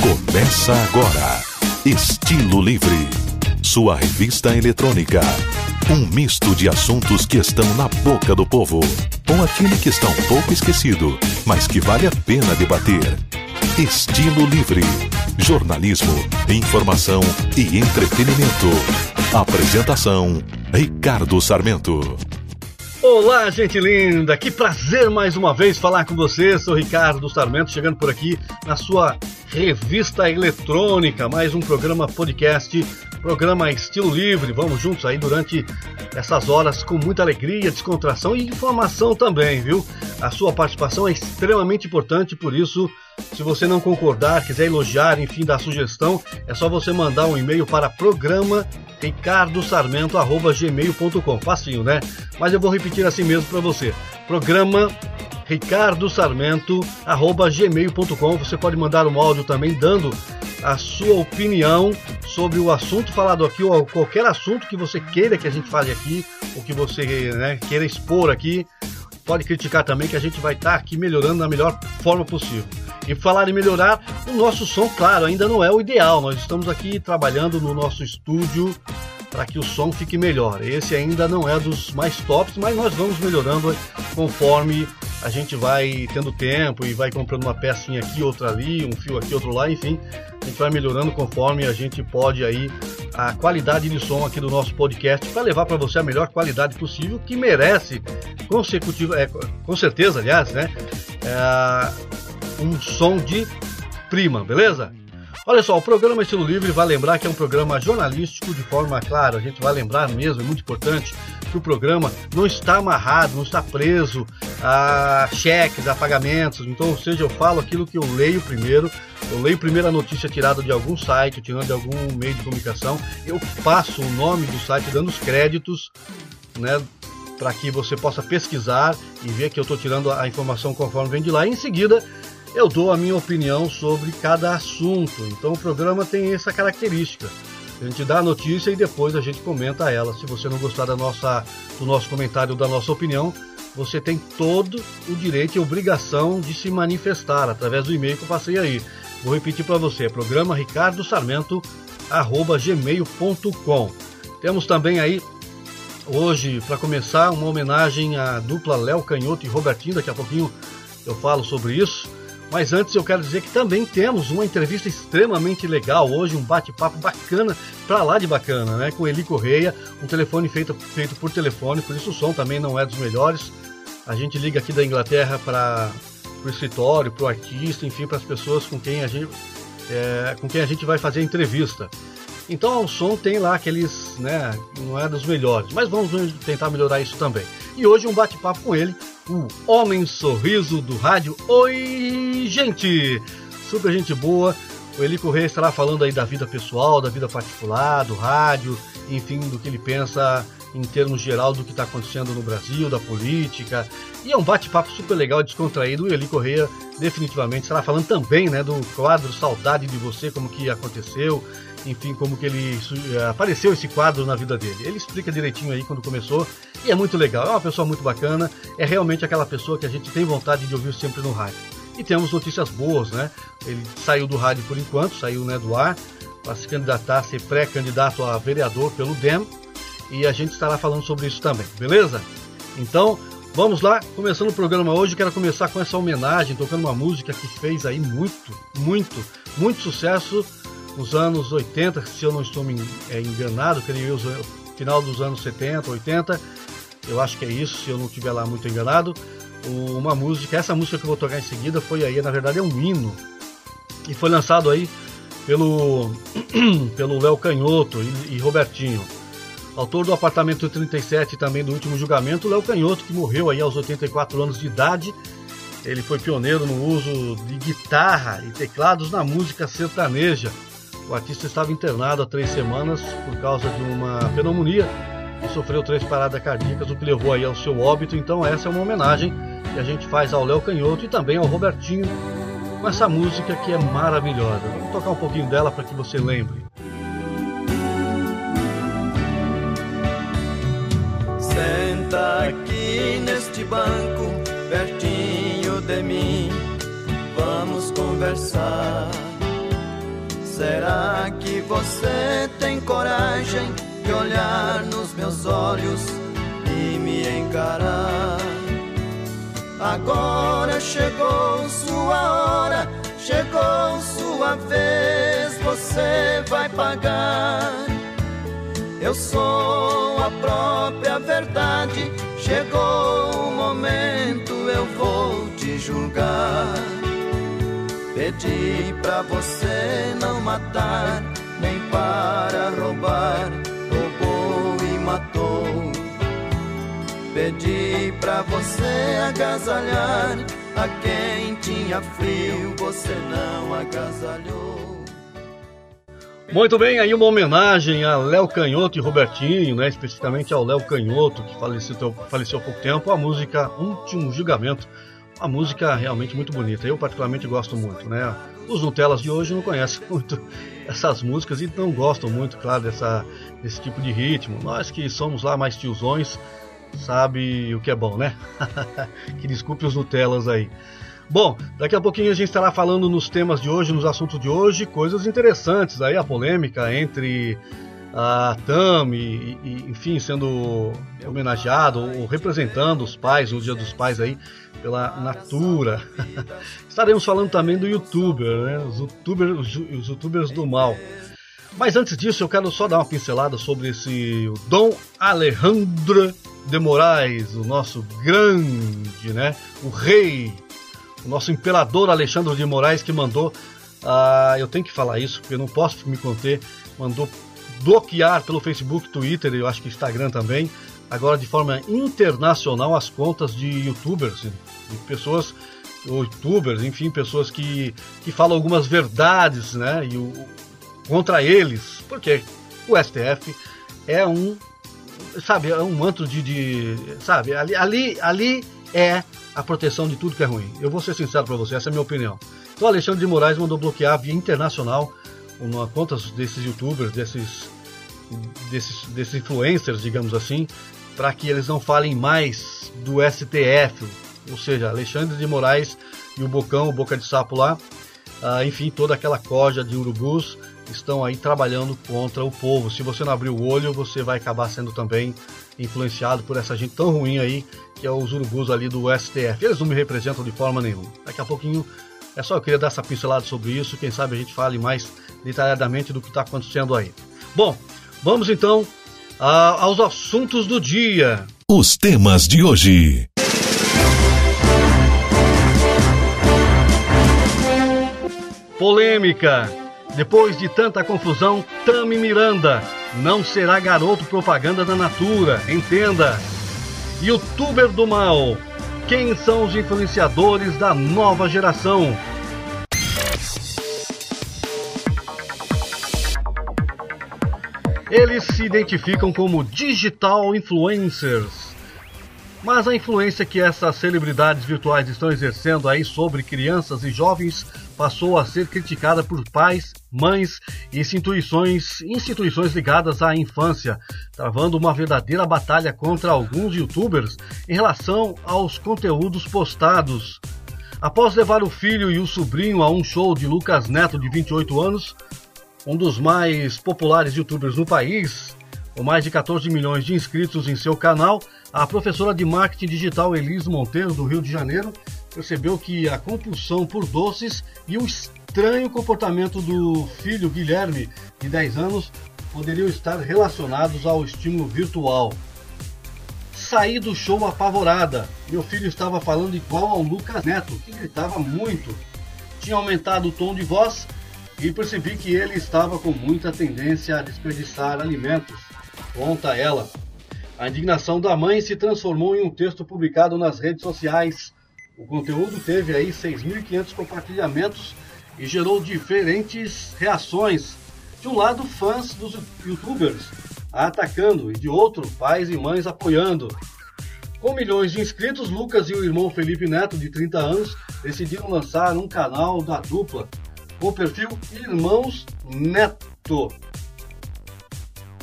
Começa agora. Estilo Livre. Sua revista eletrônica. Um misto de assuntos que estão na boca do povo. Ou aquele que está um pouco esquecido, mas que vale a pena debater. Estilo Livre. Jornalismo, informação e entretenimento. Apresentação: Ricardo Sarmento. Olá, gente linda! Que prazer mais uma vez falar com você. Sou Ricardo Sarmento, chegando por aqui na sua revista eletrônica, mais um programa podcast, programa estilo livre. Vamos juntos aí durante essas horas com muita alegria, descontração e informação também, viu? A sua participação é extremamente importante, por isso se você não concordar, quiser elogiar, enfim, dar sugestão, é só você mandar um e-mail para programa ricardosarmento@gmail.com. Facinho, né? Mas eu vou repetir assim mesmo para você. Programa ricardosarmento@gmail.com. Você pode mandar um áudio também dando a sua opinião sobre o assunto falado aqui ou qualquer assunto que você queira que a gente fale aqui, ou que você né, queira expor aqui. Pode criticar também que a gente vai estar tá aqui melhorando da melhor forma possível. E falar em melhorar, o nosso som, claro, ainda não é o ideal. Nós estamos aqui trabalhando no nosso estúdio para que o som fique melhor. Esse ainda não é dos mais tops, mas nós vamos melhorando conforme a gente vai tendo tempo e vai comprando uma pecinha aqui, outra ali, um fio aqui, outro lá, enfim, a gente vai melhorando conforme a gente pode aí a qualidade de som aqui do nosso podcast para levar para você a melhor qualidade possível que merece consecutivo, é, com certeza, aliás, né? É, um som de prima, beleza? Olha só, o programa Estilo Livre vai lembrar que é um programa jornalístico de forma clara. A gente vai lembrar mesmo, é muito importante, que o programa não está amarrado, não está preso a cheques, a pagamentos. Então, ou seja, eu falo aquilo que eu leio primeiro. Eu leio primeiro a notícia tirada de algum site, tirando de algum meio de comunicação. Eu passo o nome do site, dando os créditos, né? Para que você possa pesquisar e ver que eu estou tirando a informação conforme vem de lá. E em seguida, eu dou a minha opinião sobre cada assunto. Então o programa tem essa característica. A gente dá a notícia e depois a gente comenta ela. Se você não gostar da nossa, do nosso comentário, da nossa opinião, você tem todo o direito e obrigação de se manifestar através do e-mail que eu passei aí. Vou repetir para você, programa ricardo sarmento gmail.com. Temos também aí hoje, para começar, uma homenagem à dupla Léo Canhoto e Robertinho. Daqui a pouquinho eu falo sobre isso. Mas antes eu quero dizer que também temos uma entrevista extremamente legal hoje, um bate-papo bacana, pra lá de bacana, né? Com Eli Correia, um telefone feito, feito por telefone, por isso o som também não é dos melhores. A gente liga aqui da Inglaterra para o escritório, para o artista, enfim, para as pessoas com quem, a gente, é, com quem a gente vai fazer a entrevista. Então o som tem lá aqueles, né, não é dos melhores, mas vamos tentar melhorar isso também. E hoje um bate-papo com ele, o Homem Sorriso do Rádio. Oi, gente! Super gente boa. O Eli Correia estará falando aí da vida pessoal, da vida particular, do rádio, enfim, do que ele pensa em termos geral do que está acontecendo no Brasil, da política. E é um bate-papo super legal, descontraído. O Eli Correia definitivamente estará falando também né, do quadro Saudade de Você, como que aconteceu, enfim, como que ele eh, apareceu esse quadro na vida dele. Ele explica direitinho aí quando começou e é muito legal. É uma pessoa muito bacana, é realmente aquela pessoa que a gente tem vontade de ouvir sempre no rádio. E temos notícias boas, né? Ele saiu do rádio por enquanto, saiu né, do ar, para se candidatar, ser pré-candidato a vereador pelo DEM, e a gente estará falando sobre isso também, beleza? Então, vamos lá, começando o programa hoje, quero começar com essa homenagem, tocando uma música que fez aí muito, muito, muito sucesso nos anos 80, se eu não estou me é, enganado, creio eu, final dos anos 70, 80, eu acho que é isso, se eu não estiver lá muito enganado. Uma música, essa música que eu vou tocar em seguida foi aí, na verdade é um hino, e foi lançado aí pelo pelo Léo Canhoto e, e Robertinho. Autor do Apartamento 37 também do último julgamento, Léo Canhoto, que morreu aí aos 84 anos de idade. Ele foi pioneiro no uso de guitarra e teclados na música sertaneja o artista estava internado há três semanas por causa de uma pneumonia e sofreu três paradas cardíacas, o que levou aí ao seu óbito. Então essa é uma homenagem que a gente faz ao Léo Canhoto e também ao Robertinho com essa música que é maravilhosa. Vamos tocar um pouquinho dela para que você lembre. Senta aqui neste banco, pertinho de mim, vamos conversar Será que você tem coragem de olhar nos meus olhos e me encarar? Agora chegou sua hora, chegou sua vez, você vai pagar. Eu sou a própria verdade, chegou o momento, eu vou te julgar. Pedi pra você não matar, nem para roubar, roubou e matou. Pedi pra você agasalhar a quem tinha frio, você não agasalhou. Muito bem, aí uma homenagem a Léo Canhoto e Robertinho, né? Especificamente ao Léo Canhoto, que faleceu, faleceu há pouco tempo, a música Último Julgamento uma música realmente muito bonita. Eu particularmente gosto muito, né? Os Nutelas de hoje não conhecem muito essas músicas e não gostam muito, claro, dessa, desse tipo de ritmo. Nós que somos lá mais tiozões, sabe o que é bom, né? que desculpe os Nutelas aí. Bom, daqui a pouquinho a gente estará falando nos temas de hoje, nos assuntos de hoje, coisas interessantes aí, a polêmica entre a Tami, e, e, enfim, sendo homenageado ou representando os pais no Dia dos Pais aí pela Natura. Estaremos falando também do youtuber, né? Os youtubers, os youtubers do mal. Mas antes disso, eu quero só dar uma pincelada sobre esse Dom Alejandro de Moraes, o nosso grande, né? O rei, o nosso imperador Alexandre de Moraes que mandou. Uh, eu tenho que falar isso, porque eu não posso me conter. Mandou bloquear pelo Facebook, Twitter, eu acho que Instagram também, agora de forma internacional as contas de youtubers, pessoas, youtubers, enfim, pessoas que, que falam algumas verdades, né, e o, contra eles, porque o STF é um, sabe, é um manto de, de sabe, ali, ali, ali é a proteção de tudo que é ruim. Eu vou ser sincero para você, essa é a minha opinião. Então, Alexandre de Moraes mandou bloquear via internacional uma conta desses youtubers, desses, desses, desses influencers, digamos assim, para que eles não falem mais do STF, ou seja, Alexandre de Moraes e o Bocão, o Boca de Sapo lá, uh, enfim, toda aquela corja de urubus estão aí trabalhando contra o povo. Se você não abrir o olho, você vai acabar sendo também influenciado por essa gente tão ruim aí, que é os urubus ali do STF. Eles não me representam de forma nenhuma. Daqui a pouquinho é só eu queria dar essa pincelada sobre isso, quem sabe a gente fale mais detalhadamente do que está acontecendo aí. Bom, vamos então a, aos assuntos do dia. Os temas de hoje. Polêmica. Depois de tanta confusão, Tami Miranda não será garoto propaganda da Natura, entenda. Youtuber do mal. Quem são os influenciadores da nova geração? Eles se identificam como digital influencers. Mas a influência que essas celebridades virtuais estão exercendo aí sobre crianças e jovens passou a ser criticada por pais, mães e instituições, instituições ligadas à infância, travando uma verdadeira batalha contra alguns youtubers em relação aos conteúdos postados. Após levar o filho e o sobrinho a um show de Lucas Neto, de 28 anos, um dos mais populares youtubers no país, com mais de 14 milhões de inscritos em seu canal, a professora de marketing digital Elis Monteiro, do Rio de Janeiro, percebeu que a compulsão por doces e o estranho comportamento do filho Guilherme, de 10 anos, poderiam estar relacionados ao estímulo virtual. Saí do show apavorada. Meu filho estava falando igual ao Lucas Neto, que gritava muito. Tinha aumentado o tom de voz e percebi que ele estava com muita tendência a desperdiçar alimentos, conta ela. A indignação da mãe se transformou em um texto publicado nas redes sociais. O conteúdo teve aí 6.500 compartilhamentos e gerou diferentes reações. De um lado, fãs dos youtubers atacando e de outro, pais e mães apoiando. Com milhões de inscritos, Lucas e o irmão Felipe Neto, de 30 anos, decidiram lançar um canal da dupla com o perfil Irmãos Neto.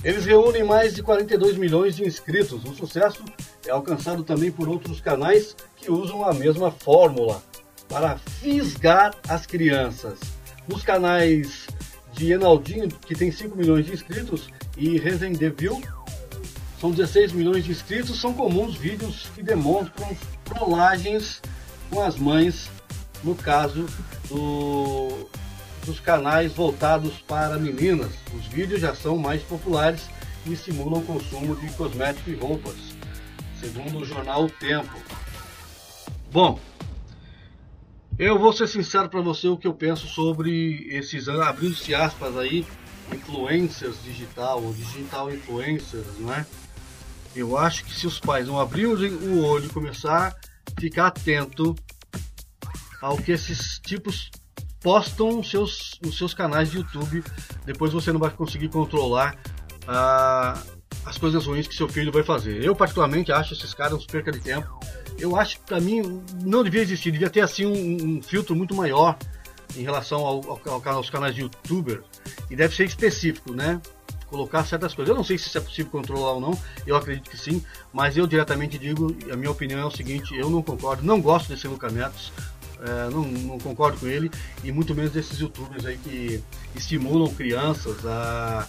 Eles reúnem mais de 42 milhões de inscritos. O sucesso é alcançado também por outros canais que usam a mesma fórmula para fisgar as crianças. Nos canais de Enaldinho, que tem 5 milhões de inscritos, e Resendeville, são 16 milhões de inscritos, são comuns vídeos que demonstram trollagens com as mães, no caso do, dos canais voltados para meninas. Os vídeos já são mais populares e simulam o consumo de cosméticos e roupas, segundo o jornal O Tempo. Bom, eu vou ser sincero para você o que eu penso sobre esses, abrindo-se aspas aí, influencers digital ou digital influencers, não é? Eu acho que se os pais não abrirem o olho e começar a ficar atento ao que esses tipos postam nos seus, nos seus canais de YouTube, depois você não vai conseguir controlar ah, as coisas ruins que seu filho vai fazer. Eu particularmente acho esses caras perca de tempo. Eu acho que para mim não devia existir, devia ter assim um, um filtro muito maior em relação ao, ao, aos canais de youtuber e deve ser específico, né? Colocar certas coisas. Eu não sei se isso é possível controlar ou não, eu acredito que sim, mas eu diretamente digo, a minha opinião é o seguinte: eu não concordo, não gosto desse Luca é, não, não, concordo com ele, e muito menos desses youtubers aí que estimulam crianças a,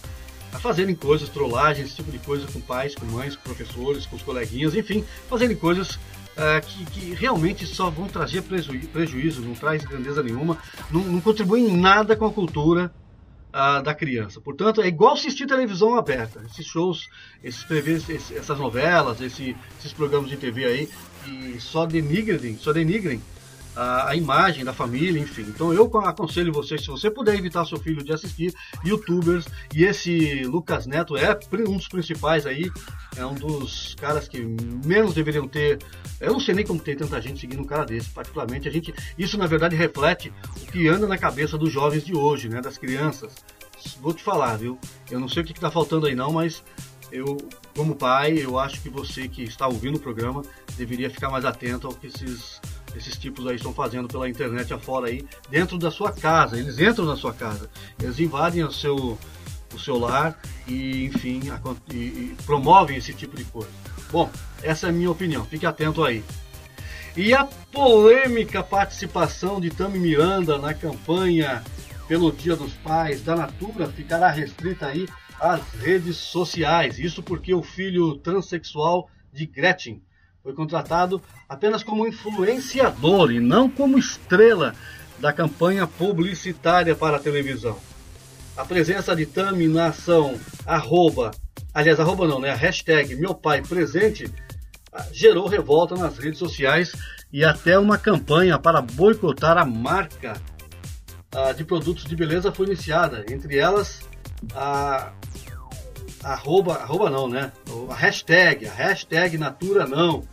a fazerem coisas, trollagens, esse tipo de coisa com pais, com mães, com professores, com os coleguinhas, enfim, fazerem coisas é, que, que, realmente só vão trazer preju prejuízo, não traz grandeza nenhuma, não, não em nada com a cultura uh, da criança. Portanto, é igual assistir televisão aberta. Esses shows, esses TVs, esses, essas novelas, esse, esses programas de TV aí, que só denigrem, só denigrem a, a, imagem da família, enfim. Então eu aconselho você, se você puder evitar seu filho de assistir youtubers, e esse Lucas Neto é um dos principais aí, é um dos caras que menos deveriam ter. Eu não sei nem como tem tanta gente seguindo um cara desse, particularmente. A gente, isso na verdade reflete o que anda na cabeça dos jovens de hoje, né, das crianças. Vou te falar, viu? Eu não sei o que está faltando aí não, mas eu, como pai, eu acho que você que está ouvindo o programa deveria ficar mais atento ao que esses esses tipos aí estão fazendo pela internet afora aí, dentro da sua casa. Eles entram na sua casa, eles invadem o seu, o seu lar e, enfim, a, e, e promovem esse tipo de coisa. Bom, essa é a minha opinião, fique atento aí. E a polêmica participação de Tami Miranda na campanha pelo Dia dos Pais da Natura ficará restrita aí às redes sociais. Isso porque o filho transexual de Gretchen foi contratado apenas como influenciador e não como estrela da campanha publicitária para a televisão. A presença de Tami na ação arroba, aliás, arroba não, né? A hashtag meu pai presente ah, gerou revolta nas redes sociais e até uma campanha para boicotar a marca a, ah, de produtos de beleza foi iniciada. Entre elas, a arroba, arroba não, né? A hashtag, a hashtag Natura não.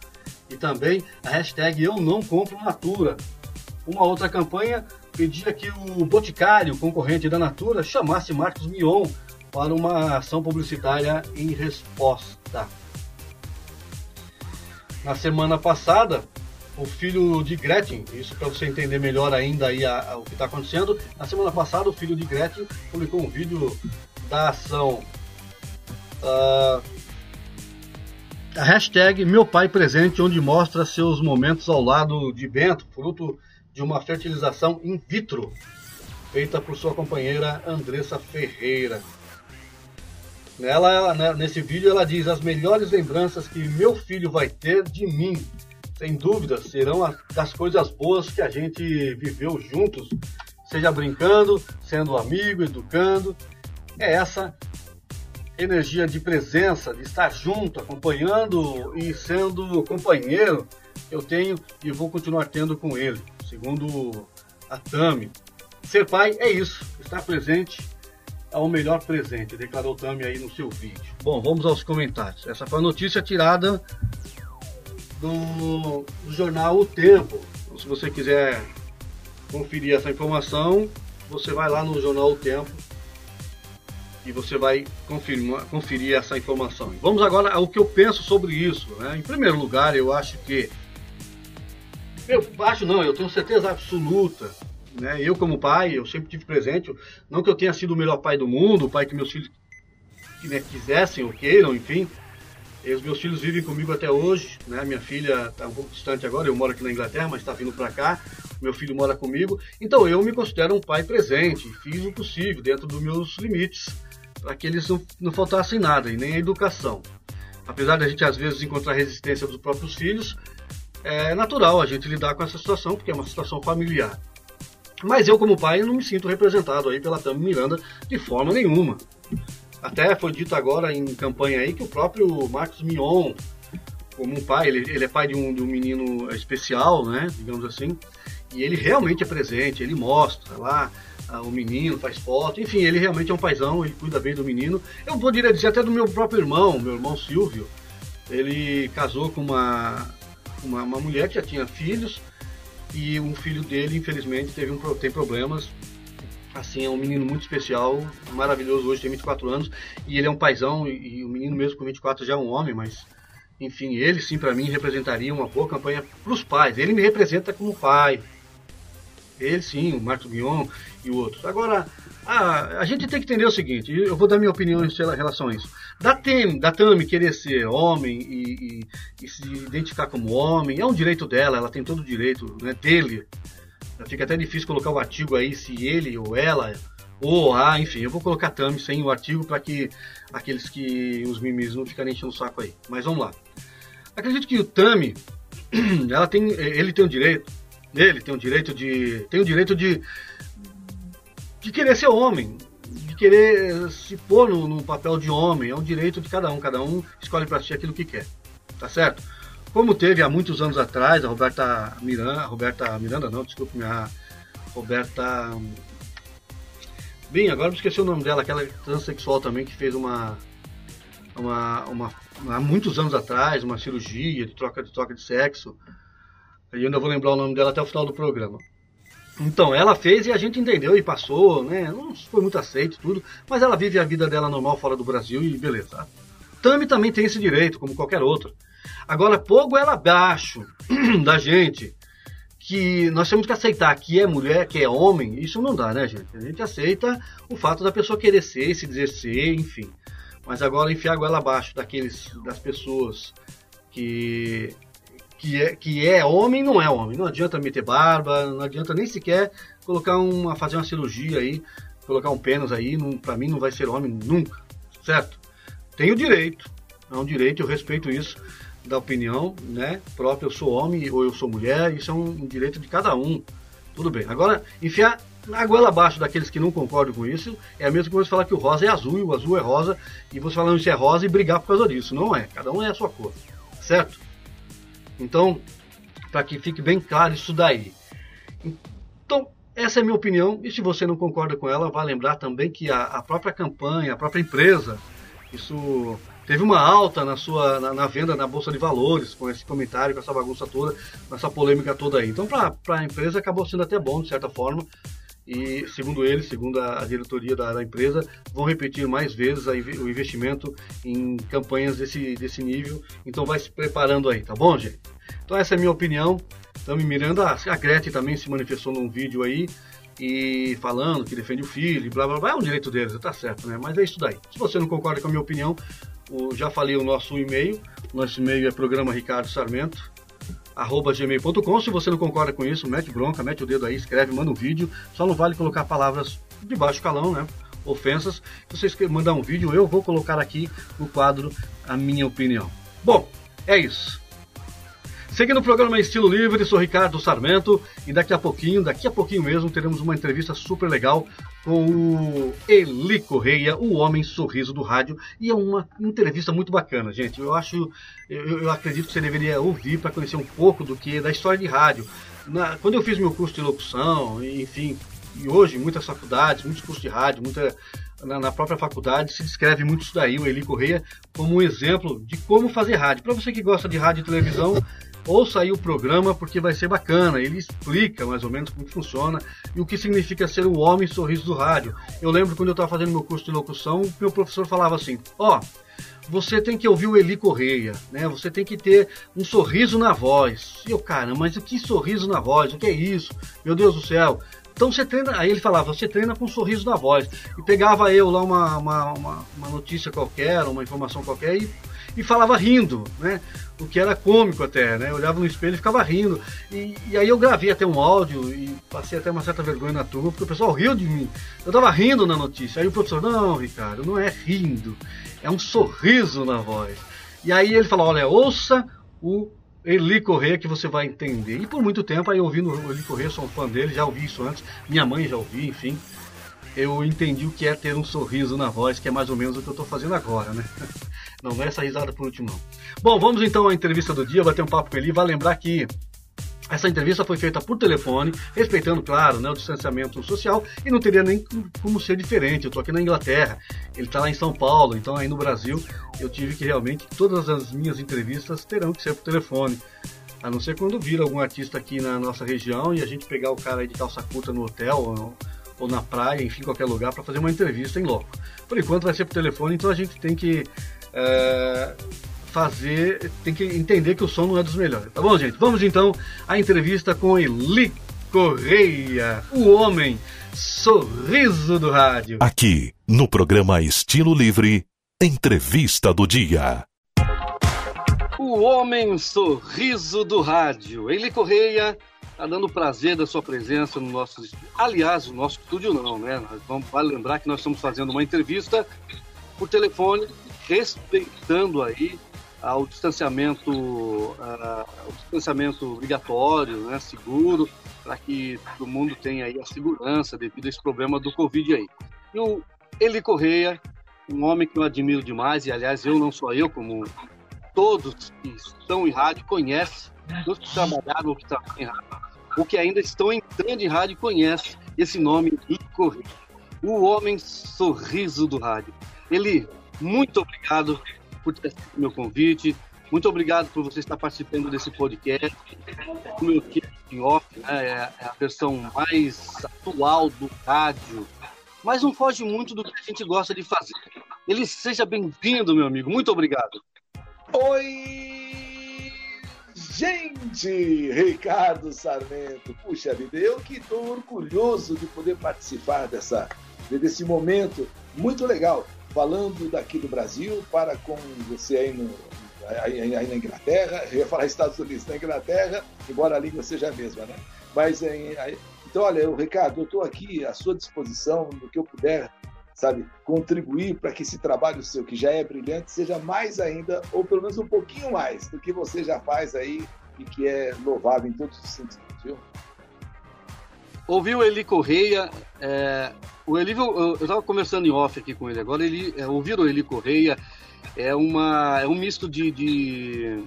E também a hashtag Eu Não Compro Natura. Uma outra campanha pedia que o Boticário, concorrente da Natura, chamasse Marcos Mion para uma ação publicitária em resposta. Na semana passada, o filho de Gretchen, isso para você entender melhor ainda aí a, a, o que está acontecendo, na semana passada o filho de Gretchen publicou um vídeo da ação Uh, a hashtag Meu Pai Presente, onde mostra seus momentos ao lado de Bento, fruto de uma fertilização in vitro, feita por sua companheira Andressa Ferreira. Nela, ela, né, nesse vídeo, ela diz: As melhores lembranças que meu filho vai ter de mim, sem dúvida, serão as, das coisas boas que a gente viveu juntos, seja brincando, sendo amigo, educando. É essa energia de presença, de estar junto, acompanhando e sendo companheiro, eu tenho e vou continuar tendo com ele, segundo a Tami. Ser pai é isso, estar presente é o melhor presente, declarou Tami aí no seu vídeo. Bom, vamos aos comentários. Essa foi a notícia tirada do, do jornal O Tempo. Se você quiser conferir essa informação, você vai lá no jornal O Tempo e você vai confirmar, conferir essa informação. Vamos agora ao que eu penso sobre isso. Né? Em primeiro lugar, eu acho que. Eu acho não, eu tenho certeza absoluta. Né? Eu, como pai, eu sempre tive presente. Não que eu tenha sido o melhor pai do mundo, o pai que meus filhos né, quisessem ou queiram, enfim. E os meus filhos vivem comigo até hoje. Né? Minha filha está um pouco distante agora, eu moro aqui na Inglaterra, mas está vindo para cá. meu filho mora comigo, então eu me considero um pai presente, fiz o possível dentro dos meus limites para que eles não, não faltassem nada e nem a educação. Apesar de a gente às vezes encontrar resistência dos próprios filhos, é natural a gente lidar com essa situação porque é uma situação familiar. Mas eu, como pai, não me sinto representado aí pela Tami Miranda de forma nenhuma. Até foi dito agora em campanha aí que o próprio Marcos Mion, como um pai, ele, ele é pai de um, de um menino especial, né, digamos assim, e ele realmente é presente, ele mostra lá ah, o menino, faz foto, enfim, ele realmente é um paizão, ele cuida bem do menino. Eu poderia dizer até do meu próprio irmão, meu irmão Silvio, ele casou com uma, uma, uma mulher que já tinha filhos, e um filho dele, infelizmente, teve um, tem problemas. Assim, é um menino muito especial, maravilhoso hoje, tem 24 anos, e ele é um paizão, e, o menino mesmo com 24 já é um homem, mas enfim, ele sim para mim representaria uma boa campanha para os pais. Ele me representa como pai. Ele sim, o Marcos Guion e outros. Agora, a, a gente tem que entender o seguinte, eu vou dar minha opinião em relação a isso. Da, tem, da Tami querer ser homem e, e, e, se identificar como homem, é um direito dela, ela tem todo o direito né, dele. Fica até difícil colocar o artigo aí se ele ou ela ou a, enfim, eu vou colocar Tami sem o artigo para que aqueles que os mimis não ficarem enchendo o saco aí. Mas vamos lá. Acredito que o Tami, ela tem, ele tem o direito, ele tem o direito de, tem o direito de de querer ser homem, de querer se pôr no, no, papel de homem. É um direito de cada um. Cada um escolhe para si aquilo que quer. Tá certo? Como teve há muitos anos atrás a Roberta Miranda, Roberta Miranda não, desculpe, a Roberta. Bem, agora me esqueci o nome dela, aquela transexual também que fez uma, uma, uma há muitos anos atrás, uma cirurgia de troca de troca de sexo. E eu ainda vou lembrar o nome dela até o final do programa. Então, ela fez e a gente entendeu e passou, né? Não foi muito aceito tudo, mas ela vive a vida dela normal fora do Brasil e beleza. Tami também tem esse direito, como qualquer outro. Agora, pôr ela abaixo da gente, que nós temos que aceitar que é mulher, que é homem, isso não dá, né, gente? A gente aceita o fato da pessoa querer ser, se dizer ser, enfim. Mas agora enfiar a goela abaixo daqueles, das pessoas que que é, que é homem não é homem. Não adianta meter barba, não adianta nem sequer colocar uma, fazer uma cirurgia aí, colocar um pênis aí, para mim não vai ser homem nunca, certo? Tenho direito, é um direito, eu respeito isso da opinião, né? Próprio, eu sou homem ou eu sou mulher, isso é um direito de cada um. Tudo bem. Agora, enfiar na goela abaixo daqueles que não concordam com isso, é a mesma coisa falar que o rosa é azul e o azul é rosa, e você falando isso é rosa e brigar por causa disso. Não é. Cada um é a sua cor. Certo? Então, para que fique bem claro isso daí. Então, essa é a minha opinião, e se você não concorda com ela, vá lembrar também que a, a própria campanha, a própria empresa, isso teve uma alta na sua na, na, venda na bolsa de valores com esse comentário, com essa bagunça toda, essa polêmica toda aí. Então, para a empresa acabou sendo até bom de certa forma. E segundo eles, segundo a, diretoria da, da, empresa, vão repetir mais vezes a, o investimento em campanhas desse, desse nível. Então vai se preparando aí, tá bom, gente? Então essa é a minha opinião. Estamos mirando. A, a Gretchen também se manifestou num vídeo aí e falando que defende o filho blá blá blá. É um direito deles, tá certo, né? Mas é isso daí. Se você não concorda com a minha opinião, o, já falei o nosso e-mail. Nosso e-mail é programa Ricardo Sarmento arroba gmail.com. Se você não concorda com isso, mete bronca, mete o dedo aí, escreve, manda um vídeo. Só não vale colocar palavras de baixo calão, né? Ofensas. Se você mandar um vídeo, eu vou colocar aqui no quadro a minha opinião. Bom, é isso. Seguindo o programa Estilo Livre, sou Ricardo Sarmento e daqui a pouquinho, daqui a pouquinho mesmo, teremos uma entrevista super legal com o Eli Correia, o homem sorriso do rádio, e é uma entrevista muito bacana, gente. Eu acho, eu, eu acredito que você deveria ouvir para conhecer um pouco do que da história de rádio. Na, quando eu fiz meu curso de locução, enfim, e hoje muitas faculdades, muitos cursos de rádio, muita na, na, própria faculdade se descreve muito isso daí, o Eli Correia, como um exemplo de como fazer rádio. Para você que gosta de rádio e televisão, ouça aí o programa porque vai ser bacana. Ele explica mais ou menos como funciona e o que significa ser o homem sorriso do rádio. Eu lembro quando eu estava fazendo meu curso de locução, meu professor falava assim: ó. Oh, você tem que ouvir o Eli Correia, né? Você tem que ter um sorriso na voz. E eu, cara, mas o que sorriso na voz? O que é isso? Meu Deus do céu. Então você treina, aí ele falava, você treina com um sorriso na voz. E pegava eu lá uma, uma, uma, uma notícia qualquer, uma informação qualquer e, e falava rindo, né? O que era cômico até, né? Eu olhava no espelho e ficava rindo. E, e aí eu gravei até um áudio e passei até uma certa vergonha na turma, porque o pessoal riu de mim. Eu tava rindo na notícia. Aí o professor, não, Ricardo, não é rindo, é um sorriso na voz. E aí ele falou, olha, ouça o Eli Corrêa que você vai entender. E por muito tempo aí ouvindo o Eli Corrêa, sou um fã dele, já ouvi isso antes, minha mãe já ouviu, enfim. Eu entendi o que é ter um sorriso na voz, que é mais ou menos o que eu estou fazendo agora, né? Não, é essa risada por último, não. Bom, vamos então à entrevista do dia, bater um papo com ele. Vai lembrar que essa entrevista foi feita por telefone, respeitando, claro, né, o distanciamento social e não teria nem como ser diferente. Eu estou aqui na Inglaterra, ele está lá em São Paulo, então aí no Brasil eu tive que realmente, todas as minhas entrevistas terão que ser por telefone. A não ser quando vir algum artista aqui na nossa região e a gente pegar o cara aí de calça curta no hotel ou, ou na praia, enfim, qualquer lugar, para fazer uma entrevista em loco. Por enquanto vai ser por telefone, então a gente tem que. É fazer, tem que entender que o som não é dos melhores. Tá bom, gente? Vamos então à entrevista com Eli Correia, o homem sorriso do rádio. Aqui, no programa Estilo Livre, entrevista do dia. O homem sorriso do rádio, Eli Correia, tá dando prazer da sua presença no nosso aliás, o nosso estúdio não, né? Vamos vale lembrar que nós estamos fazendo uma entrevista por telefone, respeitando aí ao distanciamento, ao distanciamento obrigatório, né, seguro, para que todo mundo tenha aí a segurança devido a esse problema do Covid aí. E o Eli Correia, um homem que eu admiro demais, e aliás, eu não só eu, como todos que estão em rádio conhecem, todos que trabalharam ou que trabalham em rádio, ou que ainda estão entrando em rádio conhecem esse nome, Eli Correia. O homem sorriso do rádio. Eli, muito obrigado por ter aceito meu convite. Muito obrigado por você estar participando desse podcast. O meu em off né, é, é a versão mais atual do rádio, mas não foge muito do que a gente gosta de fazer. Ele seja bem-vindo, meu amigo. Muito obrigado. Oi, gente! Ricardo Sarmento. Puxa vida, eu que estou orgulhoso de poder participar dessa, desse momento muito legal falando daqui do Brasil para com você aí, no, aí, aí na Inglaterra, eu ia falar Estados Unidos, na Inglaterra, embora a língua seja a mesma, né? Mas, aí, então, olha, Ricardo, eu estou aqui à sua disposição, no que eu puder, sabe, contribuir para que esse trabalho seu, que já é brilhante, seja mais ainda, ou pelo menos um pouquinho mais do que você já faz aí e que é louvável em todos os sentidos, viu? Ouviu Eli Correia, é, o Eli, eu estava conversando em off aqui com ele agora, ele, é, ouvir o Eli Correia é, uma, é um misto de, de,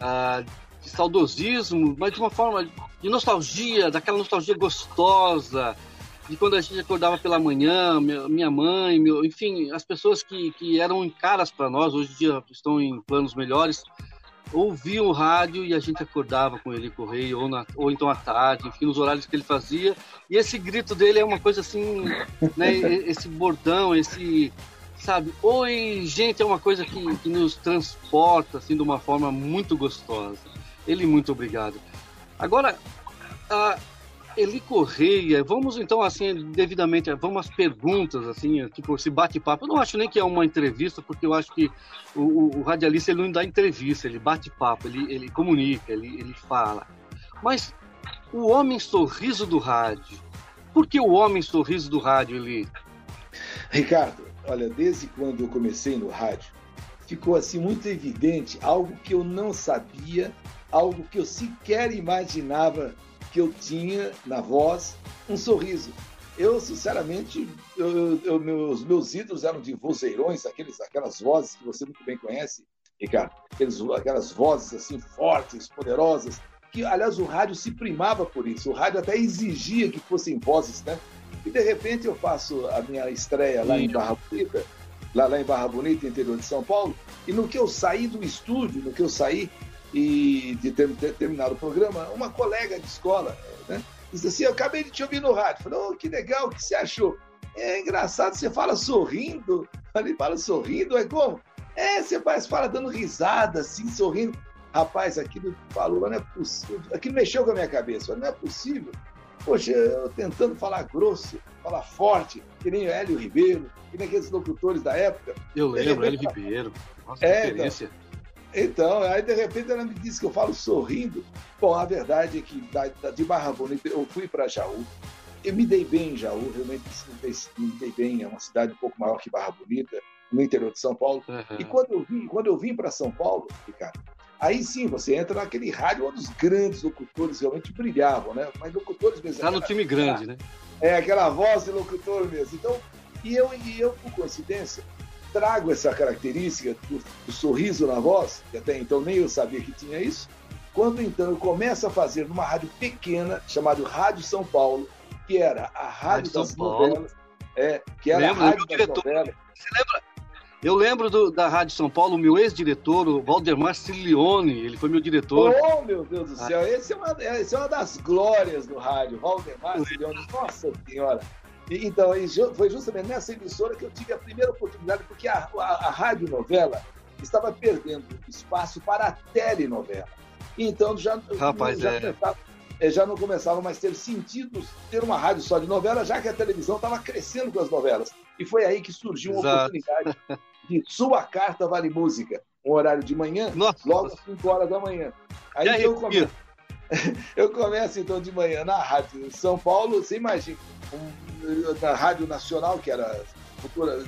uh, de, saudosismo, mas de uma forma de nostalgia, daquela nostalgia gostosa, de quando a gente acordava pela manhã, minha mãe, meu, enfim, as pessoas que, que eram caras para nós, hoje em dia estão em planos melhores, ouvia o rádio e a gente acordava com ele correio, ou, na, ou então à tarde, enfim, nos horários que ele fazia. E esse grito dele é uma coisa assim, né, esse bordão, esse, sabe, oi, gente, é uma coisa que, que nos transporta, assim, de uma forma muito gostosa. Ele, muito obrigado. Agora, a, Eli Correia, vamos então assim, devidamente, vamos às perguntas, assim, tipo, se bate-papo. Eu não acho nem que é uma entrevista, porque eu acho que o, o, radialista ele não dá entrevista, ele bate-papo, ele, ele comunica, ele, ele fala. Mas o homem sorriso do rádio, por que o homem sorriso do rádio, Eli? Ricardo, olha, desde quando eu comecei no rádio, ficou assim muito evidente algo que eu não sabia, algo que eu sequer imaginava que eu tinha na voz um sorriso. Eu, sinceramente, eu, eu, meus, meus ídolos eram de vozeirões, aqueles, aquelas vozes que você muito bem conhece, Ricardo. Aqueles, aquelas vozes assim fortes, poderosas, que, aliás, o rádio se primava por isso. O rádio até exigia que fossem vozes, né? E, de repente, eu faço a minha estreia lá em Barra Bonita, lá, lá em Barra Bonita, interior de São Paulo, e no que eu saí do estúdio, no que eu saí, e de ter, ter, terminado o programa, uma colega de escola né, disse assim: Eu acabei de te ouvir no rádio. Falei: oh, que legal, o que você achou? É engraçado, você fala sorrindo. Falei: Fala sorrindo, é como? É, você faz, fala dando risada, assim, sorrindo. Rapaz, aquilo falou, não é possível. Aquilo mexeu com a minha cabeça. Falei, não é possível. Poxa, eu tentando falar grosso, falar forte, que nem Hélio Ribeiro, que nem aqueles locutores da época. Eu lembro, Hélio Ribeiro. Nossa, é, referência. Então, então, aí de repente ela me disse que eu falo sorrindo. Bom, a verdade é que de Barra Bonita eu fui para Jaú. Eu me dei bem em Jaú, realmente me dei bem. É uma cidade um pouco maior que Barra Bonita, no interior de São Paulo. Uhum. E quando eu vim, quando eu vim para São Paulo, Ricardo, Aí sim, você entra naquele rádio onde os grandes locutores realmente brilhavam, né? Mas locutores mesmo. Está no time grande, né? É, aquela voz de locutor mesmo. Então, e eu, e eu por coincidência, trago essa característica do, sorriso na voz, que até então nem eu sabia que tinha isso, quando então eu começo a fazer numa rádio pequena, chamada Rádio São Paulo, que era a rádio, rádio das novelas, é, que era Lembra, a rádio das diretor, novelas. Você lembra? Eu lembro do, da Rádio São Paulo, o meu ex-diretor, o Valdemar Cilione, ele foi meu diretor. Oh, meu Deus do céu, ah. esse, é uma, esse é uma das glórias do rádio, Valdemar Cilione, nossa senhora. E, então, foi justamente nessa emissora que eu tive a primeira oportunidade, porque a, a, a rádio novela estava perdendo espaço para a telenovela. Então, já, Rapaz, já é. pensava, é, já não começava mais a ter sentido ter uma rádio só de novela, já que a televisão estava crescendo com as novelas. E foi aí que surgiu uma Exato. oportunidade de Sua Carta Vale Música, um horário de manhã, Nossa. logo às 5 horas da manhã. Aí então, eu começo, eu começo então de manhã na Rádio São Paulo, você imagina, um, na Rádio Nacional, que era futura,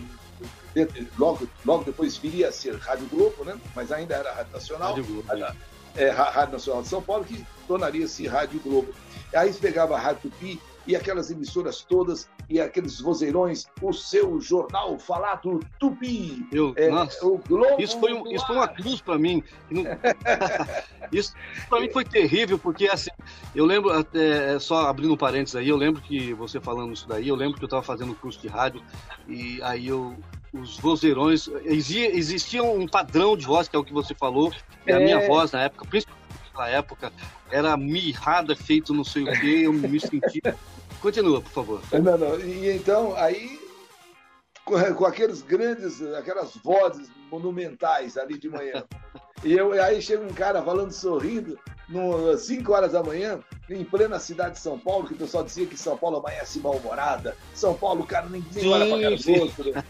logo, logo depois viria a ser Rádio Globo, né? mas ainda era Rádio Nacional. Rádio Globo. Rádio, é, Rádio Nacional de São Paulo, que tornaria-se Rádio Globo. Aí pegava a Rádio Tupi e aquelas emissoras todas e aqueles vozeirões, o seu jornal falado Tupi. Eu, é, nossa, o Globo isso, foi um, isso foi uma cruz para mim. isso para mim foi terrível, porque assim, eu lembro, até, só abrindo um parênteses aí, eu lembro que você falando isso daí, eu lembro que eu estava fazendo curso de rádio e aí eu os vozeirões, existia um padrão de voz, que é o que você falou, é. a minha voz na época, principalmente na época, era mirrada, feito não sei o quê, eu me sentia. Continua, por favor. Não, não. E então, aí, com, aqueles grandes, aquelas vozes monumentais ali de manhã. E eu, aí chega um cara falando, sorrindo, às 5 horas da manhã, em plena cidade de São Paulo, que o pessoal dizia que São Paulo amanhece mal-humorada. São Paulo, cara, ninguém olha pra cara do outro.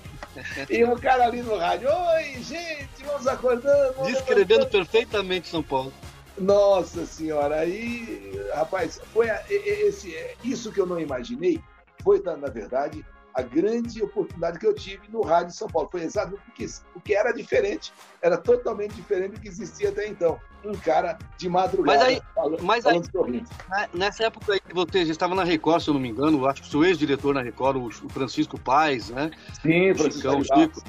E o cara ali no rádio, oi, gente, vamos acordando. Vamos Descrevendo perfeitamente São Paulo. Nossa senhora, aí, rapaz, foi a, esse, é, isso que eu não imaginei, foi, na, na verdade, a grande oportunidade que eu tive no Rádio São Paulo. Foi exatamente porque, porque era diferente, era totalmente diferente do que existia até então. Um cara de madrugada mas aí, falando, mas aí, falando Nessa época aí que você já estava na Record, se eu não me engano, acho que o seu ex-diretor na Record, o Francisco Paz, né? Sim, o Francisco Chico.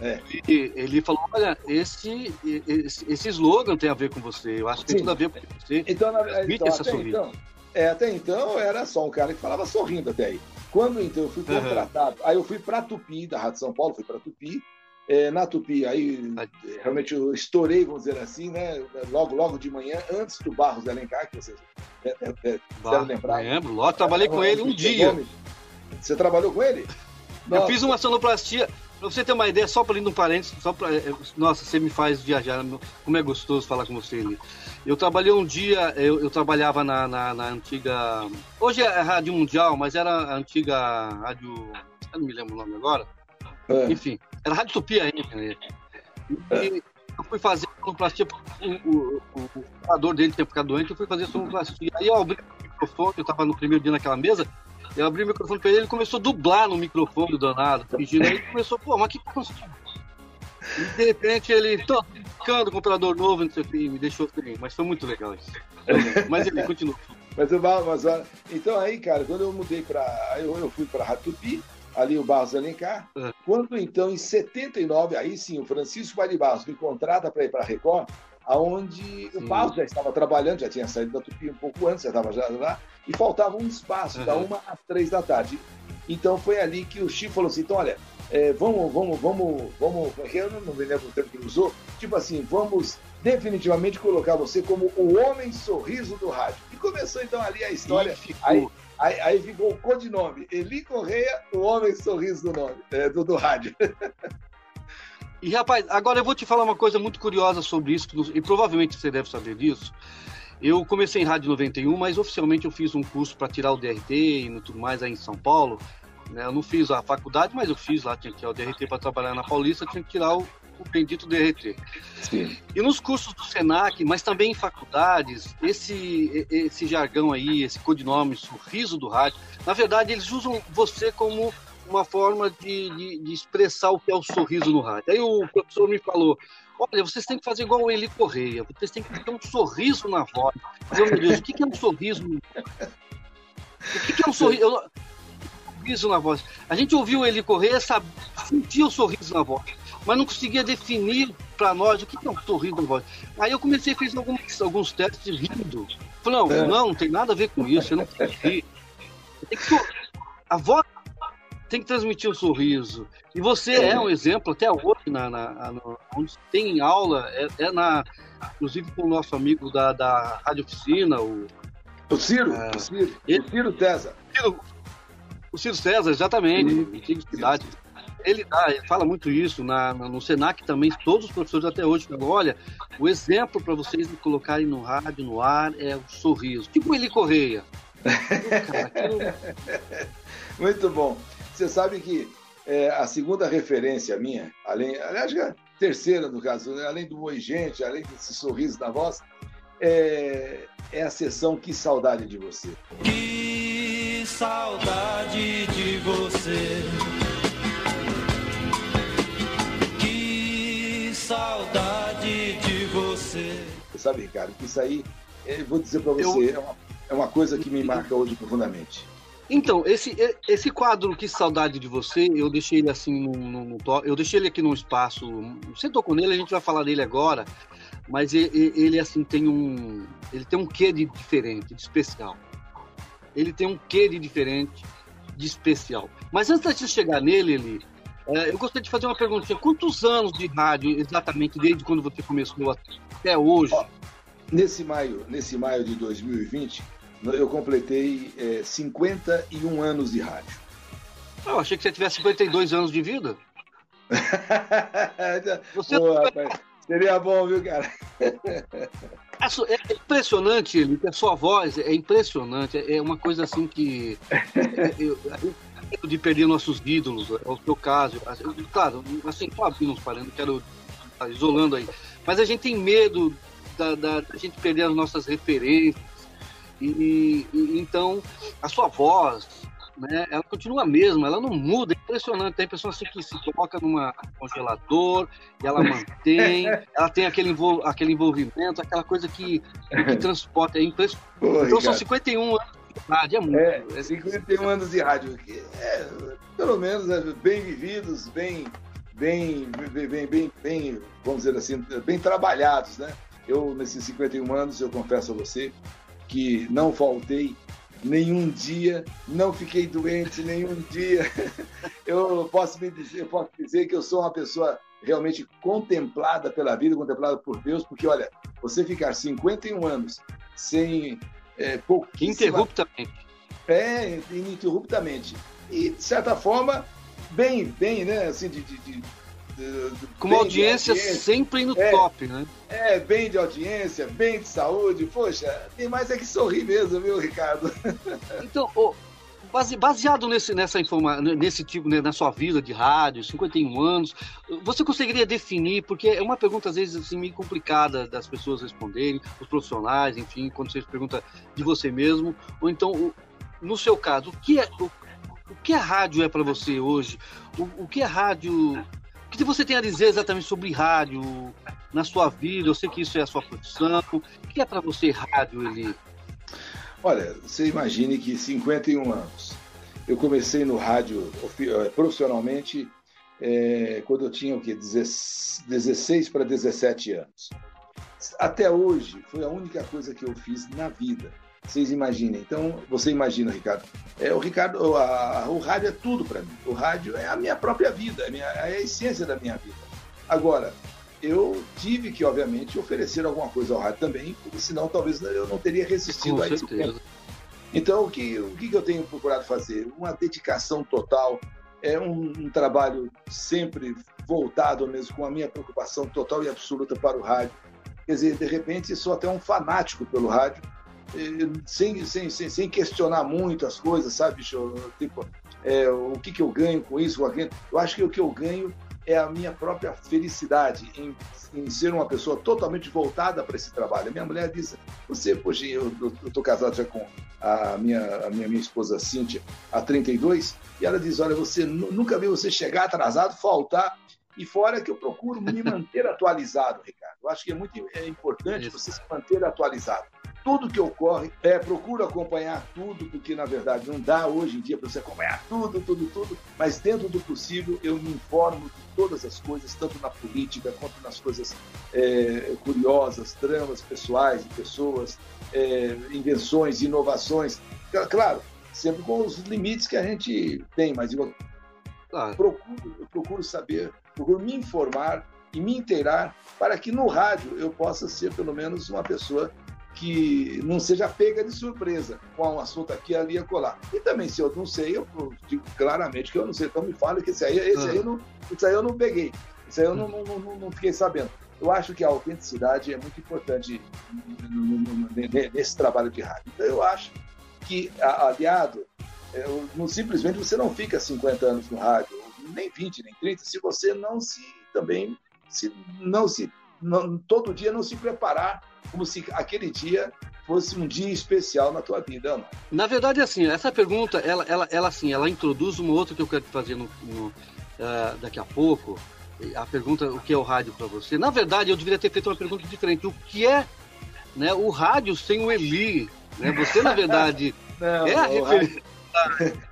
É. E ele falou: olha, esse, esse, esse slogan tem a ver com você. Eu acho que Sim. tem tudo a ver com você. Então, na, então, essa até, então, é, até então era só um cara que falava sorrindo até aí. Quando então eu fui contratado, uhum. aí eu fui para Tupi, da Rádio São Paulo, fui para Tupi. É, na Tupi, aí realmente eu estourei, vamos dizer assim, né? Logo, logo de manhã, antes do Barros Alencar, que vocês é, é, é devem lembrar. Lembro, logo trabalhei com ele um dia. Você trabalhou com ele? Eu fiz uma sonoplastia. Pra você ter uma ideia, só para ir um parênteses, só pra, é, nossa, você me faz viajar, como é gostoso falar com você ali. Eu trabalhei um dia, eu, eu trabalhava na, na, na, antiga. Hoje é Rádio Mundial, mas era a antiga Rádio. Eu não me lembro o nome agora. É. Enfim, era Rádio Tupi ainda. Né? E eu fui fazer sonoplastia, o, o, o, o dele tinha ficado doente, eu fui fazer sonoplastia. Aí eu abri o microfone, eu estava no primeiro dia naquela mesa, eu abri o microfone pra ele, ele começou a dublar no microfone do danado, fingindo. Aí ele começou, pô, mas que? E de repente ele, tô ficando comprador novo, não sei o que, me deixou assim, mas foi muito legal isso. Mas ele continua. Mas, eu, mas então aí, cara, quando eu mudei para. Eu, eu fui para Ratupi, ali o Barros Alencar. Uhum. Quando então, em 79, aí sim, o Francisco Vale Barros me contrata para ir para Record, aonde o Barros já estava trabalhando, já tinha saído da Tupi um pouco antes, já estava já lá, e faltava um espaço, uhum. da uma às três da tarde. Então foi ali que o Chico falou assim: então, olha, é, vamos, vamos, vamos, vamos, eu não me lembro o termo que ele usou, tipo assim, vamos definitivamente colocar você como o homem sorriso do rádio. E começou então ali a história. Aí, aí, aí, ficou o codinome: Eli Correia, o homem sorriso do nome, é, do, do rádio. E rapaz, agora eu vou te falar uma coisa muito curiosa sobre isso, e provavelmente você deve saber disso. Eu comecei em rádio 91, mas oficialmente eu fiz um curso para tirar o DRT e tudo mais aí em São Paulo. Né? Eu não fiz a faculdade, mas eu fiz lá, tinha que tirar o DRT para trabalhar na Paulista, tinha que tirar o, o bendito DRT. Sim. E nos cursos do Senac, mas também em faculdades, esse, esse jargão aí, esse codinome, sorriso do rádio, na verdade eles usam você como uma forma de, de, de, expressar o que é o sorriso no rádio. Aí o professor me falou: olha, vocês têm que fazer igual o Eli Correia, vocês têm que ter um sorriso na voz. Eu, meu Deus, o que, é um sorriso? O que, é um sorriso? Eu, sorriso na voz. A gente ouviu ele correr, sabe, sentia o sorriso na voz, mas não conseguia definir para nós o que é um sorriso na voz. Aí eu comecei a fazer alguns, alguns testes rindo. Falei, não, é. não, não tem nada a ver com isso, eu não tem que A voz tem que transmitir um sorriso. E você é um exemplo, até hoje, na, na, na onde tem aula, é, é, na, inclusive com o nosso amigo da, da Rádio Oficina, o. O Ciro, é, o Ciro, ele, o Ciro César. Ciro, o Ciro César, exatamente, antiga cidade. Ele dá, ele fala muito isso na, no Senac também, todos os professores até hoje falam, olha, o exemplo para vocês me colocarem no rádio, no ar, é o sorriso. Tipo ele Correia. Cara, aquilo... Muito bom. Você sabe que é, a segunda referência minha, além, aliás, a terceira no caso, né, além do Oi Gente, além desse sorriso na voz, é, é a sessão Que Saudade de Você. Que saudade de você. Que saudade de você. Você sabe, Ricardo, que isso aí, eu vou dizer para você, eu... é, uma, é uma coisa que me marca hoje profundamente. Então, esse, esse quadro Que Saudade de Você, eu deixei ele assim no, no, no eu deixei ele aqui num espaço. Você tocou nele, a gente vai falar dele agora, mas ele, ele assim tem um. Ele tem um quê de diferente, de especial. Ele tem um quê de diferente, de especial. Mas antes de chegar nele, ele, é, eu gostaria de fazer uma perguntinha. Quantos anos de rádio, exatamente, desde quando você começou até hoje? nesse maio, nesse maio de 2020, eu completei é, 51 anos de rádio. Eu achei que você tivesse 52 anos de vida. você... Pô, rapaz, seria bom, viu, cara? É, é impressionante, ele, a sua voz é impressionante, é uma coisa assim que é, eu, eu, de perder nossos ídolos, é o seu caso. Claro, assim, não parando, quero tá isolando aí, mas a gente tem medo da, da, da gente perder as nossas referências, e, e, então a sua voz, né, ela continua a mesma, ela não muda, é impressionante. Tem pessoas assim que se coloca numa congelador e ela mantém, ela tem aquele, envol, aquele envolvimento, aquela coisa que, que transporta, é impressionante. Pô, então são 51 anos de rádio, é muito. É, 51 anos de rádio, é, pelo menos é, bem vividos, bem, bem, bem, bem, bem, bem, vamos dizer assim, bem trabalhados, né? Eu, nesses 51 anos, eu confesso a você, que não faltei nenhum dia, não fiquei doente nenhum dia. Eu posso me dizer, posso dizer que eu sou uma pessoa realmente contemplada pela vida, contemplada por Deus, porque olha, você ficar 51 anos sem é, pouquíssima... Interruptamente. É, ininterruptamente. E, de certa forma, bem, bem, né, assim, de, de, de com uma audiência, audiência, sempre no é, top, né? É, bem de audiência, bem de saúde. Poxa, tem mais é que sorrir mesmo, viu, Ricardo? Então, oh, baseado nesse, nessa informa, nesse tipo, né, na sua vida de rádio, 51 anos, você conseguiria definir, porque é uma pergunta às vezes assim, meio complicada das pessoas responderem, os profissionais, enfim, quando você pergunta de você mesmo, ou então, no seu caso, o que é, o, o que a rádio é para você hoje? O, o que a rádio o que você tem a dizer exatamente sobre rádio na sua vida? Eu sei que isso é a sua profissão. O que é para você rádio, Eli? Olha, você imagine que 51 anos. Eu comecei no rádio eh, profissionalmente é, quando eu tinha o quê? 16 para 17 anos. Até hoje foi a única coisa que eu fiz na vida. Vocês imaginem. Então, você imagina, Ricardo. É, o Ricardo, a, o rádio é tudo para mim. O rádio é a minha própria vida, é a, minha, é a essência da minha vida. Agora, eu tive que, obviamente, oferecer alguma coisa ao rádio também, porque senão talvez eu não teria resistido Com a isso. Então, o que, o que eu tenho procurado fazer? Uma dedicação total, é um, um trabalho sempre voltado mesmo com a minha preocupação total e absoluta para o rádio Quer dizer, de repente, sou até um fanático pelo rádio, sem, sem, sem, sem questionar muito as coisas, sabe, bicho? Tipo, é, o que, que eu ganho com isso. Eu acho que o que eu ganho é a minha própria felicidade em, em ser uma pessoa totalmente voltada para esse trabalho. Minha mulher diz: Você, poxa, eu estou casado já com a minha, a minha, minha esposa Cíntia há 32, e ela diz: Olha, você nunca viu você chegar atrasado, faltar. E fora que eu procuro me manter atualizado, Ricardo. Eu acho que é muito é importante você se manter atualizado tudo que ocorre, é, procuro acompanhar tudo, porque na verdade não dá hoje em dia para você acompanhar tudo, tudo, tudo, mas dentro do possível eu me informo de todas as coisas, tanto na política quanto nas coisas é, curiosas, dramas pessoais de pessoas, é, invenções, inovações. Claro, sempre com os limites que a gente tem, mas eu, claro. procuro, eu procuro saber, procuro me informar e me inteirar para que no rádio eu possa ser pelo menos uma pessoa que não seja pega de surpresa com um assunto aqui, ali e acolá. E também, se eu não sei, eu digo claramente que eu não sei. Então me fale que esse aí, esse aí, eu, não, esse aí eu não peguei. Esse aí eu não, não, não, não fiquei sabendo. Eu acho que a autenticidade é muito importante nesse trabalho de rádio. Então eu acho que, aliado, é, não, simplesmente você não fica 50 anos no rádio, nem 20, nem 30, se você não se também se não se não, todo dia não se preparar como se aquele dia fosse um dia especial na tua vida, não? Na verdade, assim, essa pergunta, ela, ela, ela, assim, ela introduz uma outra que eu quero fazer no, no uh, daqui a pouco. A pergunta, o que é o rádio para você? Na verdade, eu deveria ter feito uma pergunta diferente. O que é né, o rádio sem o Eli? Né? Você, na verdade, não, é a referência.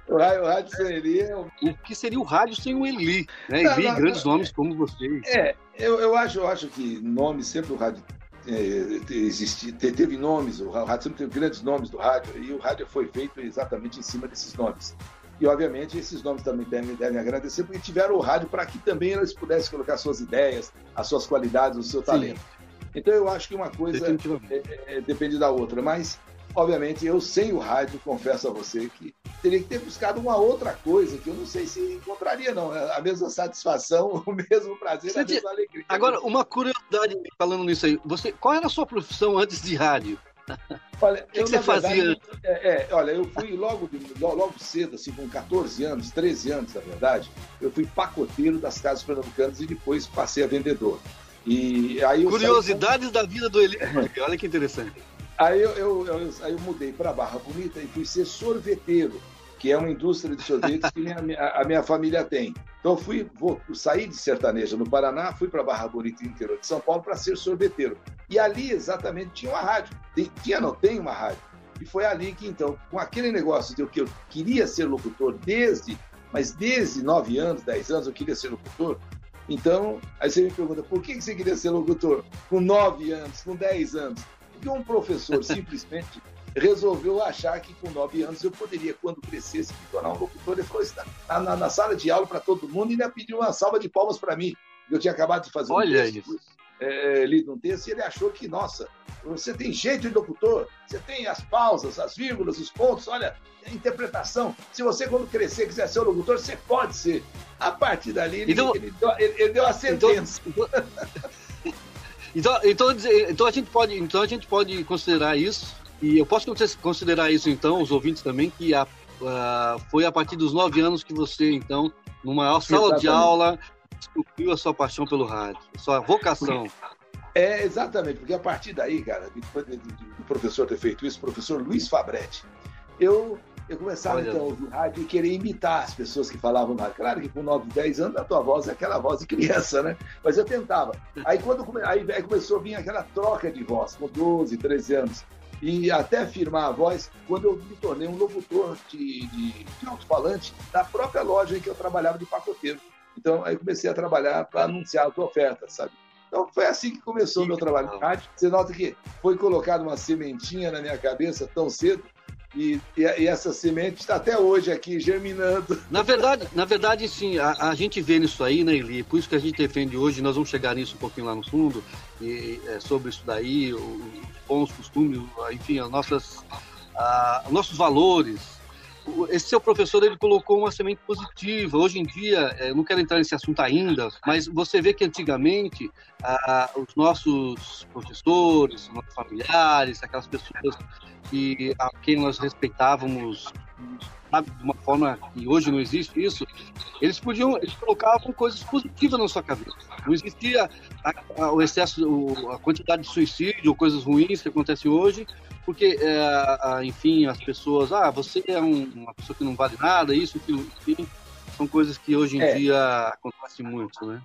O rádio, o rádio é o... que seria o rádio sem o Eli? Né? Não, não, grandes nomes como vocês. É, eu, eu, acho, eu acho que nomes sempre o rádio é, existi, teve nomes, o rádio sempre teve grandes nomes do rádio, e o rádio foi feito exatamente em cima desses nomes. E, obviamente, esses nomes também devem, devem agradecer, porque tiveram o rádio para que também eles pudessem colocar suas ideias, as suas qualidades, o seu talento. Sim. Então, eu acho que uma coisa é, é, depende da outra, mas Obviamente, eu sem o rádio, confesso a você que teria que ter buscado uma outra coisa que eu não sei se encontraria, não. É a mesma satisfação, o mesmo prazer, você a mesma alegria. Agora, uma curiosidade falando nisso aí. Você, qual era a sua profissão antes de rádio? Olha, o que, eu, que você fazia? É, é, olha, eu fui logo, logo cedo, assim, com 14 anos, 13 anos, na verdade, eu fui pacoteiro das casas pernambucanas e depois passei a vendedor. E aí Curiosidades saí... da vida do Eli. Olha que interessante. Aí eu, eu, eu, aí eu mudei para Barra Bonita e fui ser sorveteiro, que é uma indústria de sorvetes que minha, a, minha família tem. Então eu fui, vou sair de sertaneja no Paraná, fui para Barra Bonita, interior de São Paulo, para ser sorveteiro. E ali exatamente tinha uma rádio. Tem, tinha, não tem uma rádio. E foi ali que então, com aquele negócio de que eu queria ser locutor desde, mas desde nove anos, dez anos eu queria ser locutor. Então, aí você me pergunta, por que você queria ser locutor com nove anos, com dez anos? Porque um professor simplesmente resolveu achar que com nove anos eu poderia, quando crescesse, me tornar um locutor. Ele falou isso na, na, na sala de aula para todo mundo e ainda pediu uma salva de palmas para mim. Eu tinha acabado de fazer Olha um texto, isso. É, lido um texto e ele achou que, nossa, você tem jeito de locutor, você tem as pausas, as vírgulas, os pontos, olha, a interpretação. Se você, quando crescer, quiser ser um locutor, você pode ser. A partir dali, ele, então, ele, deu, ele, ele deu a então, sentença. Então, então, então, então, a gente pode, então a gente pode considerar isso, e eu posso considerar isso então, os ouvintes também, que a, a, foi a partir dos nove anos que você, então, no maior sala exatamente. de aula, descobriu a sua paixão pelo rádio, a sua vocação. É, exatamente, porque a partir daí, cara, do professor ter feito isso, o professor Luiz Fabretti, eu eu começava Olha. então a ouvir rádio e querer imitar as pessoas que falavam rádio. Claro que com 9, 10 anos a tua voz é aquela voz de criança, né? Mas eu tentava. Aí quando aí, aí começou a vir aquela troca de voz, com 12, 13 anos. E até firmar a voz, quando eu me tornei um locutor de, de, de alto-falante da própria loja em que eu trabalhava de pacoteiro. Então, aí comecei a trabalhar para anunciar a tua oferta, sabe? Então, foi assim que começou o meu trabalho de rádio. Você nota que foi colocada uma sementinha na minha cabeça tão cedo e, e, e, essa semente está até hoje aqui germinando. Na verdade, na verdade sim, a, a, gente vê nisso aí, né, Eli? Por isso que a gente defende hoje, nós vamos chegar nisso um pouquinho lá no fundo, e, é, sobre isso daí, os bons costumes, enfim, as nossas, a, nossos valores. Esse seu professor ele colocou uma semente positiva. Hoje em dia, eu não quero entrar nesse assunto ainda, mas você vê que antigamente ah, os nossos professores, nossos familiares, aquelas pessoas que, a quem nós respeitávamos sabe, de uma forma que hoje não existe isso, eles podiam, eles colocavam coisas positivas na sua cabeça. Não existia a, a, o excesso, a quantidade de suicídio coisas ruins que acontece hoje, porque, é, enfim, as pessoas, ah, você é um, uma pessoa que não vale nada, isso, aquilo, enfim, são coisas que hoje em é. dia acontecem muito, né?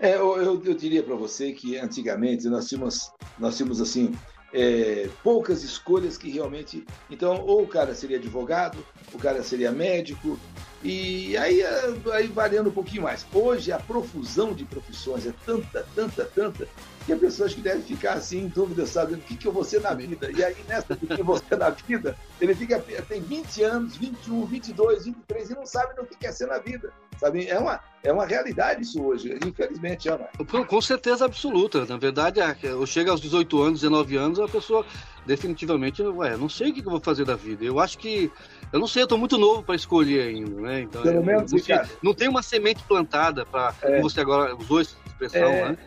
É, eu, eu, eu diria para você que antigamente nós tínhamos, nós tínhamos assim, é, poucas escolhas que realmente. Então, ou o cara seria advogado, o cara seria médico, e aí, aí variando um pouquinho mais. Hoje a profusão de profissões é tanta, tanta, tanta, que a pessoa acho que deve ficar assim em dúvida, sabe? O que, que eu vou ser na vida? E aí, nessa do que ser na vida, ele fica, tem 20 anos, 21, 22, 23 e não sabe no que quer ser na vida. Sabe? É uma, é uma realidade isso hoje, infelizmente, Ana. Com, com certeza absoluta. Na verdade, eu chego aos 18 anos, 19 anos, a pessoa definitivamente, ué, não sei o que eu vou fazer da vida. Eu acho que eu não sei, eu estou muito novo para escolher ainda, né? Então, Pelo menos, não, sei, não tem uma semente plantada para é. você agora usou essa expressão, é. né?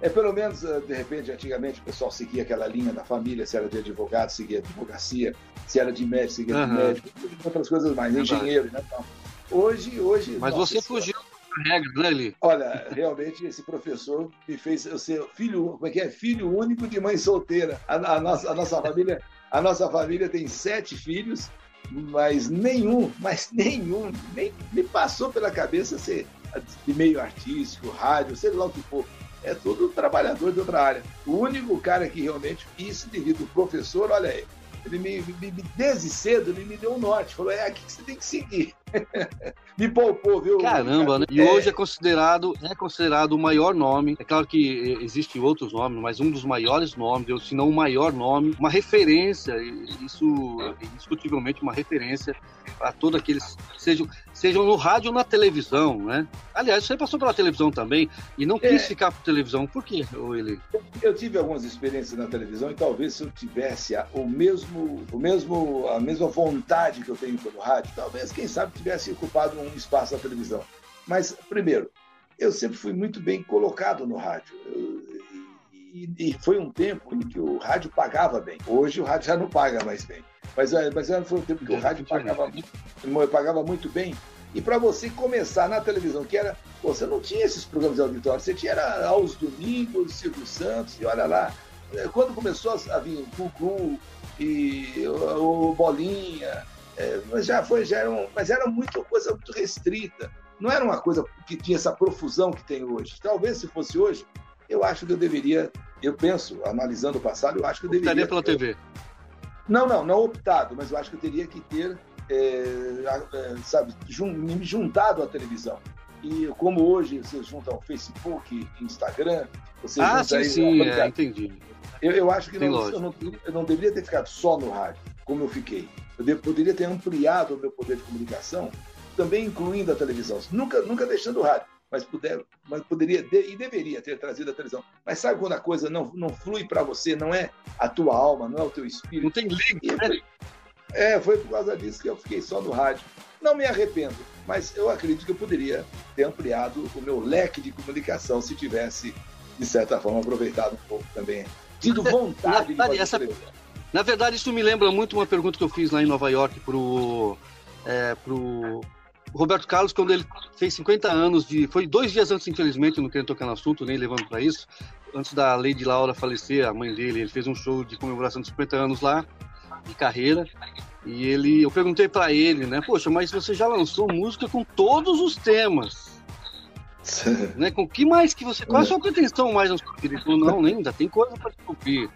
É, pelo menos, eh, de repente, antigamente o pessoal seguia aquela linha da família, se era de advogado, seguia advocacia, se era de médico, seguia uhum. de médico, outras coisas mais, engenheiro, né? Então, hoje, hoje. Mas nossa, você fugiu da regra, né, Eli? Olha, realmente esse professor me fez eu ser filho, como é que é? Filho único de mãe solteira. A, a nossa, a nossa família, a nossa família tem sete filhos mas nenhum, mas nenhum, nem me passou pela cabeça ser de meio artístico, rádio, sei lá o que for. É tudo trabalhador de outra área. O único cara que realmente, isso devido ao professor, olha aí, ele me, me, me, desde cedo, ele me deu um norte. Falou, é aqui que você tem que seguir. Me poupou, viu? Caramba, né? E é. hoje é considerado, é considerado o maior nome. É claro que existem outros nomes, mas um dos maiores nomes, se não o maior nome, uma referência, isso indiscutivelmente uma referência a todos aqueles, sejam, sejam no rádio ou na televisão, né? Aliás, você passou pela televisão também e não quis é. ficar por televisão. Por quê, Willi? Eu tive algumas experiências na televisão e talvez se eu tivesse o mesmo, o mesmo, a mesma vontade que eu tenho pelo rádio, talvez, quem sabe, tivesse ocupado um espaço na televisão. Mas, primeiro, eu sempre fui muito bem colocado no rádio. Eu, e, e, foi um tempo em que o rádio pagava bem. Hoje o rádio já não paga mais bem. Mas, é, mas foi um tempo que o rádio pagava, pagava muito bem. E para você começar na televisão, que era. Você não tinha esses programas de auditório, você tinha era aos domingos, Silvio Santos, e olha lá. É, quando começou a vir o Gugu e o Bolinha, é, mas já foi, já era, um, mas era muito coisa muito restrita. Não era uma coisa que tinha essa profusão que tem hoje. Talvez se fosse hoje, eu acho que eu deveria, eu penso, analisando o passado, eu acho que eu deveria. pela TV. Não, não, não optado, mas eu acho que eu teria que ter, é, é, sabe, jun, me juntado à televisão. E como hoje vocês juntam Facebook, Instagram, vocês ah, sim, sim, é, entendi. Eu, eu acho que não, eu, não, eu não deveria ter ficado só no rádio, como eu fiquei. Eu de, poderia ter ampliado o meu poder de comunicação, também incluindo a televisão, nunca, nunca deixando o rádio mas, puder, mas poderia de, e deveria ter trazido a televisão. Mas sabe quando a coisa não, não flui para você, não é a tua alma, não é o teu espírito? Não tem link, né? É, foi por causa disso que eu fiquei só no rádio. Não me arrependo, mas eu acredito que eu poderia ter ampliado o meu leque de comunicação se tivesse, de certa forma, aproveitado um pouco também. Tido vontade de fazer essa, Na verdade, isso me lembra muito uma pergunta que eu fiz lá em Nova York pro, é, pro Roberto Carlos, quando ele fez 50 anos de. Foi dois dias antes, infelizmente, não quero tocar no assunto, nem levando para isso. Antes da Lady Laura falecer, a mãe dele, ele fez um show de comemoração de 50 anos lá, de carreira. E ele, eu perguntei para ele, né? Poxa, mas você já lançou música com todos os temas. né? Com que mais que você. Qual a sua pretensão mais na sua vida? Ele falou, não, nem ainda tem coisa para descobrir.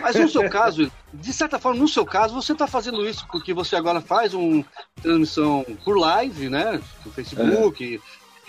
Mas no seu caso, de certa forma, no seu caso, você está fazendo isso porque você agora faz uma transmissão por live, né? No Facebook,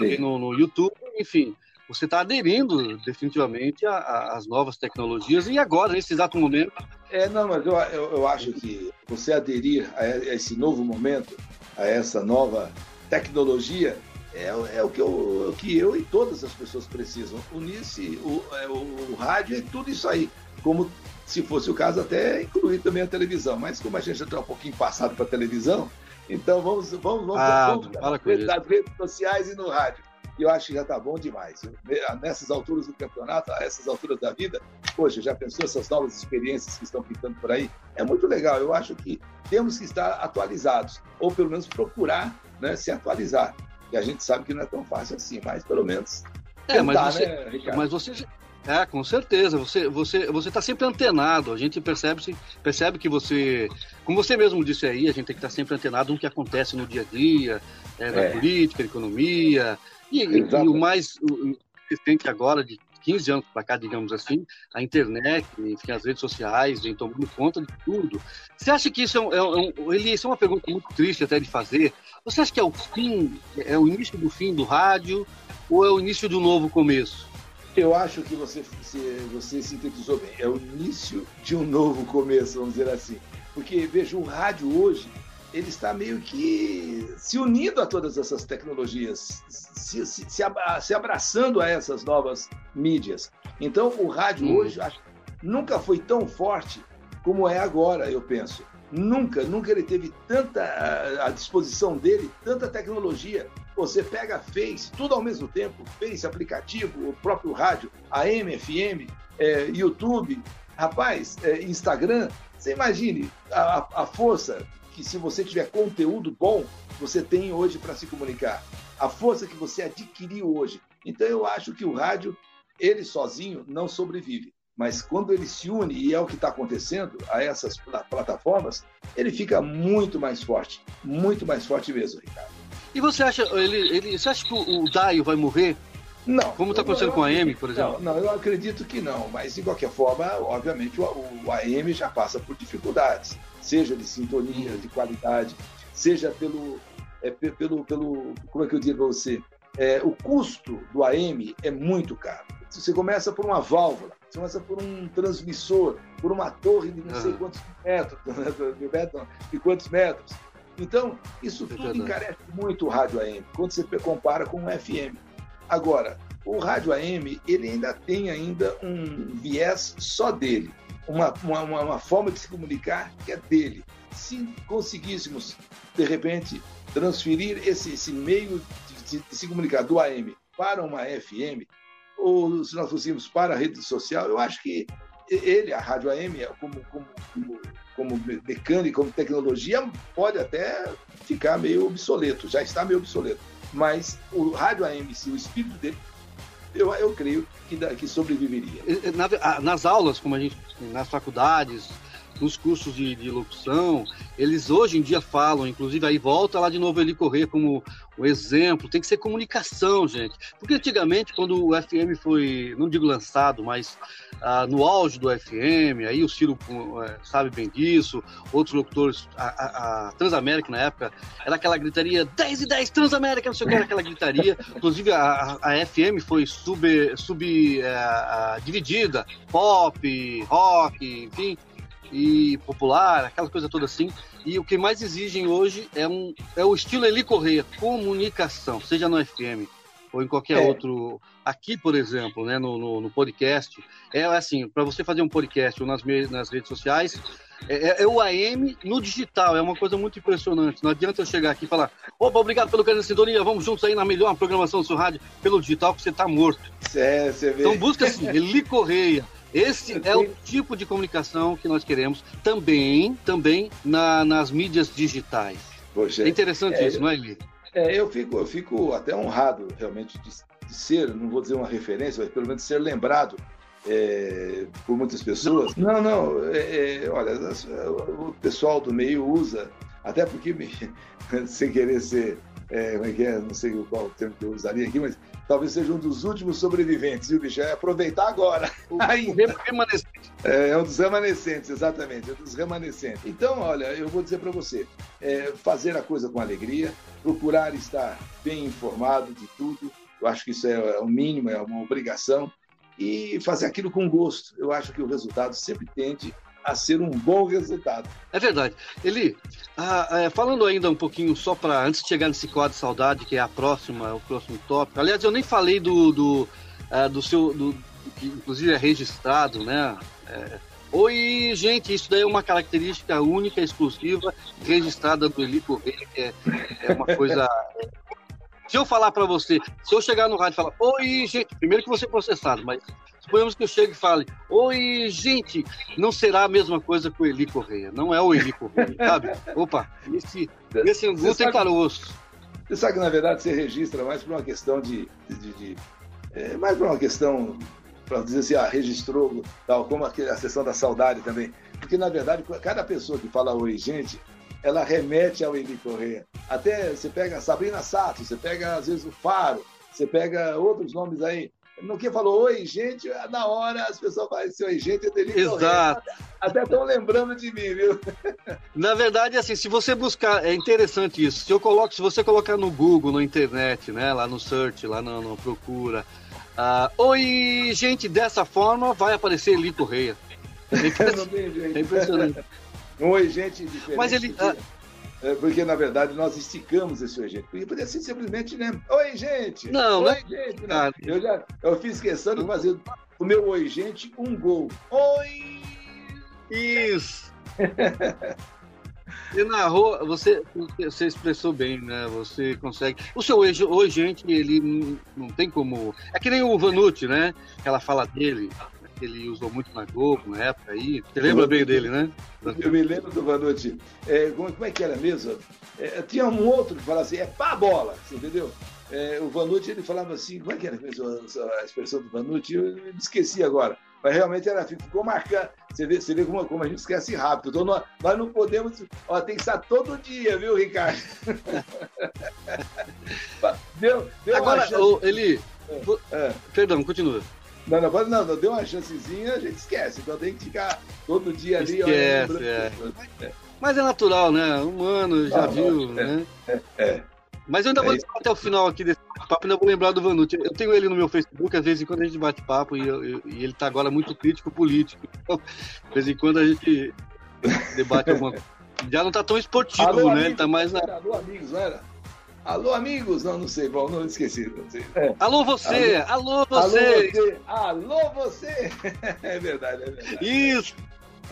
é. no, no, YouTube, enfim. Você está aderindo definitivamente às novas tecnologias e agora, nesse exato momento. É, não, mas eu, eu, eu acho que você aderir a esse novo momento, a essa nova tecnologia, é, é, o, que eu, o que eu e todas as pessoas precisam. Unir-se, o, é, o, o rádio é tudo isso aí. Como se fosse o caso, até incluir também a televisão. Mas como a gente já está um pouquinho passado para a televisão, Então vamos, vamos, vamos, ah, vamos nas redes sociais e no rádio. E eu acho que já está bom demais. Nessas alturas do campeonato, a essas alturas da vida, poxa, já pensou essas novas experiências que estão pintando por aí? É muito legal. Eu acho que temos que estar atualizados, ou pelo menos procurar né, se atualizar. E a gente sabe que não é tão fácil assim, mas pelo menos. É, tentar, mas você, né, mas você é, com certeza. Você você você está sempre antenado. A gente percebe percebe que você, como você mesmo disse aí, a gente tem que estar sempre antenado no que acontece no dia a dia, é, na é. política, na economia e, e, o mais recente agora de 15 anos para cá, digamos assim, a internet, enfim, as redes sociais vem tomando conta de tudo. Você acha que isso é, um, é, um, ele, isso é uma pergunta muito triste até de fazer? Você acha que é o fim, é o início do fim do rádio ou é o início um novo começo? Eu acho que você, você sintetizou bem. É o início de um novo começo, vamos dizer assim. Porque, veja, o rádio hoje, ele está meio que se unindo a todas essas tecnologias, se, se, se abraçando a essas novas mídias. Então, o rádio hum. hoje acho, nunca foi tão forte como é agora, eu penso. Nunca, nunca ele teve tanta à disposição dele, tanta tecnologia você pega Face, tudo ao mesmo tempo, Face, aplicativo, o próprio rádio, AM, FM, é, YouTube, rapaz, é, Instagram. Você imagine a, a força que se você tiver conteúdo bom, você tem hoje para se comunicar. A força que você adquiriu hoje. Então eu acho que o rádio, ele sozinho não sobrevive. Mas quando ele se une, e é o que está acontecendo a essas plataformas, ele fica muito mais forte. Muito mais forte mesmo, Ricardo. E você acha, ele, ele, você acha que o, o Daio vai morrer? Não. Como está acontecendo com a AM, por exemplo? Não, não, eu acredito que não. Mas, de qualquer forma, obviamente, o, o AM já passa por dificuldades, seja de sintonia, de qualidade, seja pelo, é, pelo, pelo como é que eu digo para você? É, o custo do AM é muito caro. Você começa por uma válvula, você começa por um transmissor, por uma torre de não sei quantos metros, de quantos metros. Então, isso tudo encarece muito o rádio AM, quando você compara com o FM. Agora, o rádio AM, ele ainda tem ainda um viés só dele, uma, uma, uma forma de se comunicar que é dele. Se conseguíssemos, de repente, transferir esse, esse meio de se comunicar do AM para uma FM, ou se nós fôssemos para a rede social, eu acho que ele, a rádio AM, como, como, como como mecânica, como tecnologia, pode até ficar meio obsoleto, já está meio obsoleto. Mas o rádio AM, se o espírito dele, eu, eu creio que, que sobreviveria. nas aulas, como a gente, nas faculdades, nos cursos de, de, locução, eles hoje em dia falam, inclusive aí volta lá de novo ele correr como o exemplo, tem que ser comunicação, gente. Porque antigamente, quando o FM foi, não digo lançado, mas ah, no auge do FM, aí o Ciro é, sabe bem disso, outros locutores, a, a, a, Transamérica na época, era aquela gritaria 10 e 10 Transamérica, não sei o que, era aquela gritaria. Inclusive a, a FM foi sub, sub é, dividida, pop, rock, enfim e popular, aquela coisa toda assim. E o que mais exigem hoje é, um, é o estilo Eli Correia, comunicação, seja no FM ou em qualquer é. outro. Aqui, por exemplo, né, no, no, no podcast, é assim, para você fazer um podcast ou nas, nas redes sociais, é, é, é, o AM no digital, é uma coisa muito impressionante. Não adianta eu chegar aqui e falar, opa, obrigado pelo carinho da sintonia, vamos juntos aí na melhor programação do seu rádio pelo digital, que você tá morto. É, você vê. Então busca assim, Eli Correia, esse é o tipo de comunicação que nós queremos também, também na, nas mídias digitais. Poxa, é interessante é, isso, não é, Eli? É, eu fico, eu fico até honrado realmente de, de, ser, não vou dizer uma referência, mas pelo menos ser lembrado é, por muitas pessoas. Não, não, é, é olha, o pessoal do meio usa, até porque, me, sem querer ser, é, é é, não sei qual termo que eu usaria aqui, mas talvez seja um dos últimos sobreviventes, viu, bicho? É aproveitar agora. O, Ainda. remanescente. É, é, um dos remanescentes, exatamente, é um dos remanescentes. Então, olha, eu vou dizer para você, é, fazer a coisa com alegria, procurar estar bem informado de tudo, eu acho que isso é, é o mínimo, é uma obrigação, e fazer aquilo com gosto. Eu acho que o resultado sempre tende a ser um bom resultado. É verdade. Eli, ah, é, falando ainda um pouquinho só para antes de chegar nesse quadro de saudade, que é a próxima, o próximo tópico. Aliás, eu nem falei do do, uh, do seu, do, que inclusive é registrado, né? É, Oi, gente, isso daí é uma característica única, exclusiva, registrada do Eli Correia, que é, é uma coisa. Se eu falar para você, se eu chegar no rádio e falar, oi, gente, primeiro que você é processado, mas suponhamos que eu chegue e fale, oi, gente, não será a mesma coisa com o Eli Correia, não é o Eli Correia, sabe? Opa, esse, esse angu tem caroço. Você sabe que, na verdade, você registra mais por uma questão de. de, de, é, mais por uma questão, para dizer assim, ah, registrou, tal, como a, a sessão da saudade também. Porque, na verdade, cada pessoa que fala oi, gente, ela remete ao Eli Correia. Até você pega Sabrina Sato, você pega, às vezes, o Faro, você pega outros nomes aí. No que falou oi, gente, na hora as pessoas falam esse oi, gente, é Eli Exato. Até estão lembrando de mim, viu? Na verdade, assim, se você buscar, é interessante isso. Se eu coloco, se você colocar no Google, na internet, né, lá no search, lá no procura, uh, oi, gente, dessa forma vai aparecer Eli Correia. É impressionante. É impressionante. Oi, gente, diferente. Mas ele. Uh, é, porque, na verdade, nós esticamos esse oi, gente. Porque poderia ser simplesmente, né? Oi, gente! Não, oi, né? gente! Não. Eu, já, eu fiz questão de fazer o meu oi, gente, um gol. Oi! Isso! Você narrou, você, você expressou bem, né? Você consegue. O seu oi, oi, gente, ele não tem como. É que nem o Vanucci, né? Aquela fala dele que ele usou muito na Globo na época aí. Você lembra bem dele, né? Eu me lembro do Vanucci. É, como, como, é que era mesmo? É, tinha um outro que falava assim, é pá bola, você entendeu? É, o Vanucci ele falava assim, como é que era mesmo a expressão do Vanucci? Eu me esqueci agora. Mas realmente era, ficou marcando. Você vê, você vê como, como a gente esquece rápido. Então nós, nós não podemos. Ó, tem que estar todo dia, viu, Ricardo? deu, deu Agora, Eli. É. Perdão, continua. Não, não, não, não, deu uma chancezinha, a gente esquece. Então tem que ficar todo dia ali. Esquece, ó, é. é. Mas é natural, né? Humano, já viu, é, né? É, é. Mas eu ainda vou até o final aqui desse papo, ainda vou lembrar do Vanucci. Eu tenho ele no meu Facebook, às vezes em quando a gente bate papo, e, eu, eu, e ele está agora muito crítico político. Então, de vez em quando a gente debate alguma coisa. Já não está tão esportivo, né? Ele tá mais na. Amigos, era? Alô, amigos? Não, não sei, bom, não esqueci. Não sei. É. Alô, você! Alô, alô você! Alô, você! É verdade, é verdade. Isso!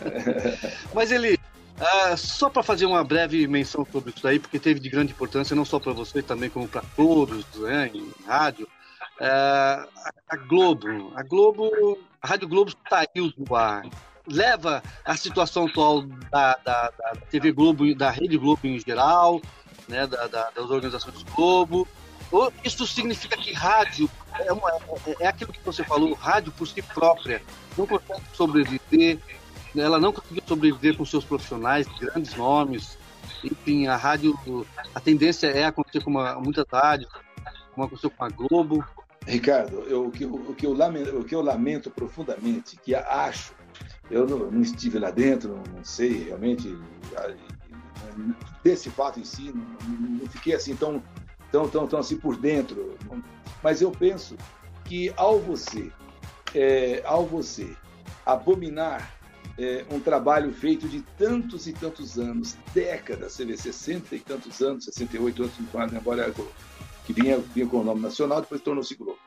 Mas ele, ah, só para fazer uma breve menção sobre isso aí, porque teve de grande importância, não só para você, também como para todos, né, em rádio. Ah, a Globo, a Globo, a Rádio Globo saiu do ar. Leva a situação atual da, da, da TV Globo, da Rede Globo em geral, né, da, da, das organizações do Globo. Isso significa que rádio é, uma, é, é, aquilo que você falou, rádio por si própria não consegue sobreviver, ela não conseguiu sobreviver com seus profissionais, grandes nomes. Enfim, a rádio, a tendência é acontecer com uma, muitas rádios, como aconteceu com a Globo. Ricardo, eu, o, que, o, que eu lamento, o que eu lamento profundamente, que acho, eu não, não estive lá dentro, não sei realmente desse fato em si, não, fiquei assim tão, tão, tão, tão assim por dentro. Mas eu penso que ao você, é, ao você abominar é, um trabalho feito de tantos e tantos anos, décadas, você vê, 60 e tantos anos, 68 anos, embora que vinha, vinha com o nome nacional, depois tornou-se Globo.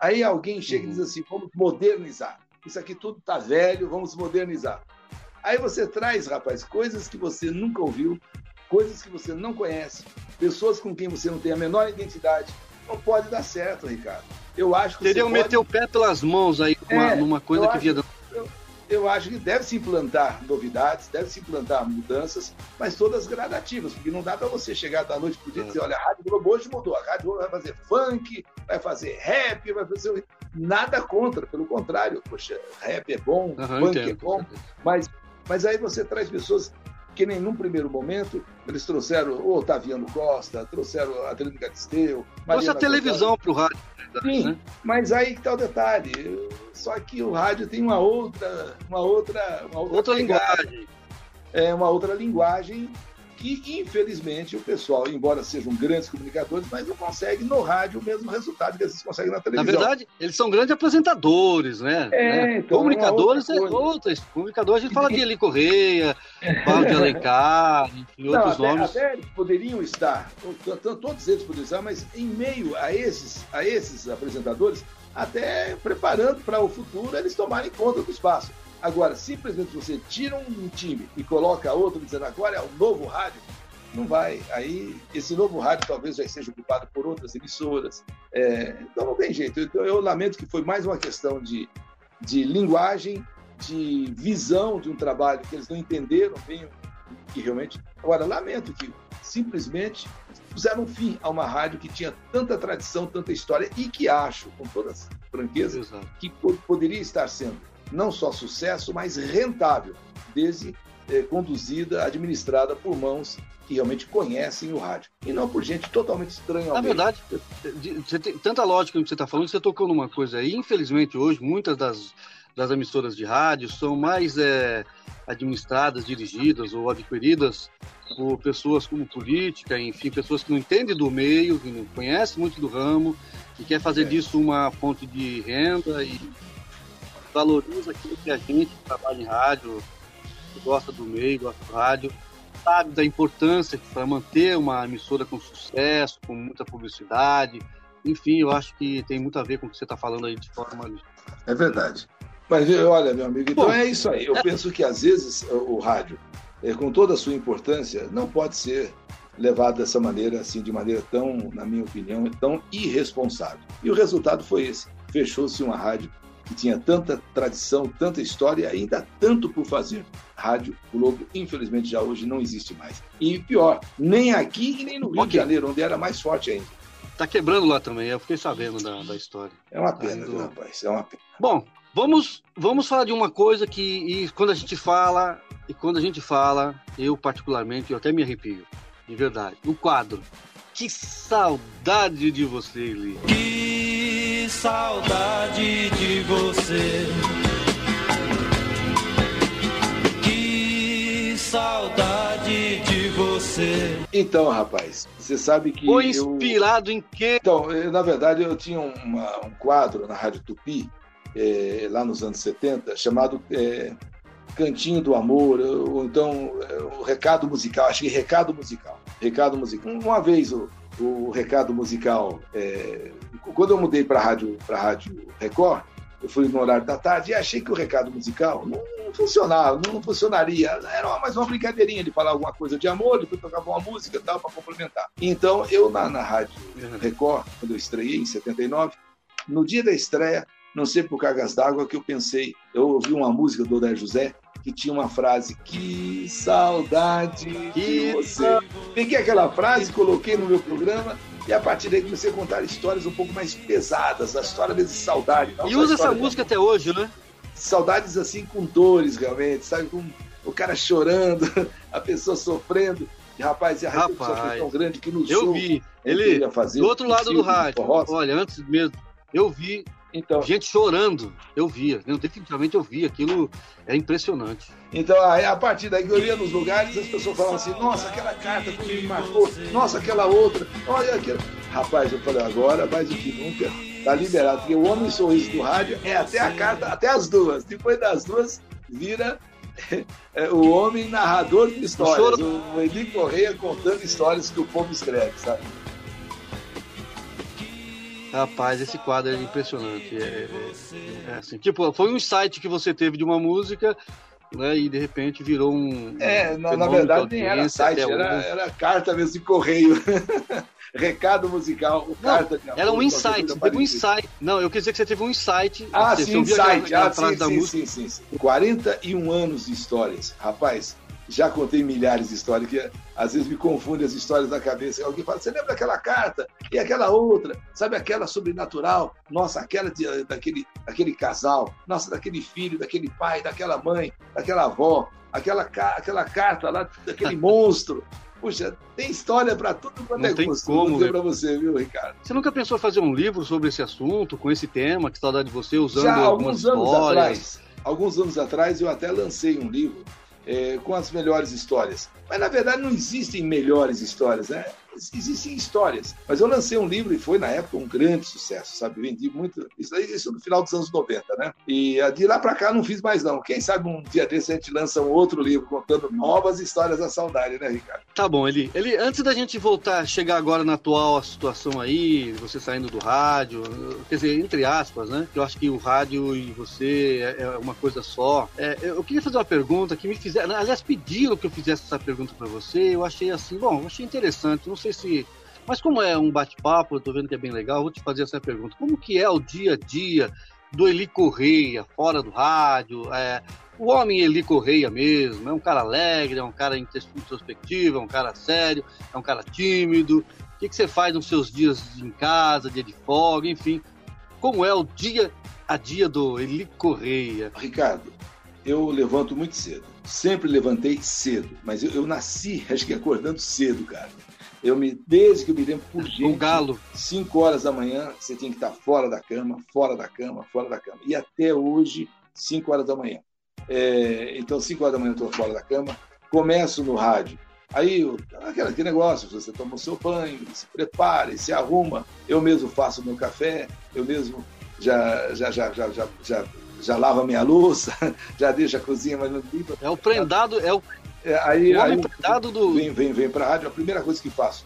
Aí alguém chega uhum. e diz assim: vamos modernizar. Isso aqui tudo está velho, vamos modernizar. Aí você traz, rapaz, coisas que você nunca ouviu, coisas que você não conhece, pessoas com quem você não tem a menor identidade. Não pode dar certo, Ricardo. Eu acho que Teriam pode... meter o pé pelas mãos aí é, numa coisa que via. Eu, eu acho que deve se implantar novidades, deve se implantar mudanças, mas todas gradativas, porque não dá para você chegar da noite pro dia e dizer, olha, a Rádio Globo hoje mudou, a Rádio Globo vai fazer funk, vai fazer rap, vai fazer nada contra, pelo contrário, poxa, rap é bom, uhum, funk entendo, é bom, mas mas aí você traz pessoas que nem num primeiro momento eles trouxeram o Otaviano Costa, trouxeram a Adriano Galisteu. Trouxe a televisão para o rádio. Sim, né? mas aí que está o detalhe. Só que o rádio tem uma outra, uma outra, uma outra, outra linguagem. É uma outra linguagem que, infelizmente, o pessoal, embora sejam grandes comunicadores, mas não consegue no rádio o mesmo resultado que eles conseguem na televisão. Na verdade, eles são grandes apresentadores, né? É, né? Então, comunicadores é outra. é Comunicadores, a gente fala de Eli Correia, fala de Alencar, e outros não, até, nomes. Até eles poderiam estar, todos eles poderiam estar, mas em meio a esses, a esses apresentadores, até preparando para o futuro eles tomarem conta do espaço. Agora, simplesmente você tira um time e coloca outro dizendo agora é o novo rádio, não vai. Aí esse novo rádio talvez já seja ocupado por outras emissoras. É, então não tem jeito. Eu, eu, lamento que foi mais uma questão de, de linguagem, de visão de um trabalho que eles não entenderam bem que realmente. Agora, lamento que simplesmente puseram fim a uma rádio que tinha tanta tradição, tanta história e que acho, com toda franqueza, Exato. que poderia estar sendo não só sucesso, mas rentável, desde eh, conduzida, administrada por mãos que realmente conhecem o rádio. E não por gente totalmente estranha. Na verdade, você tem tanta lógica no que você está falando, você tocou numa coisa aí. Infelizmente, hoje, muitas das, das emissoras de rádio são mais é, administradas, dirigidas ou adquiridas por pessoas como política, enfim, pessoas que não entendem do meio, que não conhecem muito do ramo, que quer fazer é. disso uma fonte de renda e valoriza aquilo que a gente que trabalha em rádio, que gosta do meio, gosta do rádio, sabe da importância para manter uma emissora com sucesso, com muita publicidade. Enfim, eu acho que tem muito a ver com o que você está falando aí de forma. É verdade. Mas olha, meu amigo, então é isso aí. Eu é... penso que às vezes o rádio, é, com toda a sua importância, não pode ser levado dessa maneira, assim, de maneira tão, na minha opinião, tão irresponsável. E o resultado foi esse. Fechou-se uma rádio que tinha tanta tradição, tanta história e ainda tanto por fazer. Rádio Globo, infelizmente, já hoje não existe mais. E pior, nem aqui e nem no Rio okay. de Janeiro, onde era mais forte ainda. Tá quebrando lá também, eu fiquei sabendo da, da história. É uma pena, tá viu, rapaz? É uma pena. Bom, vamos, vamos falar de uma coisa que e quando a gente fala, e quando a gente fala, eu particularmente, eu até me arrepio, de verdade. O quadro. Que saudade de você, Eli. Que saudade de você. Que saudade de você. Então, rapaz, você sabe que. Foi inspirado eu... em quê? Então, eu, na verdade, eu tinha uma, um quadro na Rádio Tupi, é, lá nos anos 70, chamado é, Cantinho do Amor, ou então é, o Recado Musical, acho que Recado Musical. Recado Musical. Uma vez o, o Recado Musical, é, quando eu mudei para a rádio, rádio Record, eu fui no horário da tarde e achei que o Recado Musical não, não funcionava, não, não, funcionaria. Era mais uma brincadeirinha de falar alguma coisa de amor, depois tocava uma música e tal para complementar. Então, eu na, na rádio Record, quando eu estreiei em 79, no dia da estreia, não sei por cargas d'água que eu pensei, eu ouvi uma música do Odair José, que tinha uma frase: Que saudade de você. Peguei aquela frase, coloquei no meu programa e a partir daí comecei a contar histórias um pouco mais pesadas, a história de saudade. E usa essa música até hoje, né? Saudades assim com dores, realmente, sabe? Com o cara chorando, a pessoa sofrendo. E, rapaz, a repercussão foi tão grande que no eu. Eu vi. Ele, fazer, do outro lado do rádio. Olha, antes mesmo, eu vi então, Gente chorando, eu via, definitivamente eu via, aquilo é impressionante. Então, a partir daí que eu ia nos lugares, as pessoas falavam assim: nossa, aquela carta que me marcou, nossa, aquela outra, olha aquilo. Rapaz, eu falei: agora, mais do que nunca, tá liberado, porque o Homem Sorriso do Rádio é até a carta, até as duas. Depois das duas, vira é, o homem narrador de histórias, o, o Eli Correia contando histórias que o povo escreve, sabe? Rapaz, esse quadro é impressionante. É, é, é, assim, tipo, foi um insight que você teve de uma música, né? E de repente virou um. É, na, na verdade nem era site, era, era, carta mesmo de correio. Recado musical, carta de Era um insight, teve um insight. Não, eu quis dizer que você teve um insight. Ah, você, sim, insight. Ah, sim, sim, sim, sim, sim. 41 anos de histórias. Rapaz, já contei milhares de histórias que às vezes me confunde as histórias da cabeça. Alguém fala, você lembra daquela carta? E aquela outra? Sabe aquela sobrenatural? Nossa, aquela de, daquele, daquele casal. Nossa, daquele filho, daquele pai, daquela mãe, daquela avó. Aquela, aquela carta lá daquele monstro. Puxa, tem história para tudo quanto Não é tem gosto. Como, dizer para você, viu, Ricardo? Você nunca pensou em fazer um livro sobre esse assunto, com esse tema, que saudade de você, usando Já, alguns anos histórias? atrás, alguns anos atrás eu até lancei um livro é, com as melhores histórias. Mas na verdade não existem melhores histórias, né? Existem histórias. Mas eu lancei um livro e foi, na época, um grande sucesso, sabe? Vendi muito. Isso aí isso no final dos anos 90, né? E de lá para cá não fiz mais, não. Quem sabe um dia desse a gente lança um outro livro contando novas histórias da saudade, né, Ricardo? Tá bom, Eli. Eli, antes da gente voltar, chegar agora na atual situação aí, você saindo do rádio, quer dizer, entre aspas, né? Eu acho que o rádio e você é, é uma coisa só. É, eu queria fazer uma pergunta que me fizeram, aliás, pediram que eu fizesse essa pergunta para você. Eu achei assim, bom, achei interessante. Não sei se mas como é um bate-papo, eu estou vendo que é bem legal, vou te fazer essa pergunta. Como que é o dia a dia do Eli Correia, fora do rádio? É, o homem Eli Correia mesmo, é um cara alegre, é um cara introspectivo, é um cara sério, é um cara tímido. O que, que você faz nos seus dias em casa, dia de folga, enfim? Como é o dia a dia do Eli Correia? Ricardo, eu levanto muito cedo. Sempre levantei cedo, mas eu, eu nasci, acho que acordando cedo, cara. Eu me, desde que eu me lembro por gente, um galo. 5 horas da manhã, você tinha que estar fora da cama, fora da cama, fora da cama. E até hoje, 5 horas da manhã. É, então, 5 horas da manhã eu estou fora da cama, começo no rádio. Aí, aquele, aquele negócio, você toma o seu banho, se prepara, se arruma. Eu mesmo faço o meu café, eu mesmo já, já, já, já, já, já, já lavo a minha louça, já deixo a cozinha mais limpa. É o prendado, é o é, aí, o aí prendado do... vem, vem, vem para a rádio, a primeira coisa que faço,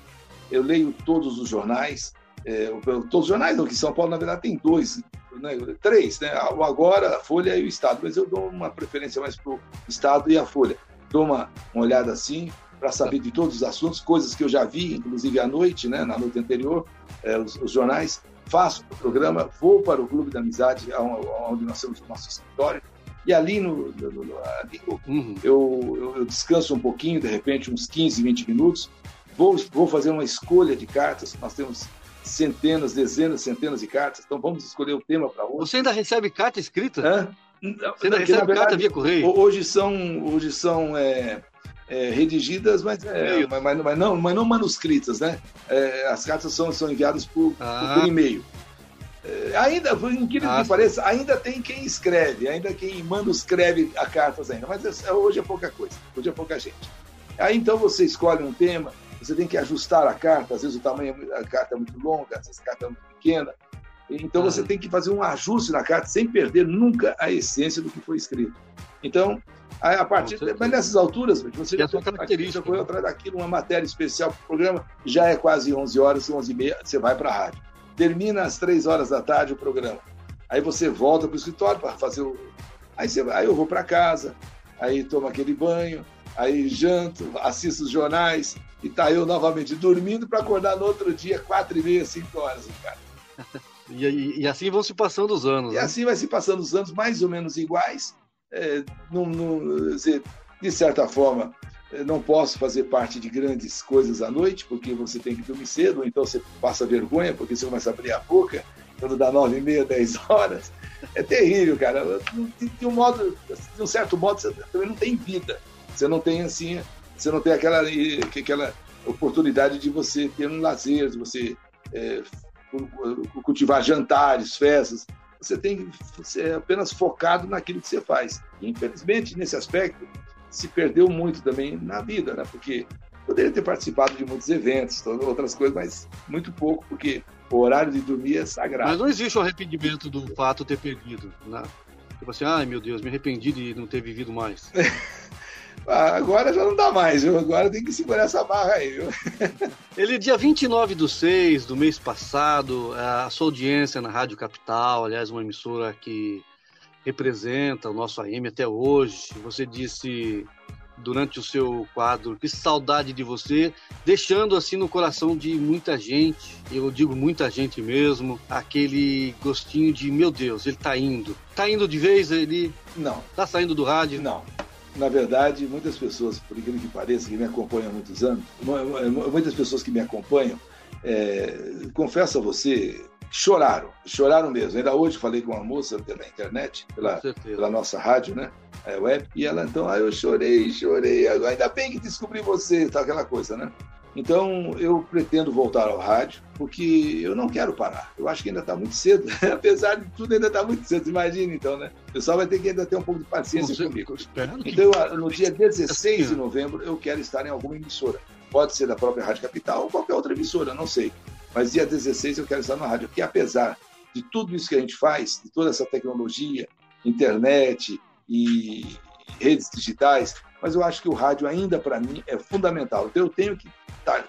eu leio todos os jornais, é, todos os jornais não, que São Paulo, na verdade, tem dois, né, três, né? O Agora, a Folha e o Estado, mas eu dou uma preferência mais para o Estado e a Folha. Dou uma, uma olhada assim, para saber de todos os assuntos, coisas que eu já vi, inclusive à noite, né, na noite anterior, é, os, os, jornais. Faço o programa, vou para o Clube da Amizade, onde nós temos o nosso escritório, e ali, no, no, ali uhum. eu, eu, eu, descanso um pouquinho, de repente, uns 15, 20 minutos. Vou, vou fazer uma escolha de cartas. Nós temos centenas, dezenas, centenas de cartas. Então vamos escolher o tema para hoje. Você ainda recebe carta escrita? Hã? Você ainda recebe verdade, carta via correio? Hoje são, hoje são é, é, redigidas, mas, é, mas, mas, mas, não, mas não manuscritas, né? É, as cartas são, são enviadas por, ah. por e-mail. É, ainda, por incrível ah, que pareça, ainda tem quem escreve, ainda quem manda escreve a cartas ainda, mas é, hoje é pouca coisa, hoje é pouca gente. Aí então você escolhe um tema, você tem que ajustar a carta, às vezes o tamanho da carta é muito longa, às vezes a carta é muito pequena. Então você tem que fazer um ajuste na carta sem perder nunca a essência do que foi escrito. Então, a partir mas nessas alturas, você já foi né? atrás daquilo, uma matéria especial para o programa, já é quase 11 horas, 11 e meia, você vai para a rádio termina às três horas da tarde o programa. Aí você volta para o escritório para fazer o. Aí, você... aí eu vou para casa, aí tomo aquele banho, aí janto, assisto os jornais e tá eu novamente dormindo para acordar no outro dia, quatro e meia, cinco horas, cara. e, e, e, assim vão se passando os anos. E né? assim vai se passando os anos, mais ou menos iguais. É, num, num, de certa forma, não posso fazer parte de grandes coisas à noite, porque você tem que dormir cedo, ou então você passa vergonha, porque você começa a abrir a boca quando dá nove e meia, dez horas. É terrível, cara. De, um modo, de um certo modo, você também não tem vida. Você não tem assim, você não tem aquela, aquela oportunidade de você ter um lazer, de você é, cultivar jantares, festas. Você tem você é apenas focado naquilo que você faz. infelizmente, nesse aspecto, se perdeu muito também na vida, né? Porque poderia ter participado de muitos eventos, outras coisas, mas muito pouco, porque o horário de dormir é sagrado. Mas não existe o arrependimento do fato de ter perdido, né? Tipo assim, ai meu Deus, me arrependi de não ter vivido mais. Ah, agora já não dá mais, viu? Agora tem que segurar essa barra aí, viu? Ele, dia 29 do 6 do mês passado, a sua audiência na Rádio Capital, aliás, uma emissora que representa o nosso AM até hoje. Você disse durante o seu quadro que saudade de você, deixando assim no coração de muita gente, eu digo muita gente mesmo, aquele gostinho de meu Deus, ele tá indo. Tá indo de vez ele? Não. Tá saindo do rádio? Não. Na verdade, muitas pessoas, por incrível que pareça, que me acompanham há muitos anos, muitas pessoas que me acompanham, é, confesso a você, choraram, choraram mesmo. Ainda hoje falei com uma moça pela internet, pela, pela nossa rádio, né? A web, e ela então, ah, eu chorei, chorei, ainda bem que descobri você, tá, aquela coisa, né? Então eu pretendo voltar ao rádio, porque eu não quero parar. Eu acho que ainda está muito cedo, apesar de tudo ainda está muito cedo. Imagina então, né? O pessoal vai ter que ainda ter um pouco de paciência comigo. Então, no dia 16 de novembro, eu quero estar em alguma emissora. Pode ser da própria Rádio Capital ou qualquer outra emissora, não sei. Mas dia 16 eu quero estar na rádio, porque apesar de tudo isso que a gente faz, de toda essa tecnologia, internet e redes digitais, mas eu acho que o rádio ainda para mim é fundamental. Então eu tenho que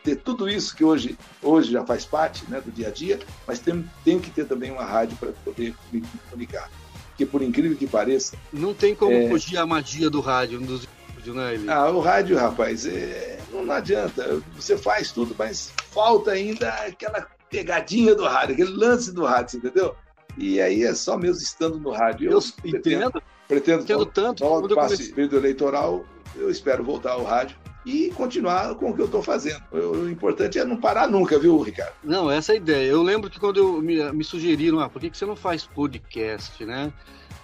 ter tudo isso que hoje, hoje já faz parte né, do dia a dia, mas tenho, tenho que ter também uma rádio para poder me comunicar. Porque por incrível que pareça. Não tem como é... fugir a magia do rádio, um dos né, Eli? Ah, o rádio, rapaz, é... não adianta. Você faz tudo, mas falta ainda aquela pegadinha do rádio, aquele lance do rádio, entendeu? E aí é só mesmo estando no rádio. Eu, eu entendo. Pretendo, entendo tanto. Quando passe período eleitoral, eu espero voltar ao rádio e continuar com o que eu estou fazendo. O, importante é não parar nunca, viu, Ricardo? Não, essa é a ideia. Eu lembro que quando eu, me, me sugeriram, ah, por que, que você não faz podcast, né?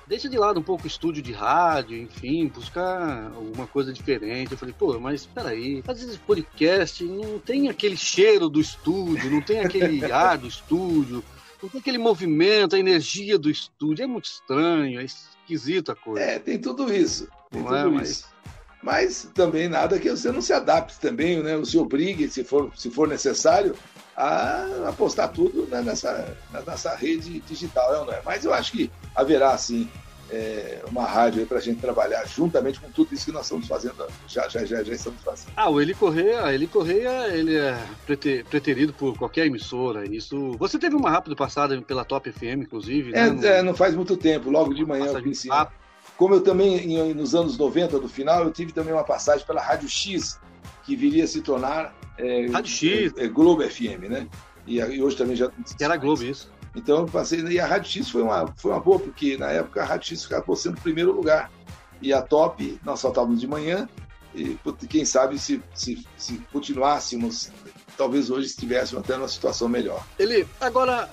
Deixa de lado um pouco o estúdio de rádio, enfim, buscar alguma coisa diferente. Eu falei, pô, mas peraí, às vezes podcast não tem aquele cheiro do estúdio, não tem aquele ar do estúdio, não tem aquele movimento, a energia do estúdio. É muito estranho, é esquisita a coisa. É, tem tudo isso. Tem não tudo é, isso. Mas mas também nada que você não se adapte também, né? se obrigue, se for, se for necessário, a apostar tudo né, nessa, nessa rede digital, é ou não é? Mas eu acho que haverá, sim, é, uma rádio para a gente trabalhar juntamente com tudo isso que nós estamos fazendo, já, já, já, já estamos fazendo. Ah, o Eli Correia, Eli Correia, ele é preterido por qualquer emissora, isso... Você teve uma rápida passada pela Top FM, inclusive, é, né? No... É, não faz muito tempo, logo de manhã eu pensei... Como eu também, nos anos 90 do final, eu tive também uma passagem pela Rádio X, que viria a se tornar é, Rádio X. É, é Globo FM, né? E, e, hoje também já. Era Globo, isso. Então eu passei. E a Rádio X foi uma, foi uma boa, porque na época a Rádio X acabou sendo o primeiro lugar. E a top, nós soltávamos de manhã, e quem sabe se, se, se continuássemos talvez hoje estivéssemos até numa situação melhor. Ele, agora,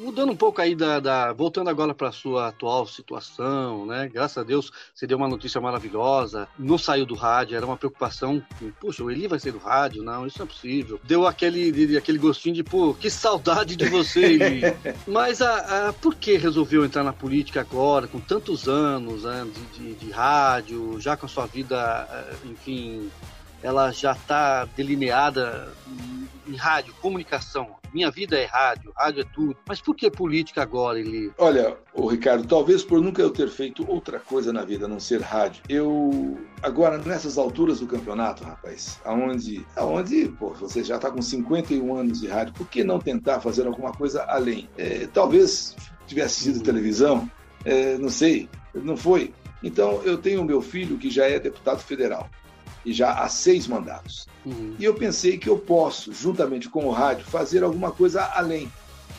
mudando um pouco aí da. da voltando agora para a sua atual situação, né? Graças a Deus você deu uma notícia maravilhosa, não saiu do rádio, era uma preocupação. Puxa, o Eli vai sair do rádio? Não, isso não é possível. Deu aquele, aquele gostinho de, pô, que saudade de você, Eli. Mas a, a, por que resolveu entrar na política agora, com tantos anos né, de, de, de rádio, já com a sua vida, eh, enfim, ela já está delineada em rádio, comunicação. Minha vida é rádio, rádio é tudo. Mas por que política agora, Eli? Olha, o Ricardo, talvez por nunca eu ter feito outra coisa na vida a não ser rádio. Eu agora nessas alturas do campeonato, rapaz, aonde, aonde, pô, você já está com 51 anos de rádio, por que não tentar fazer alguma coisa além? É, talvez tivesse sido televisão, é, não sei, não foi. Então eu tenho meu filho que já é deputado federal e já há seis mandatos. Uhum. E eu pensei que eu posso, juntamente com o rádio, fazer alguma coisa além.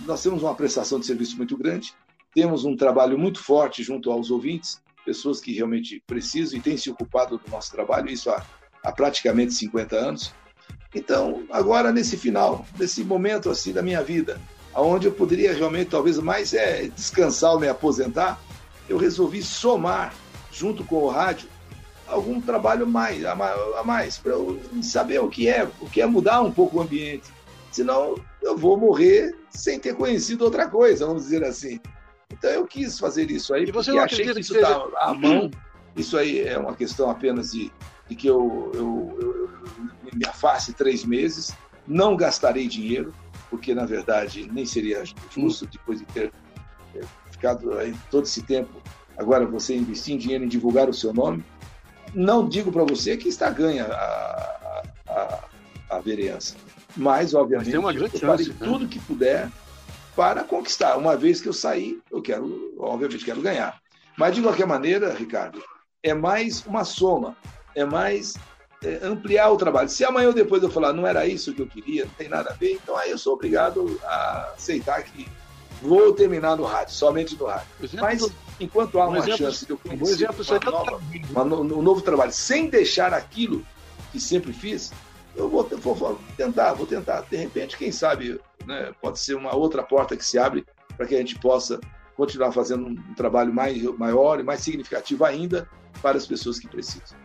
Nós temos uma prestação de serviço muito grande, temos um trabalho muito forte junto aos ouvintes, pessoas que realmente precisam e têm se ocupado do nosso trabalho, isso há, há praticamente 50 anos. Então, agora nesse final, nesse momento assim da minha vida, aonde eu poderia realmente talvez mais é descansar ou me aposentar, eu resolvi somar junto com o rádio algum trabalho mais, a mais, para eu saber o que é, o que é mudar um pouco o ambiente. Senão eu vou morrer sem ter conhecido outra coisa, vamos dizer assim. Então eu quis fazer isso aí, e você porque achei que isso está seja... à mão. Isso aí é uma questão apenas de, de que eu, eu, eu, eu me afaste três meses, não gastarei dinheiro, porque na verdade nem seria justo depois de ter ficado aí todo esse tempo. Agora você investir em dinheiro em divulgar o seu nome, não digo para você que está ganha a, a, a vereança, mas obviamente mas tem uma grande eu farei né? tudo que puder para conquistar. Uma vez que eu sair, eu quero, obviamente, quero ganhar. Mas de qualquer maneira, Ricardo, é mais uma soma, é mais é, ampliar o trabalho. Se amanhã ou depois eu falar não era isso que eu queria, não tem nada a ver, então aí eu sou obrigado a aceitar que vou terminar no rádio, somente no rádio. Mas enquanto há um uma exemplo, chance de eu conhecer um uma nova, uma, um novo trabalho, sem deixar aquilo que sempre fiz, eu vou, vou, tentar, vou tentar. De repente, quem sabe, né, pode ser uma outra porta que se abre para que a gente possa continuar fazendo um trabalho mais, maior e mais significativo ainda para as pessoas que precisam.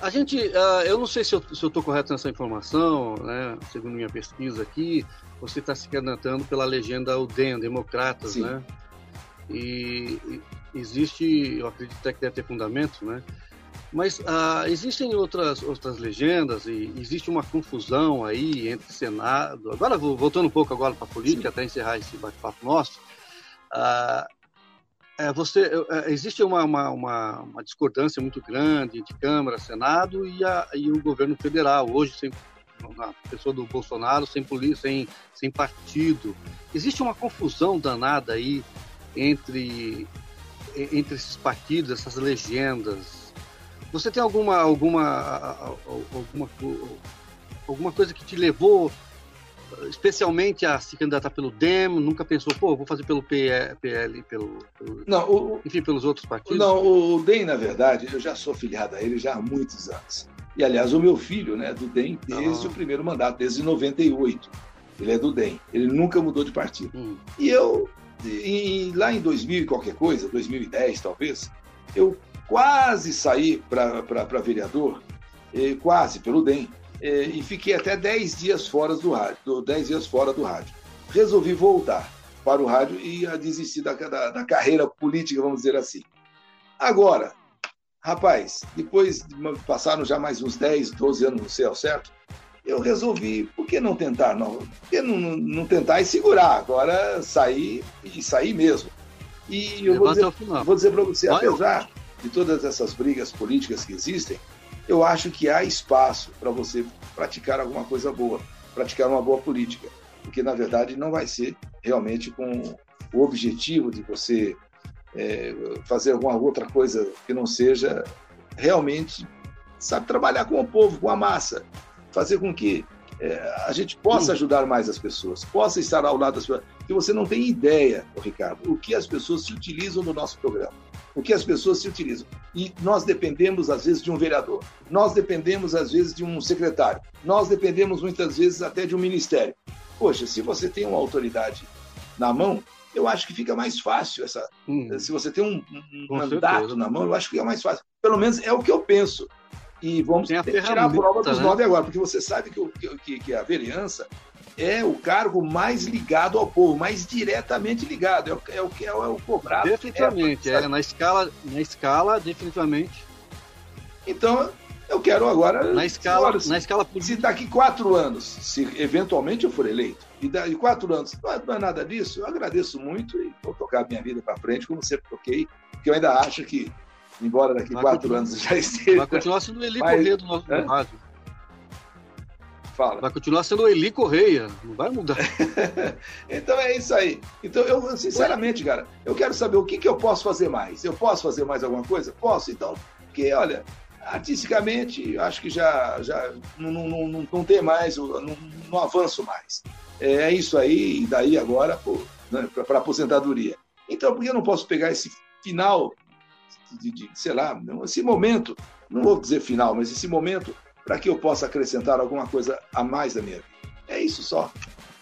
A gente, uh, eu não sei se eu estou correto nessa informação, né? Segundo minha pesquisa aqui, você está se candidatando pela legenda UDEM, Democratas, Sim. né? E existe, eu acredito até que deve ter fundamento, né? Mas uh, existem outras, outras legendas e existe uma confusão aí entre Senado. Agora, voltando um pouco agora para a política, Sim. até encerrar esse bate-papo nosso, uh, é, você, é, existe uma, uma, uma, uma, discordância muito grande entre Câmara, Senado e, a, e o governo federal. Hoje, sem, na pessoa do Bolsonaro, sem sem, sem partido. Existe uma confusão danada aí entre, entre esses partidos, essas legendas. Você tem alguma, alguma, alguma, alguma coisa que te levou especialmente a se candidatar pelo DEM, nunca pensou, pô, vou fazer pelo PL, PL pelo, pelo, não, o, enfim, pelos outros partidos? Não, o DEM, na verdade, eu já sou filiado a ele já há muitos anos. E, aliás, o meu filho, né, do DEM, desde ah. o primeiro mandato, desde 98. Ele é do DEM, ele nunca mudou de partido. Hum. E eu, e, lá em 2000 e qualquer coisa, 2010 talvez, eu quase saí para vereador, quase, pelo DEM. E fiquei até 10 dias fora do rádio, 10 dias fora do rádio. Resolvi voltar para o rádio e desistir da, da, da carreira política, vamos dizer assim. Agora, rapaz, depois passaram já mais uns 10, 12 anos no céu, certo? Eu resolvi, por que não tentar? Não, por que não, não tentar e segurar? Agora sair e sair mesmo. E eu vou dizer, vou dizer para você, apesar de todas essas brigas políticas que existem, eu acho que há espaço para você praticar alguma coisa boa, praticar uma boa política, porque na verdade não vai ser realmente com o objetivo de você é, fazer alguma outra coisa que não seja realmente, sabe, trabalhar com o povo, com a massa, fazer com que é, a gente possa ajudar mais as pessoas, possa estar ao lado das pessoas. Que você não tem ideia, Ricardo, o que as pessoas se utilizam no nosso programa o que as pessoas se utilizam. E nós dependemos, às vezes, de um vereador, nós dependemos, às vezes, de um secretário, nós dependemos, muitas vezes, até de um ministério. Poxa, se você tem uma autoridade na mão, eu acho que fica mais fácil essa. Hum, se você tem um, um mandato certeza. na mão, eu acho que fica mais fácil. Pelo menos é o que eu penso. E vamos a tirar a prova dos né? nove agora, porque você sabe que, que, que a vereança é o cargo mais ligado ao povo, mais diretamente ligado, é o, é o que é, o, é o cobrado. Definitivamente, é, é, na escala, na escala, definitivamente. Então, eu quero agora. Na escala, agora, na escala Se daqui quatro anos, se eventualmente eu for eleito, e daqui quatro anos não é, não é nada disso, eu agradeço muito e vou tocar minha vida para frente, como sempre toquei, porque eu ainda acho que, embora daqui vai quatro anos já esteja. Vai continuar sendo ele correr do nosso é? rádio. Fala. Vai continuar sendo o Eli Correia, não vai mudar. então é isso aí. Então, eu, sinceramente, cara, eu quero saber o que, que eu posso fazer mais. Eu posso fazer mais alguma coisa? Posso, então. Porque, olha, artisticamente, acho que já, já não, não, não, não tem mais, não, não avanço mais. É, é isso aí, e daí agora né, para aposentadoria. Então, por que eu não posso pegar esse final, de, de, sei lá, esse momento, não vou dizer final, mas esse momento para que eu possa acrescentar alguma coisa a mais da minha vida. É isso só.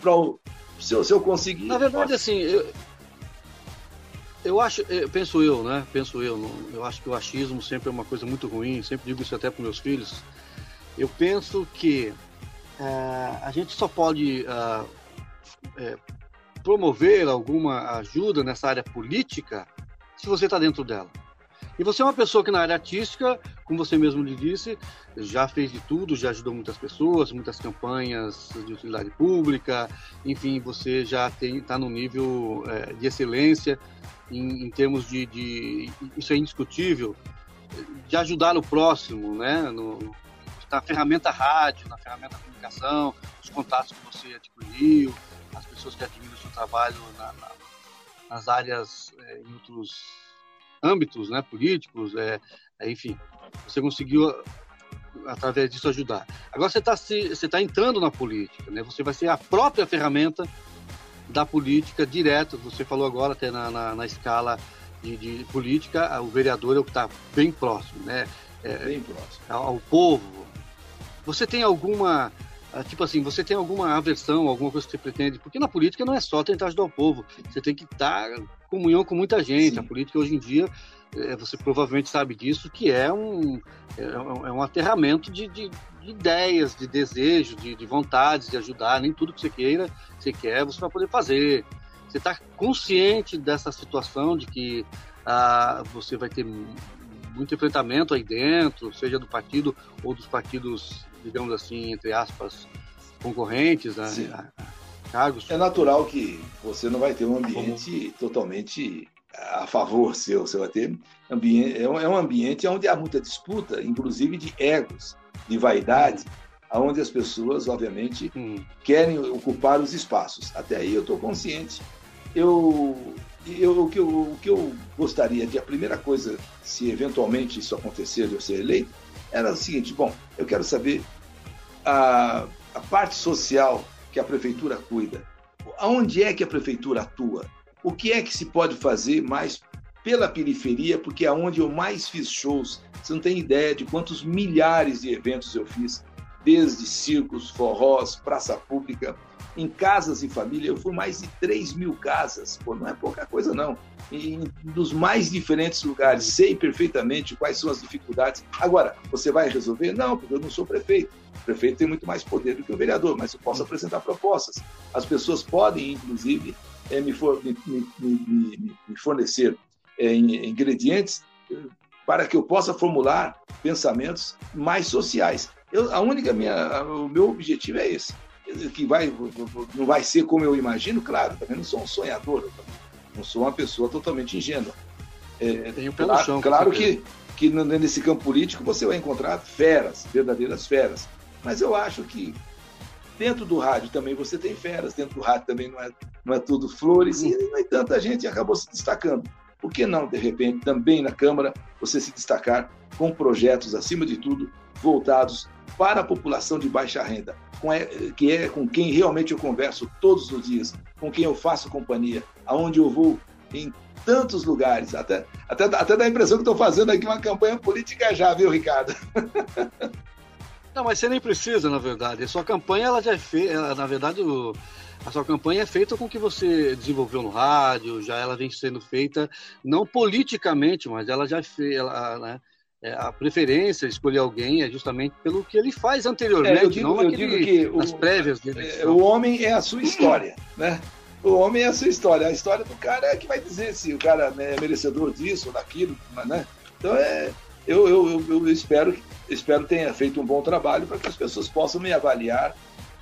O, se, eu, se eu conseguir. Na verdade, assim, eu, eu acho, eu, penso eu, né? Penso eu, eu acho que o achismo sempre é uma coisa muito ruim, sempre digo isso até para meus filhos. Eu penso que é, a gente só pode é, promover alguma ajuda nessa área política se você está dentro dela. E você é uma pessoa que na área artística, como você mesmo lhe disse, já fez de tudo, já ajudou muitas pessoas, muitas campanhas de utilidade pública, enfim, você já está no nível é, de excelência em, em termos de, de, isso é indiscutível, de ajudar o próximo, né? No, na ferramenta rádio, na ferramenta comunicação, os contatos que você adquiriu, as pessoas que admiram o seu trabalho na, na, nas áreas, é, em outros âmbitos né, políticos, é, é, enfim, você conseguiu através disso ajudar. Agora você está você tá entrando na política, né? Você vai ser a própria ferramenta da política direta. Você falou agora até na, na, na escala de, de, política, o vereador é o que está bem próximo, né? É, bem próximo ao, ao povo. Você tem alguma ah, tipo assim, você tem alguma aversão, alguma coisa que você pretende? Porque na política não é só tentar ajudar o povo, você tem que estar em comunhão com muita gente. Sim. A política hoje em dia, é, você provavelmente sabe disso, que é um, é, é um aterramento de, de, de, ideias, de desejos, de, de vontades de ajudar. Nem tudo que você queira, você quer, você vai poder fazer. Você está consciente dessa situação de que ah, você vai ter muito enfrentamento aí dentro, seja do partido ou dos partidos, digamos assim, entre aspas, concorrentes a cargos. É natural que você não vai ter um ambiente Como... totalmente a favor seu, você vai ter ambiente, é um ambiente onde há muita disputa, inclusive de egos, de vaidade, onde as pessoas, obviamente, hum. querem ocupar os espaços. Até aí eu estou consciente. Eu, eu, o, que eu, o que eu gostaria de, a primeira coisa, se eventualmente isso acontecer de eu ser eleito, era o seguinte: bom, eu quero saber a, a parte social que a prefeitura cuida. Aonde é que a prefeitura atua? O que é que se pode fazer mais pela periferia? Porque é onde eu mais fiz shows. Você não tem ideia de quantos milhares de eventos eu fiz desde circos, forrós, praça pública, em casas e família. Eu fui mais de 3 mil casas, pô, não é pouca coisa não. Em, dos mais diferentes lugares, sei perfeitamente quais são as dificuldades. Agora, você vai resolver? Não, porque eu não sou prefeito. O prefeito tem muito mais poder do que o vereador, mas eu posso apresentar propostas. As pessoas podem, inclusive, é, me, for, me, me, me, fornecer é, ingredientes para que eu possa formular pensamentos mais sociais. Eu, a única minha, o meu objetivo é esse, que vai, não vai ser como eu imagino, claro. Também não sou um sonhador, não sou uma pessoa totalmente ingênua. É, Tenho pelo claro, chão. Claro que, que nesse campo político você vai encontrar feras, verdadeiras feras. Mas eu acho que dentro do rádio também você tem feras, dentro do rádio também não é, não é tudo flores, e no entanto a gente acabou se destacando. Por que não, de repente, também na Câmara, você se destacar com projetos, acima de tudo, voltados para a população de baixa renda, que é com quem realmente eu converso todos os dias, com quem eu faço companhia, aonde eu vou em tantos lugares, até, até, até dá a impressão que estou fazendo aqui uma campanha política já, viu, Ricardo? Não, mas você nem precisa, na verdade. A sua campanha, ela já é feita, na verdade, o, a sua campanha é feita com o que você desenvolveu no rádio, já ela vem sendo feita, não politicamente, mas ela já fez, ela, né, é, a preferência de escolher alguém é justamente pelo que ele faz anteriormente, é, eu digo, não eu digo que nas o, prévias dele. É, o homem é a sua história, né? O homem é a sua história. A história do cara é que vai dizer se o cara é merecedor disso ou daquilo, né? Então é, eu, eu, eu, eu espero espero tenha feito um bom trabalho para que as pessoas possam me avaliar,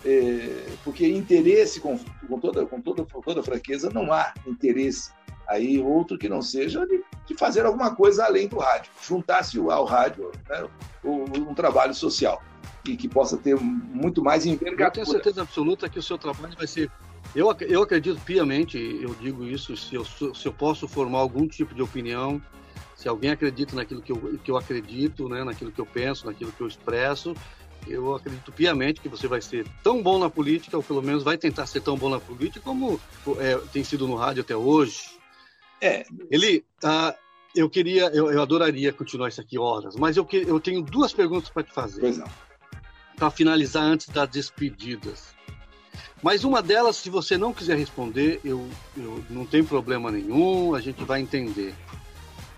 é, porque interesse com, com toda com toda com toda franqueza não há interesse aí outro que não seja de, de fazer alguma coisa além do rádio, juntar-se ao rádio né, um trabalho social e que possa ter muito mais envergadura. Eu tenho certeza absoluta que o seu trabalho vai ser. Eu, eu acredito piamente, eu digo isso, se eu, se eu posso formar algum tipo de opinião, se alguém acredita naquilo que eu, que eu acredito, né, naquilo que eu penso, naquilo que eu expresso, eu acredito piamente que você vai ser tão bom na política, ou pelo menos vai tentar ser tão bom na política, como é, tem sido no rádio até hoje, é. Ele, uh, eu queria, eu, eu, adoraria continuar isso aqui horas, mas eu, que, eu tenho duas perguntas para te fazer. Pois não. Para finalizar antes das despedidas. Mas uma delas, se você não quiser responder, eu, eu não tem problema nenhum, a gente vai entender.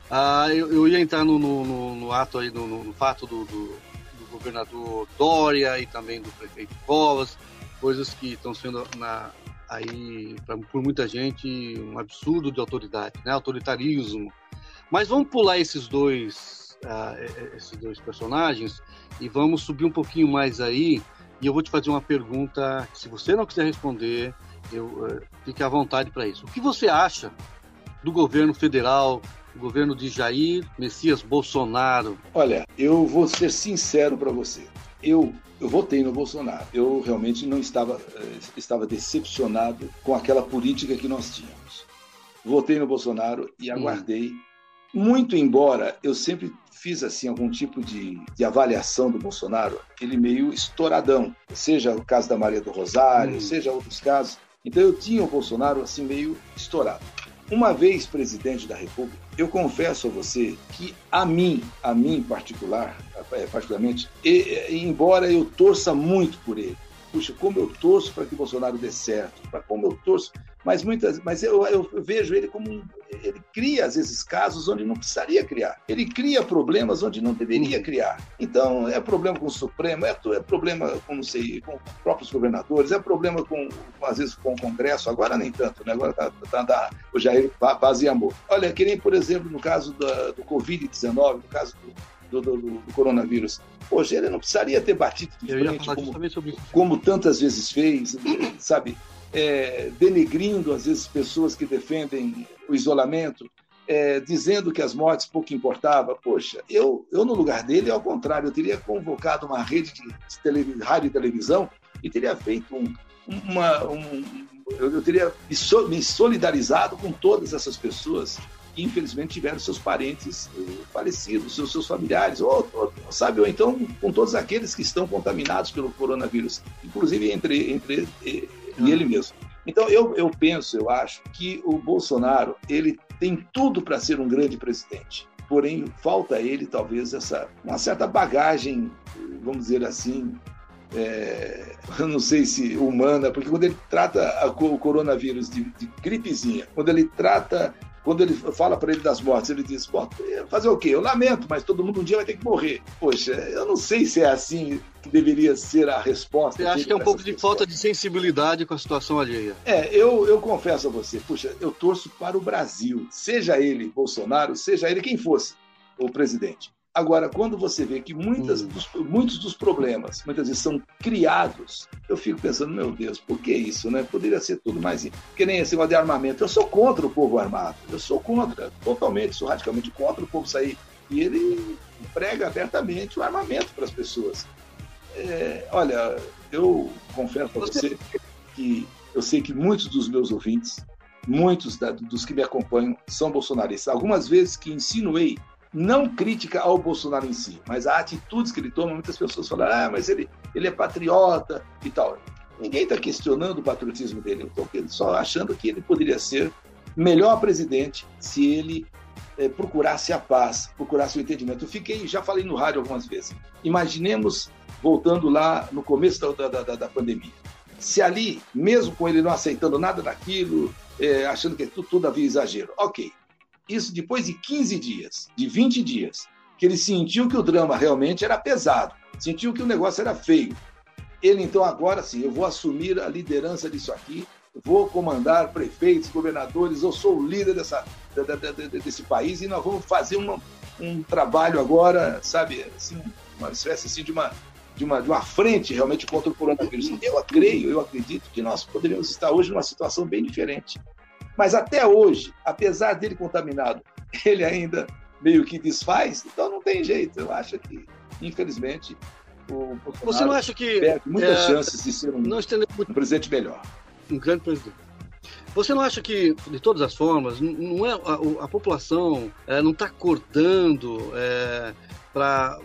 Ah, eu, eu ia entrar no, no, no, no ato aí, no, no fato do, do, do, governador Dória e também do prefeito Covas, coisas que estão sendo na, aí pra, por muita gente um absurdo de autoridade, né? Autoritarismo. Mas vamos pular esses dois, uh, esses dois personagens e vamos subir um pouquinho mais aí. E eu vou te fazer uma pergunta. Se você não quiser responder, eu uh, fique à vontade para isso. O que você acha do governo federal, do governo de Jair Messias Bolsonaro? Olha, eu vou ser sincero para você. Eu eu votei no Bolsonaro. Eu realmente não estava, eh, estava decepcionado com aquela política que nós tínhamos. Votei no Bolsonaro e aguardei. Hum. Muito embora eu sempre fiz assim algum tipo de, de, avaliação do Bolsonaro, ele meio estouradão, seja o caso da Maria do Rosário, hum. seja outros casos. Então eu tinha o Bolsonaro assim meio estourado. Uma vez presidente da República, eu confesso a você que a mim, a mim particular, é, particularmente, e, embora eu torça muito por ele, puxa, como eu torço para que Bolsonaro dê certo, para como eu torço, mas muitas, mas eu, eu vejo ele como um, ele cria, às vezes, casos onde não precisaria criar. Ele cria problemas onde não deveria criar. Então, é problema com o Supremo, é, é problema com, não sei, com próprios governadores, é problema com, às vezes, com o Congresso, agora nem tanto, né? agora está tá, tá, o Jair paz e amor. Olha, que nem, por exemplo, no caso da, do Covid-19, no caso do, do, do, do, coronavírus. Poxa, ele não precisaria ter batido de frente como, como tantas vezes fez, sabe? é, denegrindo, às vezes, pessoas que defendem o isolamento, é, dizendo que as mortes pouco importava. Poxa, eu, eu no lugar dele, ao contrário, eu teria convocado uma rede de rádio e televisão e teria feito um, uma. Um, eu, eu, teria me solidarizado com todas essas pessoas que, infelizmente, tiveram seus parentes eh, falecidos, seus, seus familiares, ou, ou, sabe, ou então com todos aqueles que estão contaminados pelo coronavírus, inclusive entre, entre eh, e ele mesmo. Então, eu, eu penso, eu acho, que o Bolsonaro ele tem tudo para ser um grande presidente. Porém, falta a ele, talvez, essa, uma certa bagagem, vamos dizer assim, é, não sei se humana, porque quando ele trata o coronavírus de, de gripezinha, quando ele trata quando ele fala para ele das mortes, ele diz: fazer o quê? Eu lamento, mas todo mundo um dia vai ter que morrer. Poxa, eu não sei se é assim que deveria ser a resposta. Você acha que é um pouco de falta de sensibilidade com a situação alheia? É, eu, eu confesso a você, puxa, eu torço para o Brasil, seja ele Bolsonaro, seja ele quem fosse o presidente. Agora, quando você vê que muitas hum. dos, muitos dos problemas, muitas vezes, são criados, eu fico pensando, meu Deus, por que isso? Né? Poderia ser tudo mais. Que nem esse negócio de armamento. Eu sou contra o povo armado. Eu sou contra, totalmente, sou radicalmente contra o povo sair. E ele prega abertamente o armamento para as pessoas. É, olha, eu confesso para você que eu sei que muitos dos meus ouvintes, muitos da, dos que me acompanham, são bolsonaristas. Algumas vezes que insinuei não crítica ao Bolsonaro em si, mas a atitudes que ele toma, muitas pessoas falam, ah, mas ele, ele é patriota e tal. Ninguém está questionando o patriotismo dele, só achando que ele poderia ser melhor presidente se ele é, procurasse a paz, procurasse o entendimento. Eu fiquei, já falei no rádio algumas vezes. Imaginemos voltando lá no começo da, da, da, da pandemia. Se ali, mesmo com ele não aceitando nada daquilo, é, achando que tudo, tudo havia exagero, ok. Isso depois de 15 dias, de 20 dias, que ele sentiu que o drama realmente era pesado, sentiu que o negócio era feio. Ele, então, agora sim, eu vou assumir a liderança disso aqui, vou comandar prefeitos, governadores, eu sou o líder dessa, desse país e nós vamos fazer uma, um trabalho agora, sabe, assim, uma espécie assim, de uma de uma, de uma frente realmente contra o coronavírus. Eu creio, eu acredito que nós poderíamos estar hoje numa situação bem diferente. Mas até hoje, apesar dele contaminado, ele ainda meio que desfaz, então não tem jeito. Eu acho que, infelizmente, o Bolsonaro Você não acha que perde muitas é, chances de ser um, um presidente melhor? Um grande presidente. Você não acha que, de todas as formas, não é a, a população é, não está acordando é, para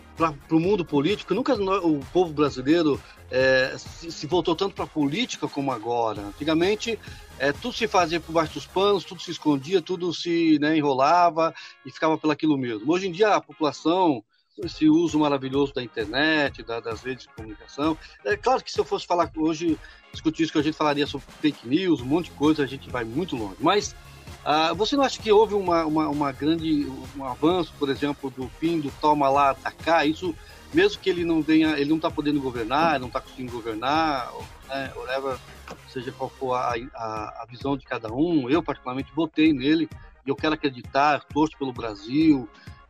o mundo político? Nunca o povo brasileiro é, se, se, voltou tanto para a política como agora. Antigamente, é, tudo se fazia por baixo dos panos, tudo se escondia, tudo se né, enrolava e ficava pelo aquilo mesmo. Hoje em dia, a população, esse uso maravilhoso da internet, da, das redes de comunicação. É claro que se eu fosse falar hoje, discutir isso que a gente falaria sobre fake news, um monte de coisa, a gente vai muito longe. Mas ah, você não acha que houve uma, uma, uma, grande um avanço, por exemplo, do fim do toma lá, cá? Isso mesmo que ele não venha, ele não está podendo governar, não está conseguindo governar, né, whatever, seja qual for a, a, a, visão de cada um, eu particularmente votei nele e eu quero acreditar, torço pelo Brasil,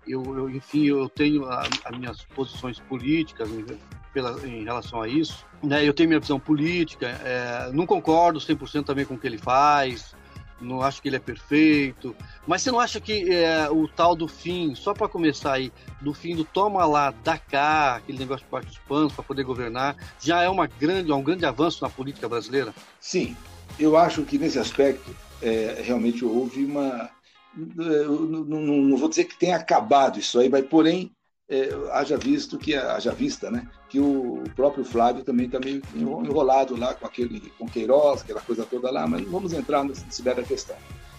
eu, eu enfim, eu tenho as minhas posições políticas em, pela, em relação a isso, né, eu tenho minha visão política, é, não concordo 100% também com o que ele faz, não acho que ele é perfeito. Mas você não acha que é, o tal do fim, só para começar aí, do fim do toma lá, da cá, aquele negócio de parte dos panos para poder governar, já é uma grande, um grande avanço na política brasileira? Sim, eu acho que nesse aspecto é, realmente houve uma. Não, não, não, vou dizer que tenha acabado isso aí, mas porém é, haja visto que haja vista, né? Que o próprio Flávio também está meio enrolado lá com aquele com Queiroz, aquela coisa toda lá, mas não vamos entrar nesse da questão.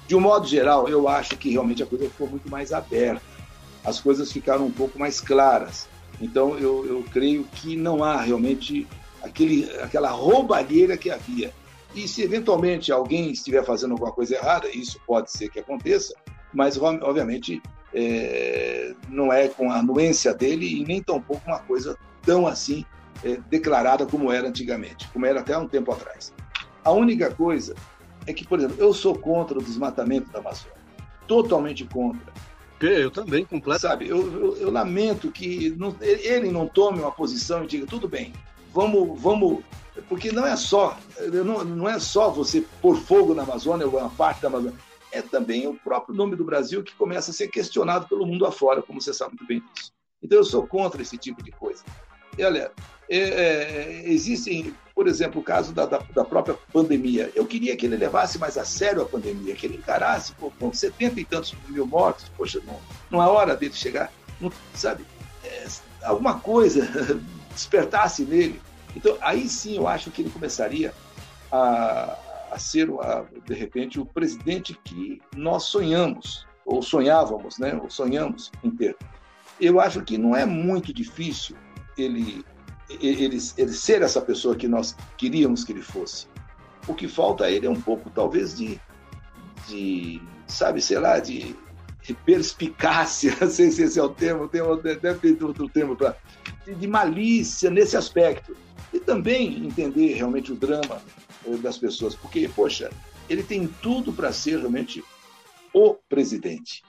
De um modo geral, eu acho que realmente a coisa ficou muito mais aberta, as coisas ficaram um pouco mais claras. Então eu, eu creio que não há realmente aquele, aquela roubalheira que havia. E se eventualmente alguém estiver fazendo alguma coisa errada, isso pode ser que aconteça, mas obviamente é, não é com a anuência dele e nem tampouco uma coisa tão assim é, declarada como era antigamente, como era até um tempo atrás. A única coisa é que, por exemplo, eu sou contra o desmatamento da Amazônia, totalmente contra. Eu também, completamente. Sabe, eu, eu, eu lamento que não, ele não tome uma posição e diga, tudo bem, vamos, vamos, porque não é só, não, não é só você pôr fogo na Amazônia ou uma parte da Amazônia, é também o próprio nome do Brasil que começa a ser questionado pelo mundo afora, como você sabe muito bem disso. Então eu sou contra esse tipo de coisa. E olha, é, é, existem, por exemplo, o caso da, da, da, própria pandemia. Eu queria que ele levasse mais a sério a pandemia, que ele encarasse, pô, com 70 e tantos mil mortos, poxa, não, não é hora dele chegar, não, sabe? É, alguma coisa despertasse nele. Então, aí sim eu acho que ele começaria a, a ser, a, de repente, o presidente que nós sonhamos, ou sonhávamos, né? ou sonhamos em ter. Eu acho que não é muito difícil ele, ele, ele ser essa pessoa que nós queríamos que ele fosse. O que falta a ele é um pouco, talvez, de, de sabe, sei lá, de, de perspicácia, não sei se esse é o termo, termo deve ter outro termo para de, malícia nesse aspecto. E também entender realmente o drama das pessoas, porque, poxa, ele tem tudo para ser realmente o presidente,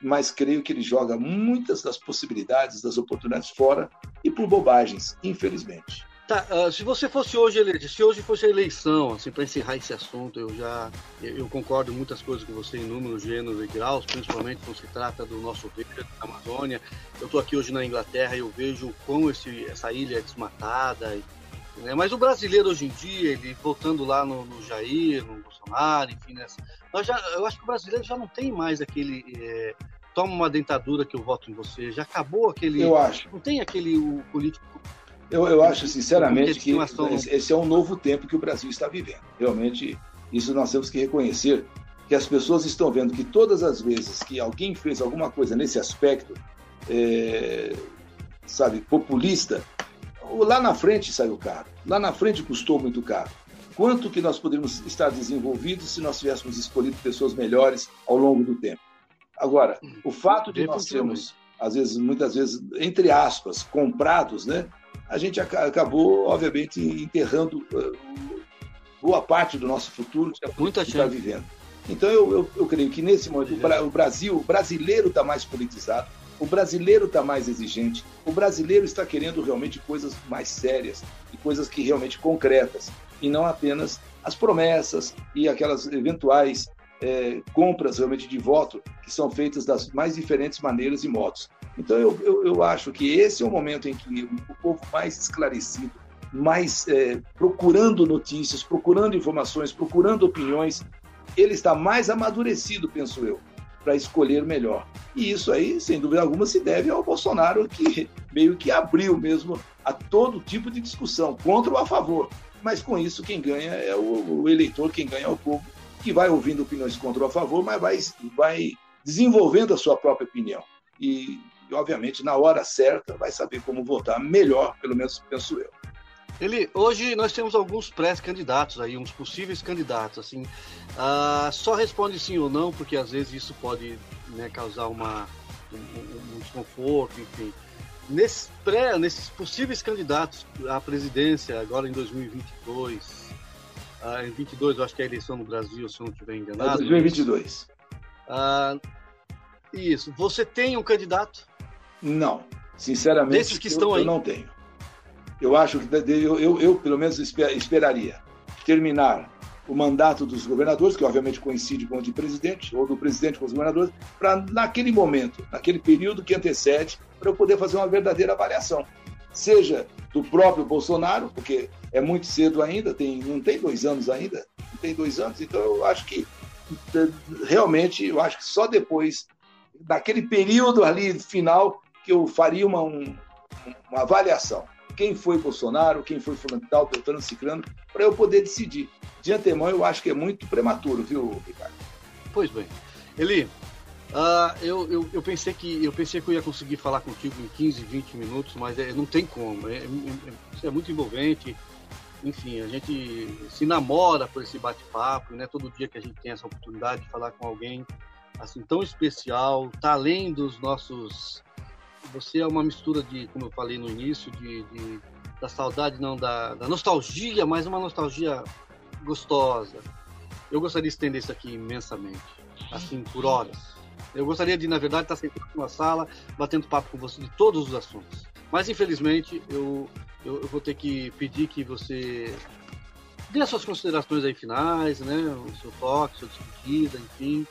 mas creio que ele joga muitas das possibilidades, das oportunidades fora e por bobagens, infelizmente. Tá, uh, se você fosse hoje eleito, se hoje fosse a eleição, assim, para encerrar esse assunto, eu já eu concordo em muitas coisas com você em números, gêneros e graus, principalmente quando se trata do nosso verde, da Amazônia. Eu estou aqui hoje na Inglaterra e eu vejo como esse, essa ilha é desmatada. E, né? Mas o brasileiro hoje em dia, ele voltando lá no, no Jair, no Bolsonaro, enfim, nessa, nós já, eu acho que o brasileiro já não tem mais aquele é, toma uma dentadura que eu voto em você, já acabou aquele. Eu acho. Não tem aquele o político eu, eu acho, sinceramente, que esse é um novo tempo que o Brasil está vivendo. Realmente, isso nós temos que reconhecer, que as pessoas estão vendo que todas as vezes que alguém fez alguma coisa nesse aspecto, é, sabe, populista, lá na frente saiu caro, lá na frente custou muito caro. Quanto que nós poderíamos estar desenvolvidos se nós tivéssemos escolhido pessoas melhores ao longo do tempo? Agora, o fato de nós sermos, às vezes, muitas vezes, entre aspas, comprados, né? a gente acabou, obviamente, enterrando uh, boa parte do nosso futuro que Muita está vivendo. Então, eu, eu, eu, creio que nesse momento o Brasil, o brasileiro está mais politizado, o brasileiro está mais exigente, o brasileiro está querendo realmente coisas mais sérias e coisas que realmente concretas, e não apenas as promessas e aquelas eventuais é, compras realmente de voto que são feitas das mais diferentes maneiras e modos. Então, eu, eu, eu, acho que esse é o momento em que o povo mais esclarecido, mais é, procurando notícias, procurando informações, procurando opiniões, ele está mais amadurecido, penso eu, para escolher melhor. E isso aí, sem dúvida alguma, se deve ao Bolsonaro, que meio que abriu mesmo a todo tipo de discussão, contra ou a favor. Mas com isso, quem ganha é o, o eleitor, quem ganha é o povo, que vai ouvindo opiniões contra ou a favor, mas vai, vai desenvolvendo a sua própria opinião. E e, obviamente, na hora certa, vai saber como votar melhor, pelo menos penso eu. Ele, hoje nós temos alguns pré-candidatos aí, uns possíveis candidatos, assim, uh, só responde sim ou não, porque às vezes isso pode né, causar uma, um, um, desconforto, enfim. Nesses, pré, nesses possíveis candidatos à presidência, agora em 2022, uh, em 22 eu acho que é a eleição no Brasil, se eu não estiver enganado. É 2022. Uh, isso, você tem um candidato? Não, sinceramente, Desses que estão eu, aí. eu não tenho. Eu acho que eu, eu, eu pelo menos esperaria terminar o mandato dos governadores, que obviamente coincide com o de presidente, ou do presidente com os governadores, para naquele momento, naquele período que antecede, para eu poder fazer uma verdadeira avaliação. Seja do próprio Bolsonaro, porque é muito cedo ainda, tem, não tem dois anos ainda, não tem dois anos, então eu acho que realmente, eu acho que só depois daquele período ali final que eu faria uma, um, uma avaliação. Quem foi Bolsonaro, quem foi fulano tal, Beltrano, Ciclano, para eu poder decidir. De antemão, eu acho que é muito prematuro, viu, Ricardo? Pois bem. Eli, uh, eu, eu, eu, pensei que, eu pensei que eu ia conseguir falar contigo em 15, 20 minutos, mas é, não tem como. É, é, é muito envolvente. Enfim, a gente se namora por esse bate-papo, né? Todo dia que a gente tem essa oportunidade de falar com alguém assim tão especial, tá além dos nossos. Você é uma mistura de, como eu falei no início, de, de da saudade, não da, da nostalgia, mas uma nostalgia gostosa. Eu gostaria de estender isso aqui imensamente, assim por horas. Eu gostaria de, na verdade, estar sentado numa sala, batendo papo com você de todos os assuntos. Mas infelizmente eu, eu, eu vou ter que pedir que você dê as suas considerações aí finais, né? O seu toque, sua despedida, enfim,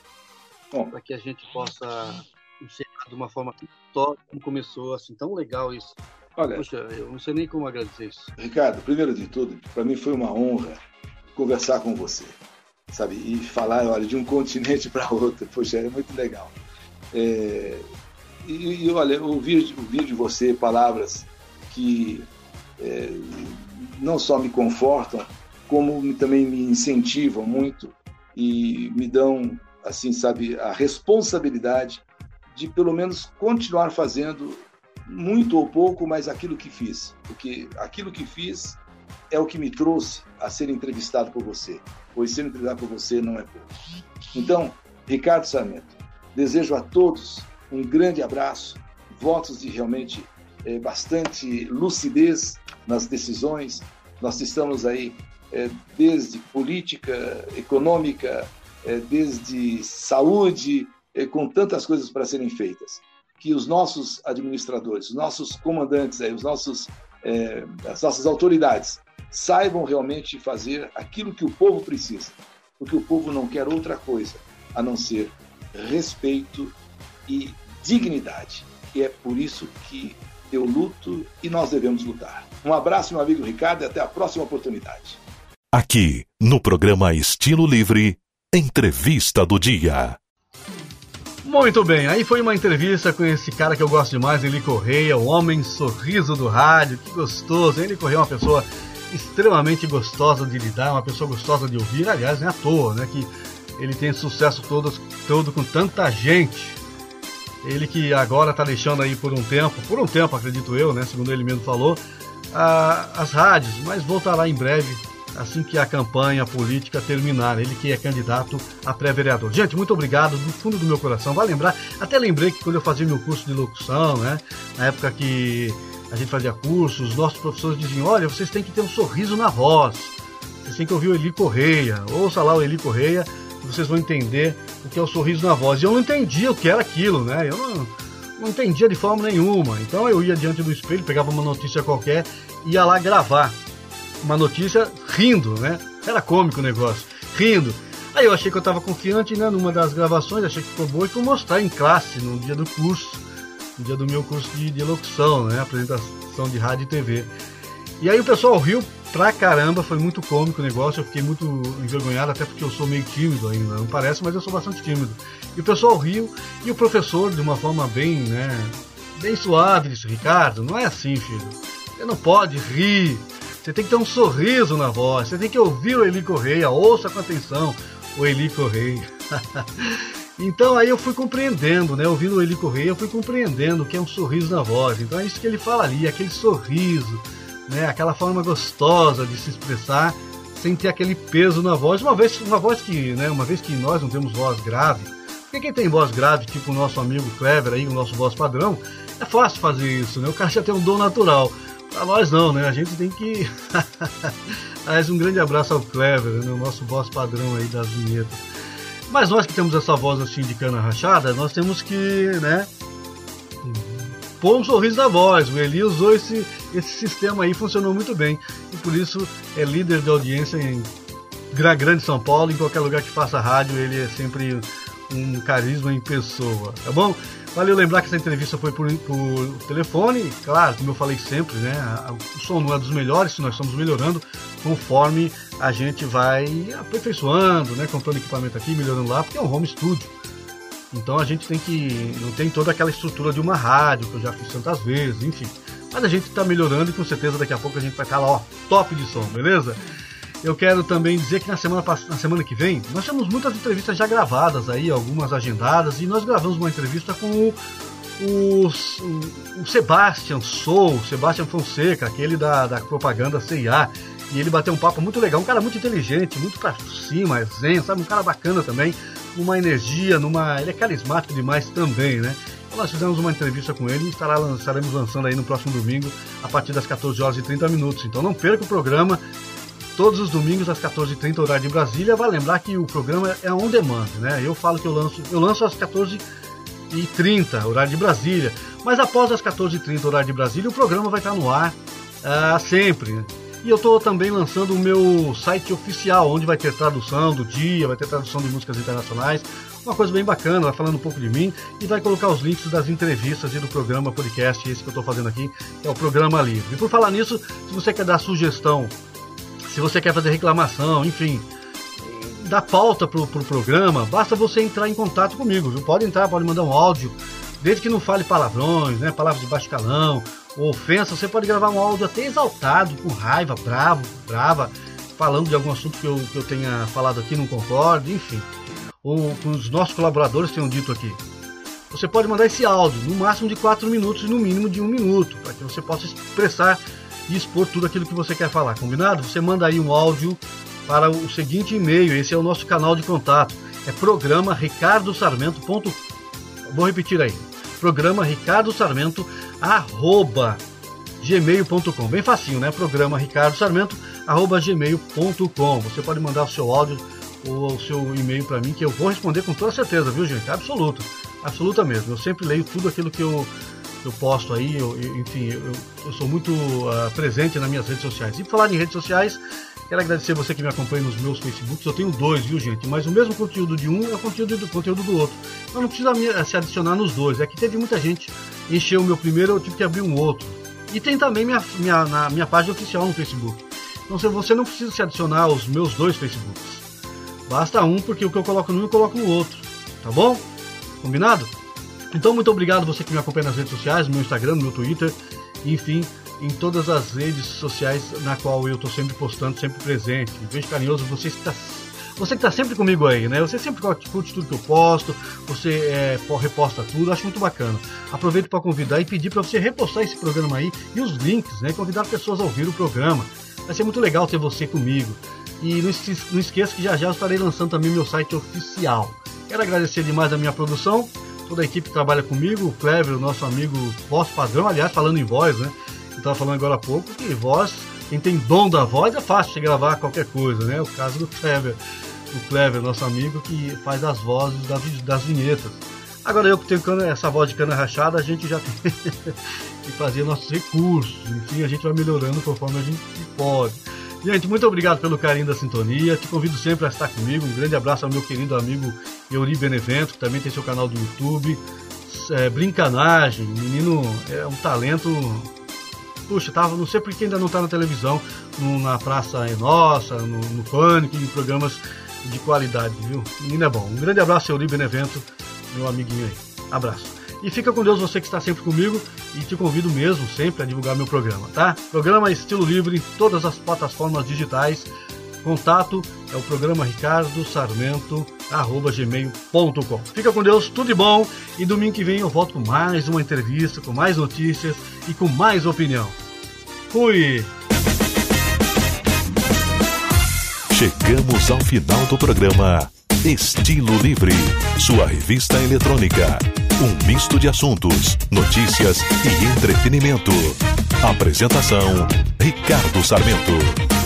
para que a gente possa encerrar de uma forma top, como começou, assim, tão legal isso. Olha, Poxa, eu não sei nem como agradecer isso. Ricardo, primeiro de tudo, para mim foi uma honra conversar com você, sabe? E falar, olha, de um continente para outro, poxa, é muito legal. É, e, e, olha, ouvir, ouvir de você palavras que é, não só me confortam, como também me incentivam muito e me dão, assim, sabe, a responsabilidade de pelo menos continuar fazendo muito ou pouco, mas aquilo que fiz, porque aquilo que fiz é o que me trouxe a ser entrevistado por você, pois ser entrevistado por você não é pouco. Então, Ricardo Sarmento, desejo a todos um grande abraço, votos de realmente é, bastante lucidez nas decisões. Nós estamos aí é, desde política, econômica, é, desde saúde, com tantas coisas para serem feitas. Que os nossos administradores, os nossos comandantes, aí, os nossos, é, as nossas autoridades saibam realmente fazer aquilo que o povo precisa, porque o povo não quer outra coisa a não ser respeito e dignidade. E é por isso que eu luto e nós devemos lutar. Um abraço, meu amigo Ricardo, e até a próxima oportunidade. Aqui, no programa Estilo Livre, Entrevista do Dia. Muito bem, aí foi uma entrevista com esse cara que eu gosto demais, Eli Correia, o homem sorriso do rádio, que gostoso. Ele Correia é uma pessoa extremamente gostosa de lidar, uma pessoa gostosa de ouvir, aliás, não é à toa, né, que ele tem sucesso todo, todo com tanta gente. Ele que agora está deixando aí por um tempo, por um tempo acredito eu, né, segundo ele mesmo falou, a, as rádios, mas voltará em breve, assim que a campanha política terminar. Ele que é candidato a pré-vereador. Gente, muito obrigado do fundo do meu coração. Vai lembrar, até lembrei que quando eu fazia meu curso de locução, né, na época que a gente fazia cursos, os nossos professores diziam: olha, vocês têm que ter um sorriso na voz. Vocês têm que ouvir o Eli Correia. Ouça lá o Eli Correia vocês vão entender o que é o sorriso na voz. E eu não entendia o que era aquilo, né? Eu não, não entendia de forma nenhuma. Então eu ia diante do espelho, pegava uma notícia qualquer, ia lá gravar uma notícia rindo, né? Era cômico o negócio, rindo. Aí eu achei que eu estava confiante, né? Numa das gravações, achei que ficou boa e fui mostrar em classe no dia do curso, no dia do meu curso de, de locução, né? Apresentação de rádio e TV. E aí o pessoal riu pra caramba, foi muito cômico o negócio, eu fiquei muito envergonhado, até porque eu sou meio tímido ainda, não parece, mas eu sou bastante tímido. E o pessoal riu, e o professor, de uma forma bem, né, bem suave, disse, Ricardo, não é assim, filho. Você não pode rir, você tem que ter um sorriso na voz, você tem que ouvir o Eli Correia, ouça com atenção o Eli Correia. então aí eu fui compreendendo, né, ouvindo o Eli Correia, eu fui compreendendo o que é um sorriso na voz. Então é isso que ele fala ali, aquele sorriso, né? Aquela forma gostosa de se expressar sem ter aquele peso na voz. Uma vez, uma voz que, né? Uma vez que nós não temos voz grave, porque quem tem voz grave, tipo o nosso amigo Clever aí, o nosso voz padrão, é fácil fazer isso, né? O cara já tem um dom natural. Pra nós não, né? A gente tem que. Aliás, um grande abraço ao Clever, né? o nosso voz padrão aí das vinhetas. Mas nós que temos essa voz assim de cana rachada, nós temos que, né? pôr um sorriso na voz. O Eli usou esse, esse sistema aí, funcionou muito bem. E por isso é líder de audiência em Grande São Paulo. Em qualquer lugar que faça rádio, ele é sempre um carisma em pessoa, tá bom? Valeu lembrar que essa entrevista foi por, por telefone, claro, como eu falei sempre, né? O som não é dos melhores, nós estamos melhorando conforme a gente vai aperfeiçoando, né? Comprando equipamento aqui, melhorando lá, porque é um home studio. Então a gente tem que. não tem toda aquela estrutura de uma rádio, que eu já fiz tantas vezes, enfim. Mas a gente está melhorando e com certeza daqui a pouco a gente vai estar lá, ó, top de som, beleza? Eu quero também dizer que na semana, na semana que vem nós temos muitas entrevistas já gravadas aí, algumas agendadas, e nós gravamos uma entrevista com o, o, o Sebastian Sou, Sebastian Fonseca, aquele da, da propaganda CIA. E ele bateu um papo muito legal, um cara muito inteligente, muito pra cima, zen, sabe? Um cara bacana também numa energia, numa. Ele é carismático demais também, né? Então nós fizemos uma entrevista com ele e estará, estaremos lançando aí no próximo domingo, a partir das 14 horas e 30 minutos. Então não perca o programa. Todos os domingos às 14h30, horário de Brasília. Vai lembrar que o programa é on demand, né? Eu falo que eu lanço, eu lanço às 14h30, horário de Brasília. Mas após as 14h30, horário de Brasília, o programa vai estar no ar uh, sempre. Né? E eu estou também lançando o meu site oficial, onde vai ter tradução do dia, vai ter tradução de músicas internacionais, uma coisa bem bacana, vai falando um pouco de mim e vai colocar os links das entrevistas e do programa podcast, esse que eu estou fazendo aqui, que é o programa livre. E por falar nisso, se você quer dar sugestão, se você quer fazer reclamação, enfim, dar pauta pro, pro programa, basta você entrar em contato comigo, viu? Pode entrar, pode mandar um áudio, desde que não fale palavrões, né? Palavras de baixo calão, ofensa, você pode gravar um áudio até exaltado, com raiva, bravo, brava, falando de algum assunto que eu, que eu tenha falado aqui, não concordo, enfim. Ou que os nossos colaboradores tenham dito aqui. Você pode mandar esse áudio, no máximo de 4 minutos e no mínimo de 1 minuto, para que você possa expressar e expor tudo aquilo que você quer falar, combinado? Você manda aí um áudio para o seguinte e-mail, esse é o nosso canal de contato, é programa ricardosarmento.com Vou repetir aí. Programa Ricardo Sarmento, arroba gmail.com. Bem facinho, né? Programa Ricardo Sarmento, arroba gmail.com. Você pode mandar o seu áudio ou o seu e-mail para mim, que eu vou responder com toda certeza, viu, gente? Absoluto. Absoluta mesmo. Eu sempre leio tudo aquilo que eu, eu posto aí, eu, enfim, eu, eu, sou muito uh, presente nas minhas redes sociais. E falar em redes sociais, Quero agradecer você que me acompanha nos meus Facebooks. Eu tenho dois, viu, gente? Mas o mesmo conteúdo de um é o conteúdo do, conteúdo do outro. Então não precisa se adicionar nos dois. É que teve muita gente encheu o meu primeiro, eu tive que abrir um outro. E tem também minha, minha, na, minha página oficial no Facebook. Então você não precisa se adicionar aos meus dois Facebooks. Basta um, porque o que eu coloco num eu coloco no outro. Tá bom? Combinado? Então muito obrigado você que me acompanha nas redes sociais, no meu Instagram, no Twitter, enfim em todas as redes sociais na qual eu estou sempre postando, sempre presente. Um beijo carinhoso, você que está está sempre comigo aí, né? Você sempre curte tudo que eu posto, você é, reposta tudo, acho muito bacana. Aproveito para convidar e pedir para você repostar esse programa aí e os links, né? Convidar pessoas a ouvir o programa. Vai ser muito legal ter você comigo. E não, não esqueça que já já eu estarei lançando também meu site oficial. Quero agradecer demais a minha produção, toda a equipe trabalha comigo, o Clever, o nosso amigo voz padrão, aliás, falando em voz, né? Eu estava falando agora há pouco que voz, quem tem dom da voz é fácil de gravar qualquer coisa, né? O caso do Clever, o Clever, nosso amigo, que faz as vozes das, das vinhetas. Agora eu que tenho cana, essa voz de cana rachada, a gente já tem que fazer nossos recursos. Enfim, a gente vai melhorando conforme a gente pode. Gente, muito obrigado pelo carinho da sintonia. Te convido sempre a estar comigo. Um grande abraço ao meu querido amigo Euri Benevento, que também tem seu canal do YouTube. É, brincanagem, menino é um talento puxa, tava, não sei porque ainda não tá na televisão, no, na Praça é Nossa, no, no Pânico, em programas de qualidade, viu? Menino é bom. Um grande abraço, Euri Benevento, meu amiguinho aí. Abraço. E fica com Deus você que está sempre comigo e te convido mesmo sempre a divulgar meu programa, tá? Programa Estilo Livre em todas as plataformas digitais. Contato é o programa Ricardo Sarmento arroba gmail.com. Fica com Deus, tudo de bom e domingo que vem eu volto com mais uma entrevista, com mais notícias e com mais opinião. Fui! Chegamos ao final do programa Estilo Livre, sua revista eletrônica. Um misto de assuntos, notícias e entretenimento. Apresentação: Ricardo Sarmento.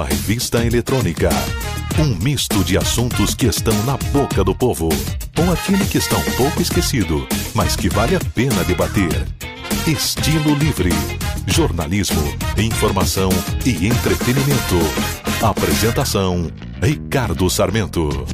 Sua revista eletrônica. Um misto de assuntos que estão na boca do povo. Com aquele que está um pouco esquecido, mas que vale a pena debater. Estilo Livre. Jornalismo, informação e entretenimento. Apresentação: Ricardo Sarmento.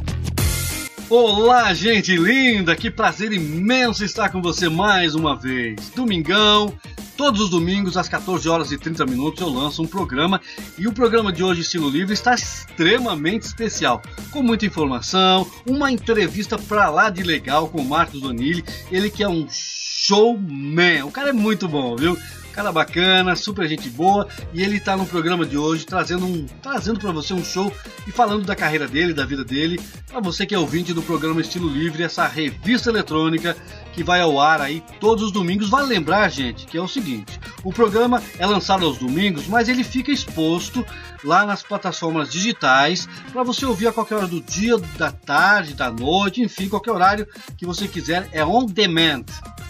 Olá, gente linda! Que prazer imenso estar com você mais uma vez. Domingão, todos os domingos às 14 horas e 30 minutos eu lanço um programa e o programa de hoje, Estilo Livre, está extremamente especial, com muita informação, uma entrevista pra lá de legal com o Marcos Donilli, ele que é um showman. O cara é muito bom, viu? Cara bacana, super gente boa, e ele está no programa de hoje trazendo um, trazendo para você um show e falando da carreira dele, da vida dele, para você que é ouvinte do programa Estilo Livre, essa revista eletrônica que vai ao ar aí todos os domingos. Vale lembrar, gente, que é o seguinte: o programa é lançado aos domingos, mas ele fica exposto lá nas plataformas digitais para você ouvir a qualquer hora do dia, da tarde, da noite, enfim, qualquer horário que você quiser. É on demand.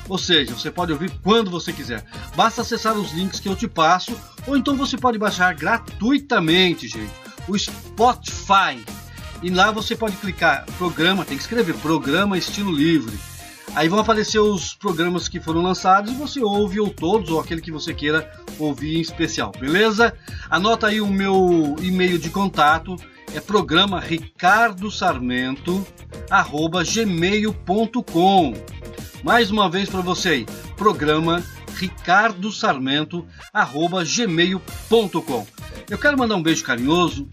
Ou seja, você pode ouvir quando você quiser. Basta acessar os links que eu te passo, ou então você pode baixar gratuitamente, gente, o Spotify. E lá você pode clicar programa, tem que escrever programa estilo livre. Aí vão aparecer os programas que foram lançados e você ouve ou todos ou aquele que você queira ouvir em especial, beleza? Anota aí o meu e-mail de contato, é programa ricardo sarmento gmail.com mais uma vez para você aí, programa Ricardo Sarmento gmail.com. Eu quero mandar um beijo carinhoso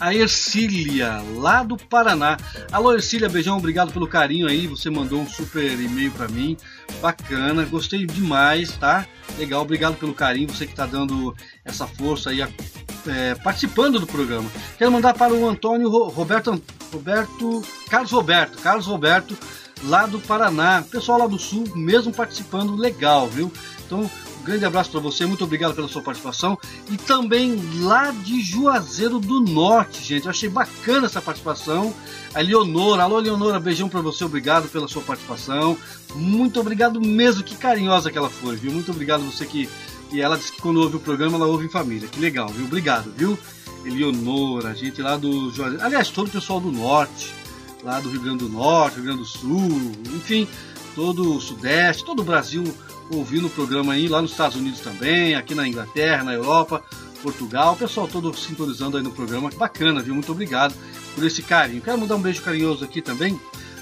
a Ercília, lá do Paraná. Alô, Ercília, beijão, obrigado pelo carinho aí. Você mandou um super e-mail para mim, bacana, gostei demais, tá? Legal, obrigado pelo carinho, você que está dando essa força aí, é, participando do programa. Quero mandar para o Antônio Roberto, Roberto, Carlos Roberto, Carlos Roberto, lá do Paraná. Pessoal lá do Sul, mesmo participando, legal, viu? Então, um grande abraço para você, muito obrigado pela sua participação. E também lá de Juazeiro do Norte, gente. Eu achei bacana essa participação. A Leonora, alô Leonora, beijão para você, obrigado pela sua participação. Muito obrigado mesmo, que carinhosa que ela foi, viu? Muito obrigado você que. E ela disse que quando ouve o programa, ela ouve em família. Que legal, viu? Obrigado, viu? Eleonora, gente lá do Juazeiro. Aliás, todo o pessoal do Norte lá do Rio Grande do Norte, Rio Grande do Sul, enfim, todo o Sudeste, todo o Brasil ouvindo o programa aí, lá nos Estados Unidos também, aqui na Inglaterra, na Europa, Portugal, o pessoal todo sintonizando aí no programa, que bacana, viu? Muito obrigado por esse carinho. Quero mandar um beijo carinhoso aqui também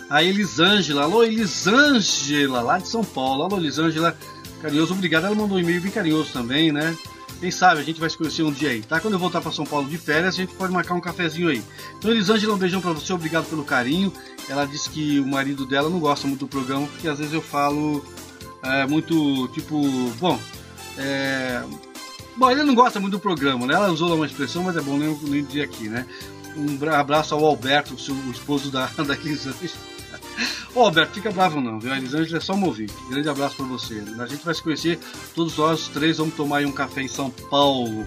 a Elisângela. Alô, Elisângela, lá de São Paulo. Alô, Elisângela, carinhoso, obrigado. Ela mandou um e-mail bem carinhoso também, né? Quem sabe a gente vai se conhecer um dia aí, tá? Quando eu voltar para São Paulo de férias, a gente pode marcar um cafezinho aí. Então, Elisângela, um beijão para você, obrigado pelo carinho. Ela disse que o marido dela não gosta muito do programa, porque às vezes eu falo é, muito, tipo, bom, é... Bom, ele não gosta muito do programa, né? Ela usou uma expressão, mas é bom nem, nem dizer aqui, né? Um abraço ao Alberto, o esposo da, da Elisângela. Ô, Alberto, fica bravo não, viu? A Elisângela é só um ouvinte. Grande abraço para você. A gente vai se conhecer, todos nós três vamos tomar um café em São Paulo.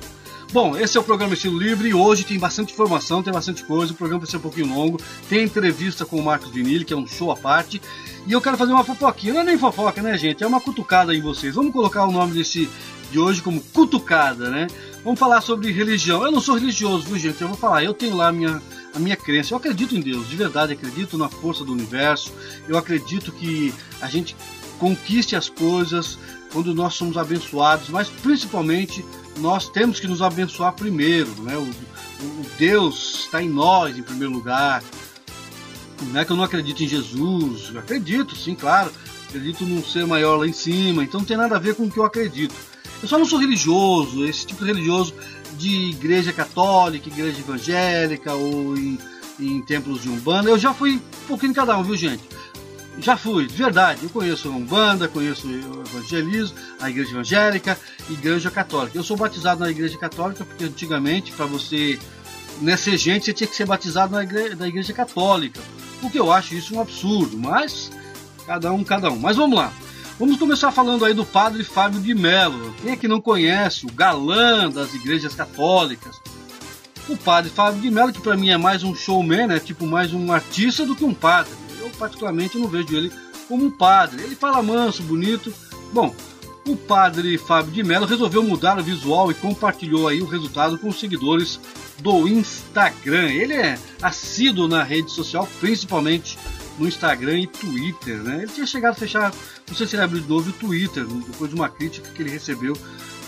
Bom, esse é o programa Estilo Livre e hoje tem bastante informação, tem bastante coisa, o programa vai ser um pouquinho longo, tem entrevista com o Marcos Vinili, que é um show à parte, e eu quero fazer uma fofoquinha, não é nem fofoca, né gente, é uma cutucada em vocês, vamos colocar o nome desse de hoje como cutucada, né? Vamos falar sobre religião, eu não sou religioso, viu gente, eu vou falar, eu tenho lá minha a minha crença. Eu acredito em Deus, de verdade, acredito na força do universo. Eu acredito que a gente conquiste as coisas quando nós somos abençoados, mas principalmente nós temos que nos abençoar primeiro, né? O, o Deus está em nós em primeiro lugar. Não é que eu não acredito em Jesus, eu acredito, sim, claro. Acredito num ser maior lá em cima, então não tem nada a ver com o que eu acredito. Eu só não sou religioso, esse tipo de religioso de igreja católica, igreja evangélica ou em, em templos de Umbanda. Eu já fui um pouquinho em cada um, viu gente? Já fui, de verdade. Eu conheço a Umbanda, conheço o evangelismo, a igreja evangélica, igreja católica. Eu sou batizado na igreja católica porque antigamente, para você né, ser gente, você tinha que ser batizado na igreja, na igreja católica. Porque eu acho isso um absurdo, mas cada um, cada um. Mas vamos lá. Vamos começar falando aí do padre Fábio de Mello. Quem é que não conhece o galã das igrejas católicas? O padre Fábio de Mello, que para mim é mais um showman, né? tipo mais um artista do que um padre. Eu particularmente não vejo ele como um padre. Ele fala manso, bonito. Bom, o padre Fábio de Mello resolveu mudar o visual e compartilhou aí o resultado com os seguidores do Instagram. Ele é assíduo na rede social, principalmente no Instagram e Twitter, né? Ele tinha chegado a fechar, não sei se ele abriu de novo o Twitter, depois de uma crítica que ele recebeu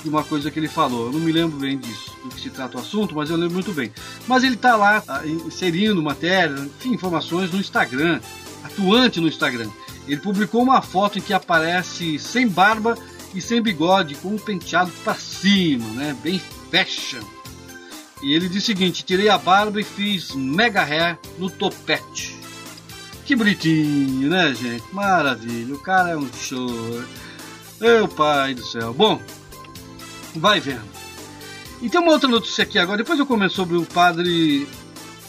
de uma coisa que ele falou. Eu não me lembro bem disso, do que se trata o assunto, mas eu lembro muito bem. Mas ele está lá ah, inserindo matéria, enfim, informações no Instagram, atuante no Instagram. Ele publicou uma foto em que aparece sem barba e sem bigode, com um penteado para cima, né? Bem fashion. E ele diz o seguinte: tirei a barba e fiz mega hair no topete. Que bonitinho, né, gente? Maravilha. O cara é um show. Meu pai do céu. Bom, vai vendo. E tem uma outra notícia aqui agora. Depois eu comento sobre o padre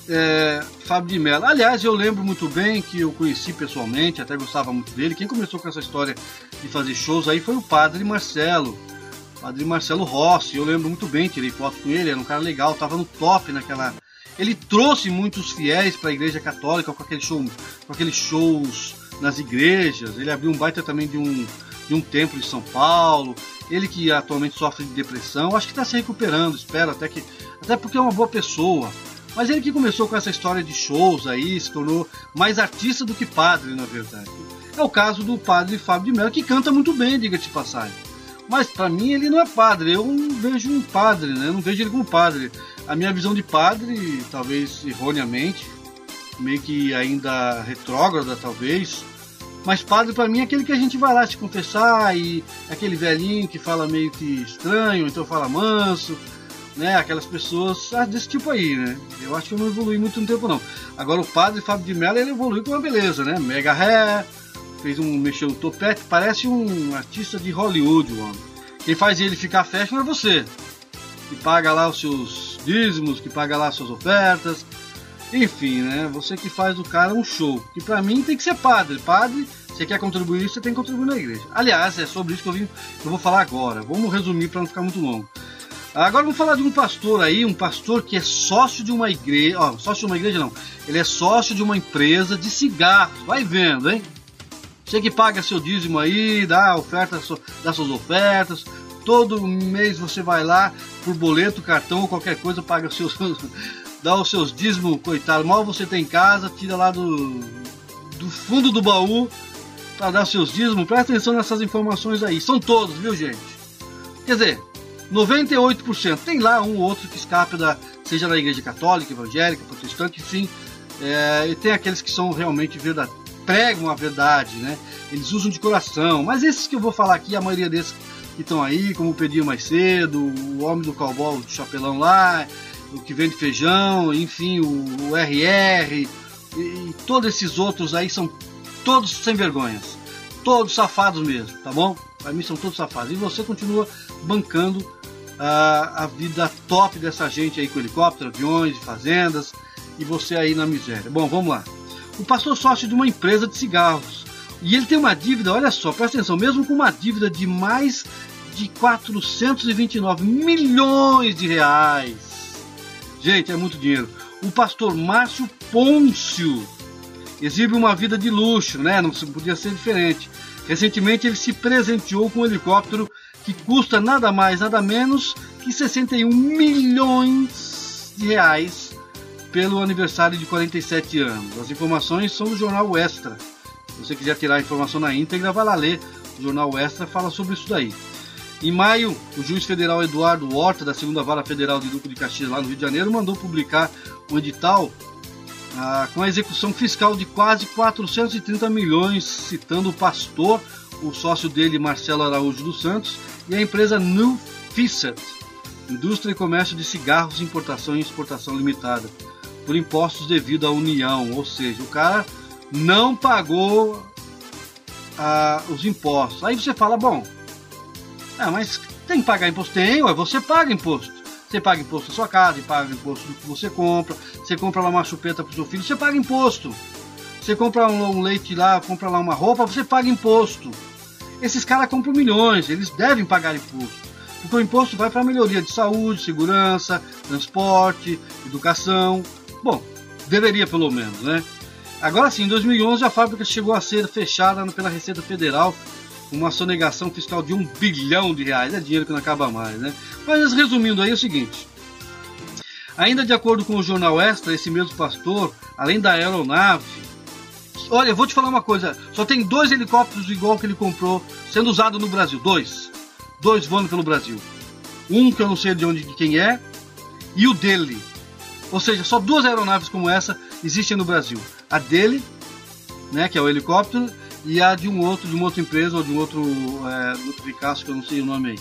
é, Fábio de Mello. Aliás, eu lembro muito bem que eu conheci pessoalmente, até gostava muito dele. Quem começou com essa história de fazer shows aí foi o padre Marcelo. Padre Marcelo Rossi, eu lembro muito bem, tirei foto com ele, era um cara legal, tava no top naquela. Ele trouxe muitos fiéis para a Igreja Católica com com aqueles shows nas igrejas. Ele abriu um baita também de um, de um templo em São Paulo. Ele que atualmente sofre de depressão, acho que está se recuperando, espero até que, até porque é uma boa pessoa. Mas ele que começou com essa história de shows aí, se tornou mais artista do que padre, na verdade. É o caso do padre Fábio de Mello, que canta muito bem, diga-te passagem. Mas para mim ele não é padre, eu não vejo um padre, né? Eu não vejo ele como padre. A minha visão de padre, talvez erroneamente, meio que ainda retrógrada, talvez. Mas padre para mim é aquele que a gente vai lá se confessar e aquele velhinho que fala meio que estranho, então fala manso né? Aquelas pessoas ah, desse tipo aí, né? Eu acho que eu não evolui muito no tempo, não. Agora o padre Fábio de Mello, ele evoluiu com uma beleza, né? Mega ré, fez um, mexeu no topete, parece um artista de Hollywood, mano. Quem faz ele ficar fashion é você, que paga lá os seus dízimos, que paga lá as suas ofertas, enfim, né? Você que faz do cara um show. Que para mim tem que ser padre. Padre, você quer contribuir, você tem que contribuir na igreja. Aliás, é sobre isso que eu, vim, que eu vou falar agora. Vamos resumir para não ficar muito longo. Agora vamos falar de um pastor aí, um pastor que é sócio de uma igreja, ó, sócio de uma igreja não, ele é sócio de uma empresa de cigarros, vai vendo, hein? Você que paga seu dízimo aí, dá oferta, dá suas ofertas, todo mês você vai lá por boleto, cartão ou qualquer coisa, paga os seus, dá os seus dízimos, coitado, mal você tem em casa, tira lá do, do fundo do baú para dar seus dízimos, presta atenção nessas informações aí, são todos, viu gente? Quer dizer, 98%. Tem lá um ou outro que escapa da, seja da igreja católica, evangélica, protestante, enfim. É, e tem aqueles que são realmente verdade, pregam a verdade, né? Eles usam de coração. Mas esses que eu vou falar aqui, a maioria desses que estão aí, como pediu mais cedo, o homem do cowboy, do chapelão lá, o que vende feijão, enfim, o, o RR, e, e todos esses outros aí são todos sem vergonhas. Todos safados mesmo, tá bom? Para mim são todos safados. E você continua bancando a, a vida top dessa gente aí com helicóptero, aviões, fazendas e você aí na miséria. Bom, vamos lá. O pastor sócio de uma empresa de cigarros e ele tem uma dívida, olha só, presta atenção, mesmo com uma dívida de mais de 429 milhões de reais. Gente, é muito dinheiro. O pastor Márcio Pôncio exibe uma vida de luxo, né? Não podia ser diferente. Recentemente ele se presenteou com um helicóptero que custa nada mais, nada menos que 61 milhões de reais pelo aniversário de 47 anos. As informações são do jornal Extra. Se você quiser tirar a informação na íntegra, vai lá ler. O jornal Extra fala sobre isso daí. Em maio, o juiz federal Eduardo Horta, da segunda vara federal de Duque de Caxias, lá no Rio de Janeiro, mandou publicar um edital ah, com a execução fiscal de quase 430 milhões, citando o pastor, o sócio dele, Marcelo Araújo dos Santos, e a empresa New Fisset, Indústria e Comércio de Cigarros, Importação e Exportação Limitada, por impostos devido à União, ou seja, o cara não pagou ah, os impostos. Aí você fala, bom, ah, mas tem que pagar imposto? Tem, ué, você paga imposto. Você paga imposto da sua casa, paga imposto do que você compra, você compra lá uma chupeta para o seu filho, você paga imposto. Você compra um, leite lá, compra lá uma roupa, você paga imposto. Esses caras compram milhões, eles devem pagar imposto. Porque o imposto vai para melhoria de saúde, segurança, transporte, educação. Bom, deveria pelo menos, né? Agora sim, em 2011 a fábrica chegou a ser fechada pela Receita Federal uma sonegação fiscal de um bilhão de reais. É dinheiro que não acaba mais, né? Mas resumindo aí é o seguinte. Ainda de acordo com o jornal Extra, esse mesmo pastor, além da aeronave, olha, eu vou te falar uma coisa, só tem dois helicópteros igual que ele comprou sendo usado no Brasil, dois, dois voando pelo Brasil, um que eu não sei de onde de quem é e o dele, ou seja, só duas aeronaves como essa existem no Brasil, a dele, né, que é o helicóptero, e a de um outro, de uma outra empresa ou de um outro, é, outro Picasso que eu não sei o nome aí.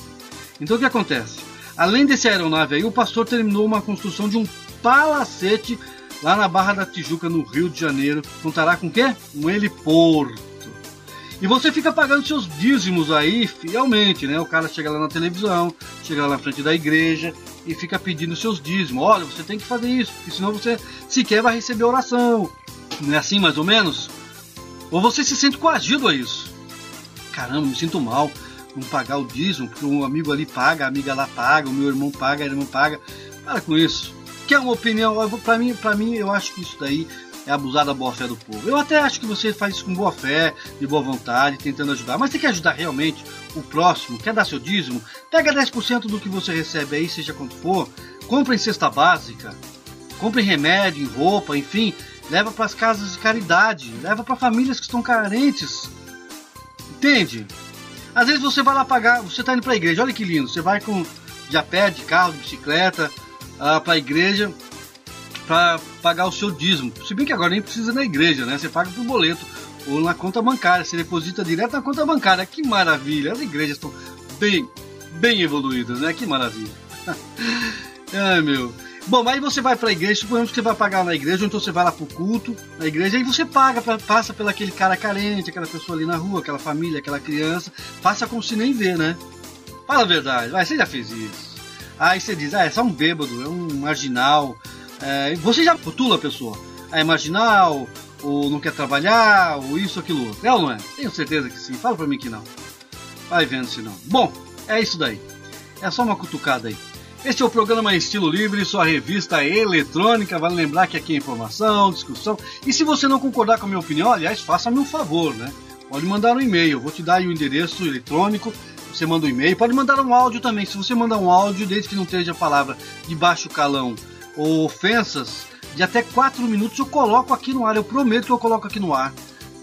Então o que acontece? Além desse aeronave aí, o pastor terminou uma construção de um palacete lá na Barra da Tijuca, no Rio de Janeiro. Contará com o quê? Um heliporto. E você fica pagando seus dízimos aí fielmente, né? O cara chega lá na televisão, chega lá na frente da igreja e fica pedindo seus dízimos. Olha, você tem que fazer isso, porque senão você sequer vai receber oração. Não é assim mais ou menos? Ou você se sente coagido a isso? Caramba, me sinto mal não pagar o dízimo, porque um amigo ali paga, a amiga lá paga, o meu irmão paga, a irmã paga. Para com isso. Quer uma opinião? Para mim, para mim, eu acho que isso daí é abusar da boa fé do povo. Eu até acho que você faz isso com boa fé, de boa vontade, tentando ajudar. Mas você quer ajudar realmente o próximo? Quer dar seu dízimo? Pega 10% do que você recebe aí, seja quanto for. Compra em cesta básica. Compre remédio, em roupa, enfim. Leva para as casas de caridade. Leva para famílias que estão carentes. Entende? Às vezes você vai lá pagar, você está indo para a igreja, olha que lindo, você vai com de a pé, de carro, de bicicleta uh, ah, para a igreja para pagar o seu dízimo. Se bem que agora nem precisa na igreja, né? Você paga por boleto ou na conta bancária, você deposita direto na conta bancária. Que maravilha! As igrejas estão bem, bem evoluídas, né? Que maravilha! Ai meu. Bom, aí você vai para a igreja, suponhamos que você vai pagar na igreja, ou então você vai lá pro culto, na igreja, aí você paga, pra, passa pelo aquele cara carente, aquela pessoa ali na rua, aquela família, aquela criança, passa como se nem vê, né? Fala a verdade, vai, você já fez isso. Aí você diz, ah, é só um bêbado, é um marginal. É, você já rotula a pessoa. Ah, é marginal, ou não quer trabalhar, ou isso, aquilo outro. É ou não é? Tenho certeza que sim. Fala pra mim que não. Vai vendo se não. Bom, é isso daí. É só uma cutucada aí. Este é o programa Estilo Livre, sua revista eletrônica. Vale lembrar que aqui é informação, discussão. E se você não concordar com a minha opinião, aliás, faça-me um favor, né? Pode mandar um e-mail. Vou te dar o endereço eletrônico. Você manda um e-mail. Pode mandar um áudio também. Se você mandar um áudio, desde que não esteja a palavra de baixo calão ou ofensas, de até 4 minutos eu coloco aqui no ar. Eu prometo que eu coloco aqui no ar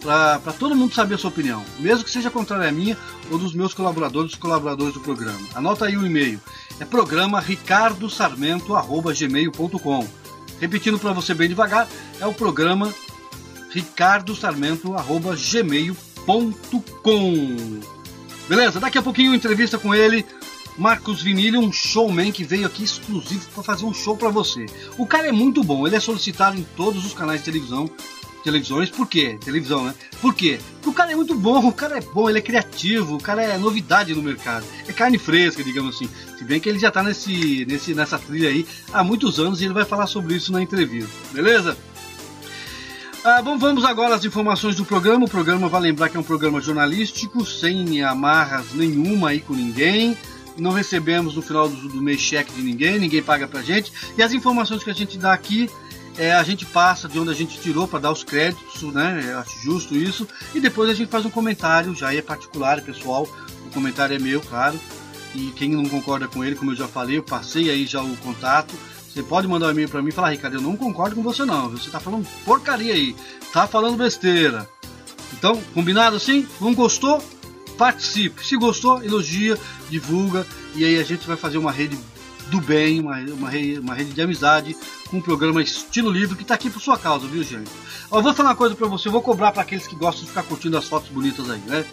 para todo mundo saber a sua opinião, mesmo que seja contrária à minha ou dos meus colaboradores, colaboradores do programa. Anota aí o e-mail. É programa ricardosarmento@gmail.com. Repetindo para você bem devagar, é o programa ricardosarmento@gmail.com. Beleza? Daqui a pouquinho entrevista com ele. Marcos Vinilha, um showman que veio aqui exclusivo para fazer um show para você. O cara é muito bom, ele é solicitado em todos os canais de televisão televisões, por quê? Televisão, né? Por quê? Porque o cara é muito bom, o cara é bom, ele é criativo, o cara é novidade no mercado. É carne fresca, digamos assim. Se bem que ele já tá nesse, nesse, nessa trilha aí há muitos anos e ele vai falar sobre isso na entrevista, beleza? Ah, bom, vamos agora às informações do programa. O programa vai lembrar que é um programa jornalístico, sem amarras nenhuma aí com ninguém. Não recebemos no final do, mês cheque de ninguém, ninguém paga pra gente. E as informações que a gente dá aqui é, a gente passa de onde a gente tirou para dar os créditos, né? Acho justo isso. E depois a gente faz um comentário, já é particular, é pessoal. O comentário é meu, claro. E quem não concorda com ele, como eu já falei, eu passei aí já o contato. Você pode mandar um e-mail para mim e falar, Ricardo, eu não concordo com você não. Você tá falando porcaria aí, tá falando besteira. Então, combinado assim? Não gostou? Participe. Se gostou, elogia, divulga e aí a gente vai fazer uma rede do bem, uma, uma, rede, uma rede de amizade com um programa estilo livre que está aqui por sua causa, viu, gente? Eu vou falar uma coisa para você, eu vou cobrar para aqueles que gostam de ficar curtindo as fotos bonitas aí, né?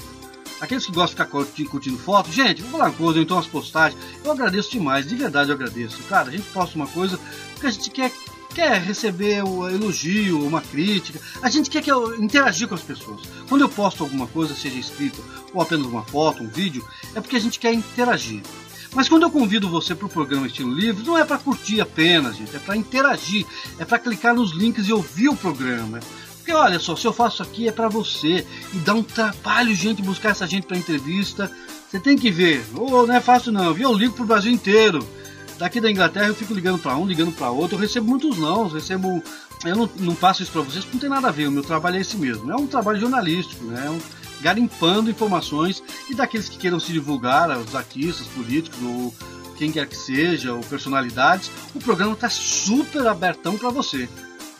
Aqueles que gostam de ficar curtindo, fotos, gente, vou falar uma coisa, então as postagens, eu agradeço demais, de verdade eu agradeço. Cara, a gente posta uma coisa porque a gente quer quer receber um elogio, uma crítica, a gente quer, quer interagir com as pessoas. Quando eu posto alguma coisa, seja escrita ou apenas uma foto, um vídeo, é porque a gente quer interagir. Mas quando eu convido você para o programa Estilo Livre, não é para curtir apenas, gente, é para interagir, é para clicar nos links e ouvir o programa. Porque olha só, se eu faço aqui é para você e dá um trabalho, gente, buscar essa gente para entrevista. Você tem que ver, oh, não é fácil não, viu? Eu ligo para o Brasil inteiro. Daqui da Inglaterra eu fico ligando para um, ligando para outro, eu recebo muitos não, recebo eu não, não isso para vocês porque não tem nada a ver, o meu trabalho é esse mesmo. É um trabalho jornalístico, né? É um, garimpando informações e daqueles que queiram se divulgar, os artistas, políticos ou quem quer que seja, ou personalidades, o programa está super abertão para você.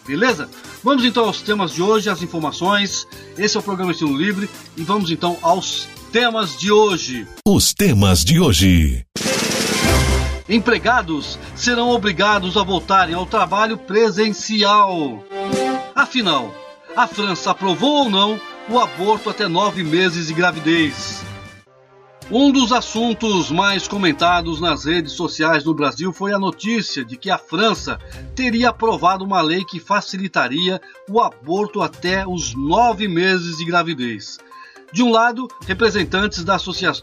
Beleza? Vamos então aos temas de hoje, as informações. Esse é o programa Estilo Livre e vamos então aos temas de hoje. Os temas de hoje. Empregados serão obrigados a voltarem ao trabalho presencial. Afinal, a França aprovou ou não o aborto até nove meses de gravidez? Um dos assuntos mais comentados nas redes sociais no Brasil foi a notícia de que a França teria aprovado uma lei que facilitaria o aborto até os nove meses de gravidez. De um lado, representantes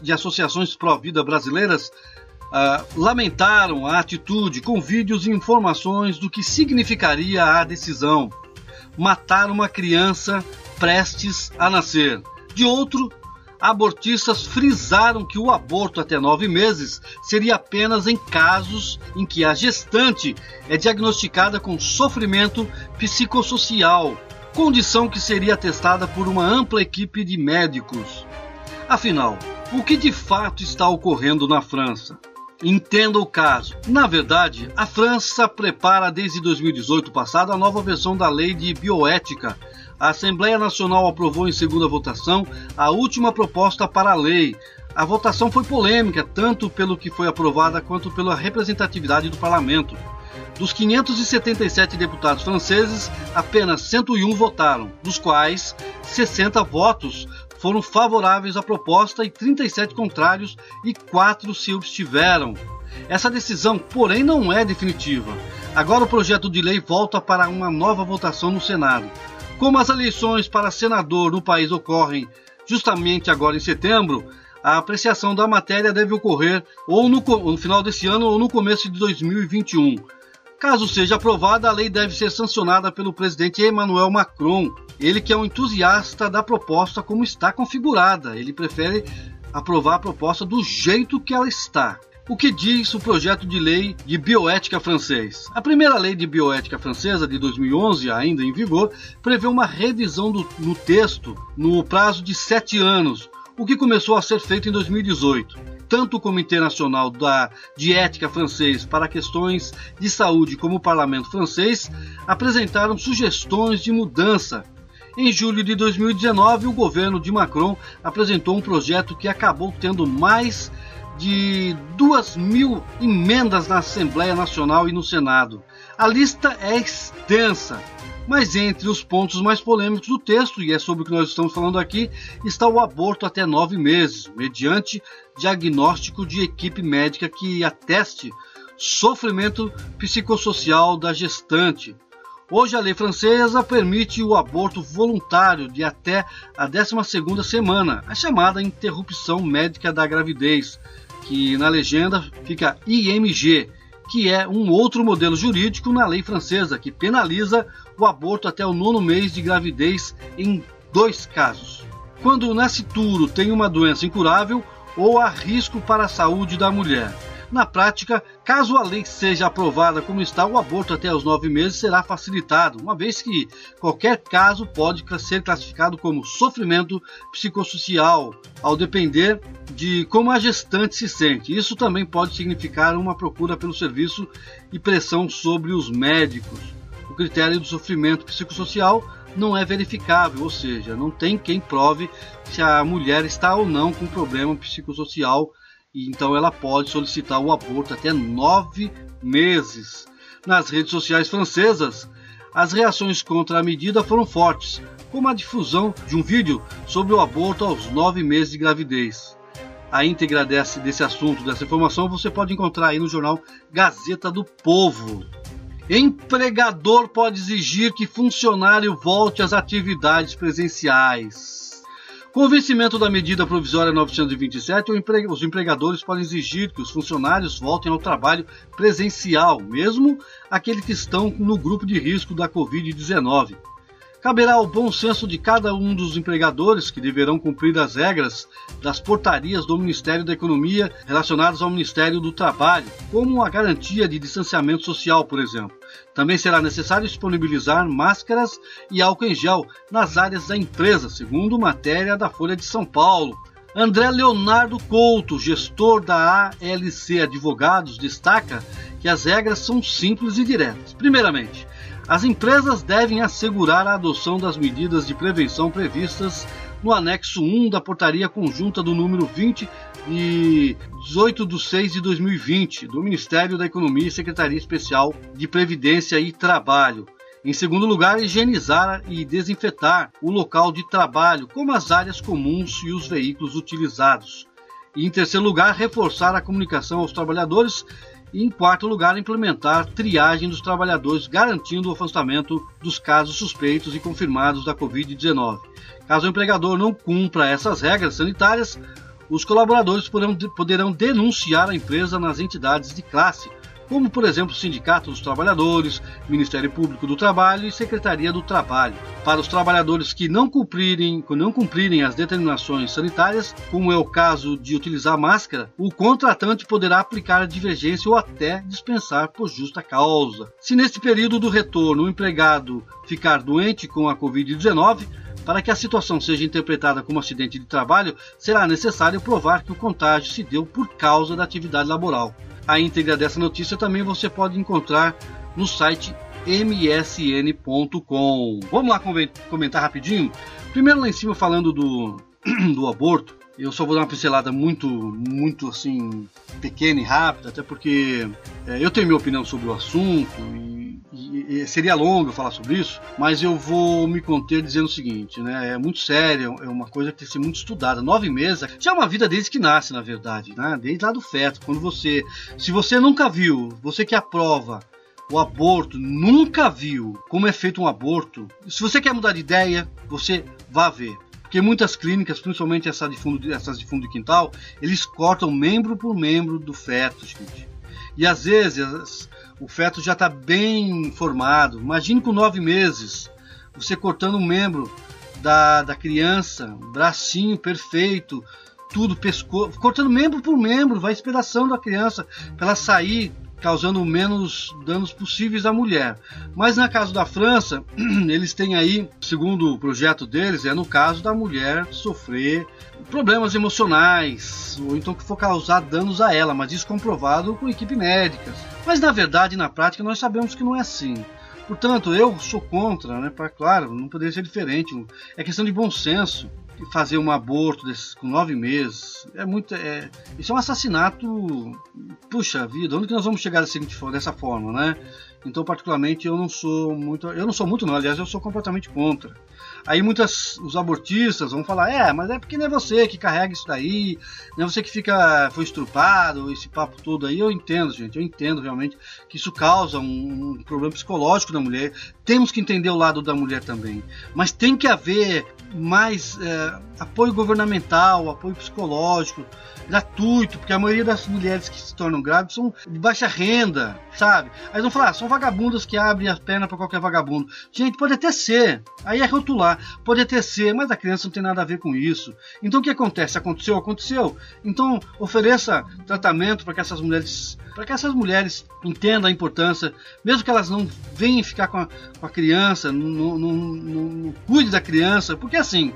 de associações pró-vida brasileiras uh, lamentaram a atitude com vídeos e informações do que significaria a decisão: matar uma criança prestes a nascer. De outro, abortistas frisaram que o aborto até nove meses seria apenas em casos em que a gestante é diagnosticada com sofrimento psicossocial, condição que seria testada por uma ampla equipe de médicos. Afinal, o que de fato está ocorrendo na França? Entenda o caso. Na verdade, a França prepara desde 2018 passado a nova versão da lei de bioética. A Assembleia Nacional aprovou em segunda votação a última proposta para a lei. A votação foi polêmica, tanto pelo que foi aprovada quanto pela representatividade do parlamento. Dos 577 deputados franceses, apenas 101 votaram, dos quais 60 votos foram favoráveis à proposta e 37 contrários e 4 se abstiveram. Essa decisão, porém, não é definitiva. Agora o projeto de lei volta para uma nova votação no Senado. Como as eleições para senador no país ocorrem justamente agora em setembro, a apreciação da matéria deve ocorrer ou no, no final desse ano ou no começo de 2021. Caso seja aprovada, a lei deve ser sancionada pelo presidente Emmanuel Macron. Ele que é um entusiasta da proposta como está configurada. Ele prefere aprovar a proposta do jeito que ela está. O que diz o projeto de lei de bioética francês? A primeira lei de bioética francesa de 2011, ainda em vigor, prevê uma revisão do, no texto no prazo de sete anos, o que começou a ser feito em 2018 tanto o Comitê Nacional da de Ética francês para questões de saúde como o Parlamento francês apresentaram sugestões de mudança. Em julho de 2019, o governo de Macron apresentou um projeto que acabou tendo mais de duas mil emendas na Assembleia Nacional e no Senado. A lista é extensa mas entre os pontos mais polêmicos do texto, e é sobre o que nós estamos falando aqui, está o aborto até nove meses, mediante diagnóstico de equipe médica que ateste sofrimento psicossocial da gestante. Hoje a lei francesa permite o aborto voluntário de até a 12ª semana, a chamada interrupção médica da gravidez, que na legenda fica IMG, que é um outro modelo jurídico na lei francesa que penaliza o aborto até o nono mês de gravidez em dois casos. Quando o nascituro tem uma doença incurável ou há risco para a saúde da mulher. Na prática, caso a lei seja aprovada como está, o aborto até os nove meses será facilitado, uma vez que qualquer caso pode ser classificado como sofrimento psicossocial, ao depender de como a gestante se sente. Isso também pode significar uma procura pelo serviço e pressão sobre os médicos. O critério do sofrimento psicossocial não é verificável, ou seja, não tem quem prove se a mulher está ou não com problema psicossocial então ela pode solicitar o aborto até nove meses. Nas redes sociais francesas, as reações contra a medida foram fortes, como a difusão de um vídeo sobre o aborto aos nove meses de gravidez. A íntegra desse, desse assunto, dessa informação, você pode encontrar aí no jornal Gazeta do Povo. Empregador pode exigir que funcionário volte às atividades presenciais. Com o vencimento da medida provisória 927, os empregadores podem exigir que os funcionários voltem ao trabalho presencial, mesmo aqueles que estão no grupo de risco da Covid-19. Caberá ao bom senso de cada um dos empregadores que deverão cumprir as regras das portarias do Ministério da Economia relacionadas ao Ministério do Trabalho, como a garantia de distanciamento social, por exemplo. Também será necessário disponibilizar máscaras e álcool em gel nas áreas da empresa, segundo matéria da Folha de São Paulo. André Leonardo Couto, gestor da ALC Advogados, destaca que as regras são simples e diretas. Primeiramente, as empresas devem assegurar a adoção das medidas de prevenção previstas no anexo 1 da Portaria Conjunta do número 20 de 18 de 6 de 2020 do Ministério da Economia e Secretaria Especial de Previdência e Trabalho. Em segundo lugar, higienizar e desinfetar o local de trabalho, como as áreas comuns e os veículos utilizados. E em terceiro lugar, reforçar a comunicação aos trabalhadores e, em quarto lugar, implementar triagem dos trabalhadores, garantindo o afastamento dos casos suspeitos e confirmados da Covid-19. Caso o empregador não cumpra essas regras sanitárias, os colaboradores poderão, poderão denunciar a empresa nas entidades de classe, como por exemplo o Sindicato dos Trabalhadores, Ministério Público do Trabalho e Secretaria do Trabalho. Para os trabalhadores que não cumprirem, não cumprirem as determinações sanitárias, como é o caso de utilizar máscara, o contratante poderá aplicar a divergência ou até dispensar por justa causa. Se neste período do retorno o empregado ficar doente com a Covid-19, para que a situação seja interpretada como acidente de trabalho, será necessário provar que o contágio se deu por causa da atividade laboral. A íntegra dessa notícia também você pode encontrar no site msn.com. Vamos lá comentar rapidinho? Primeiro lá em cima falando do, do aborto. Eu só vou dar uma pincelada muito, muito assim, pequena e rápida, até porque é, eu tenho minha opinião sobre o assunto e, e, seria longo falar sobre isso, mas eu vou me conter dizendo o seguinte, né? É muito sério, é uma coisa que tem que ser muito estudada. Nove meses já é uma vida desde que nasce, na verdade, né? Desde lá do feto. Quando você, se você nunca viu, você que aprova o aborto, nunca viu como é feito um aborto, se você quer mudar de ideia, você vá ver. Porque muitas clínicas, principalmente essa de fundo, essas de fundo de quintal, eles cortam membro por membro do feto, gente. E às vezes o feto já está bem formado. Imagine com nove meses, você cortando um membro da, da criança, bracinho perfeito, tudo, pescoço, cortando membro por membro, vai a da criança para ela sair causando menos danos possíveis à mulher. Mas na caso da França, eles têm aí, segundo o projeto deles, é no caso da mulher sofrer problemas emocionais, ou então que for causar danos a ela, mas isso comprovado com equipe médica. Mas na verdade, na prática, nós sabemos que não é assim. Portanto, eu sou contra, né? Para claro, não poderia ser diferente. É questão de bom senso fazer um aborto desses, com nove meses é muito. É, isso é um assassinato. Puxa vida, onde que nós vamos chegar dessa, dessa forma, né? Então, particularmente, eu não sou muito. Eu não sou muito, não, aliás, eu sou completamente contra. Aí muitas os abortistas vão falar, é, mas é porque não é você que carrega isso daí, não é você que fica foi estrupado, esse papo todo aí. Eu entendo, gente, eu entendo realmente que isso causa um, um problema psicológico na mulher. Temos que entender o lado da mulher também, mas tem que haver mais é, apoio governamental, apoio psicológico, gratuito, porque a maioria das mulheres que se tornam grávidas são de baixa renda, sabe? Aí vão falar, ah, são vagabundas que abrem as pernas para qualquer vagabundo. Gente, pode até ser, aí é rotular, pode até ser, mas a criança não tem nada a ver com isso. Então o que acontece? Aconteceu, aconteceu. Então ofereça tratamento para que essas mulheres, para que essas mulheres entendam a importância, mesmo que elas não venham ficar com a, com a criança, não, cuide da criança, porque assim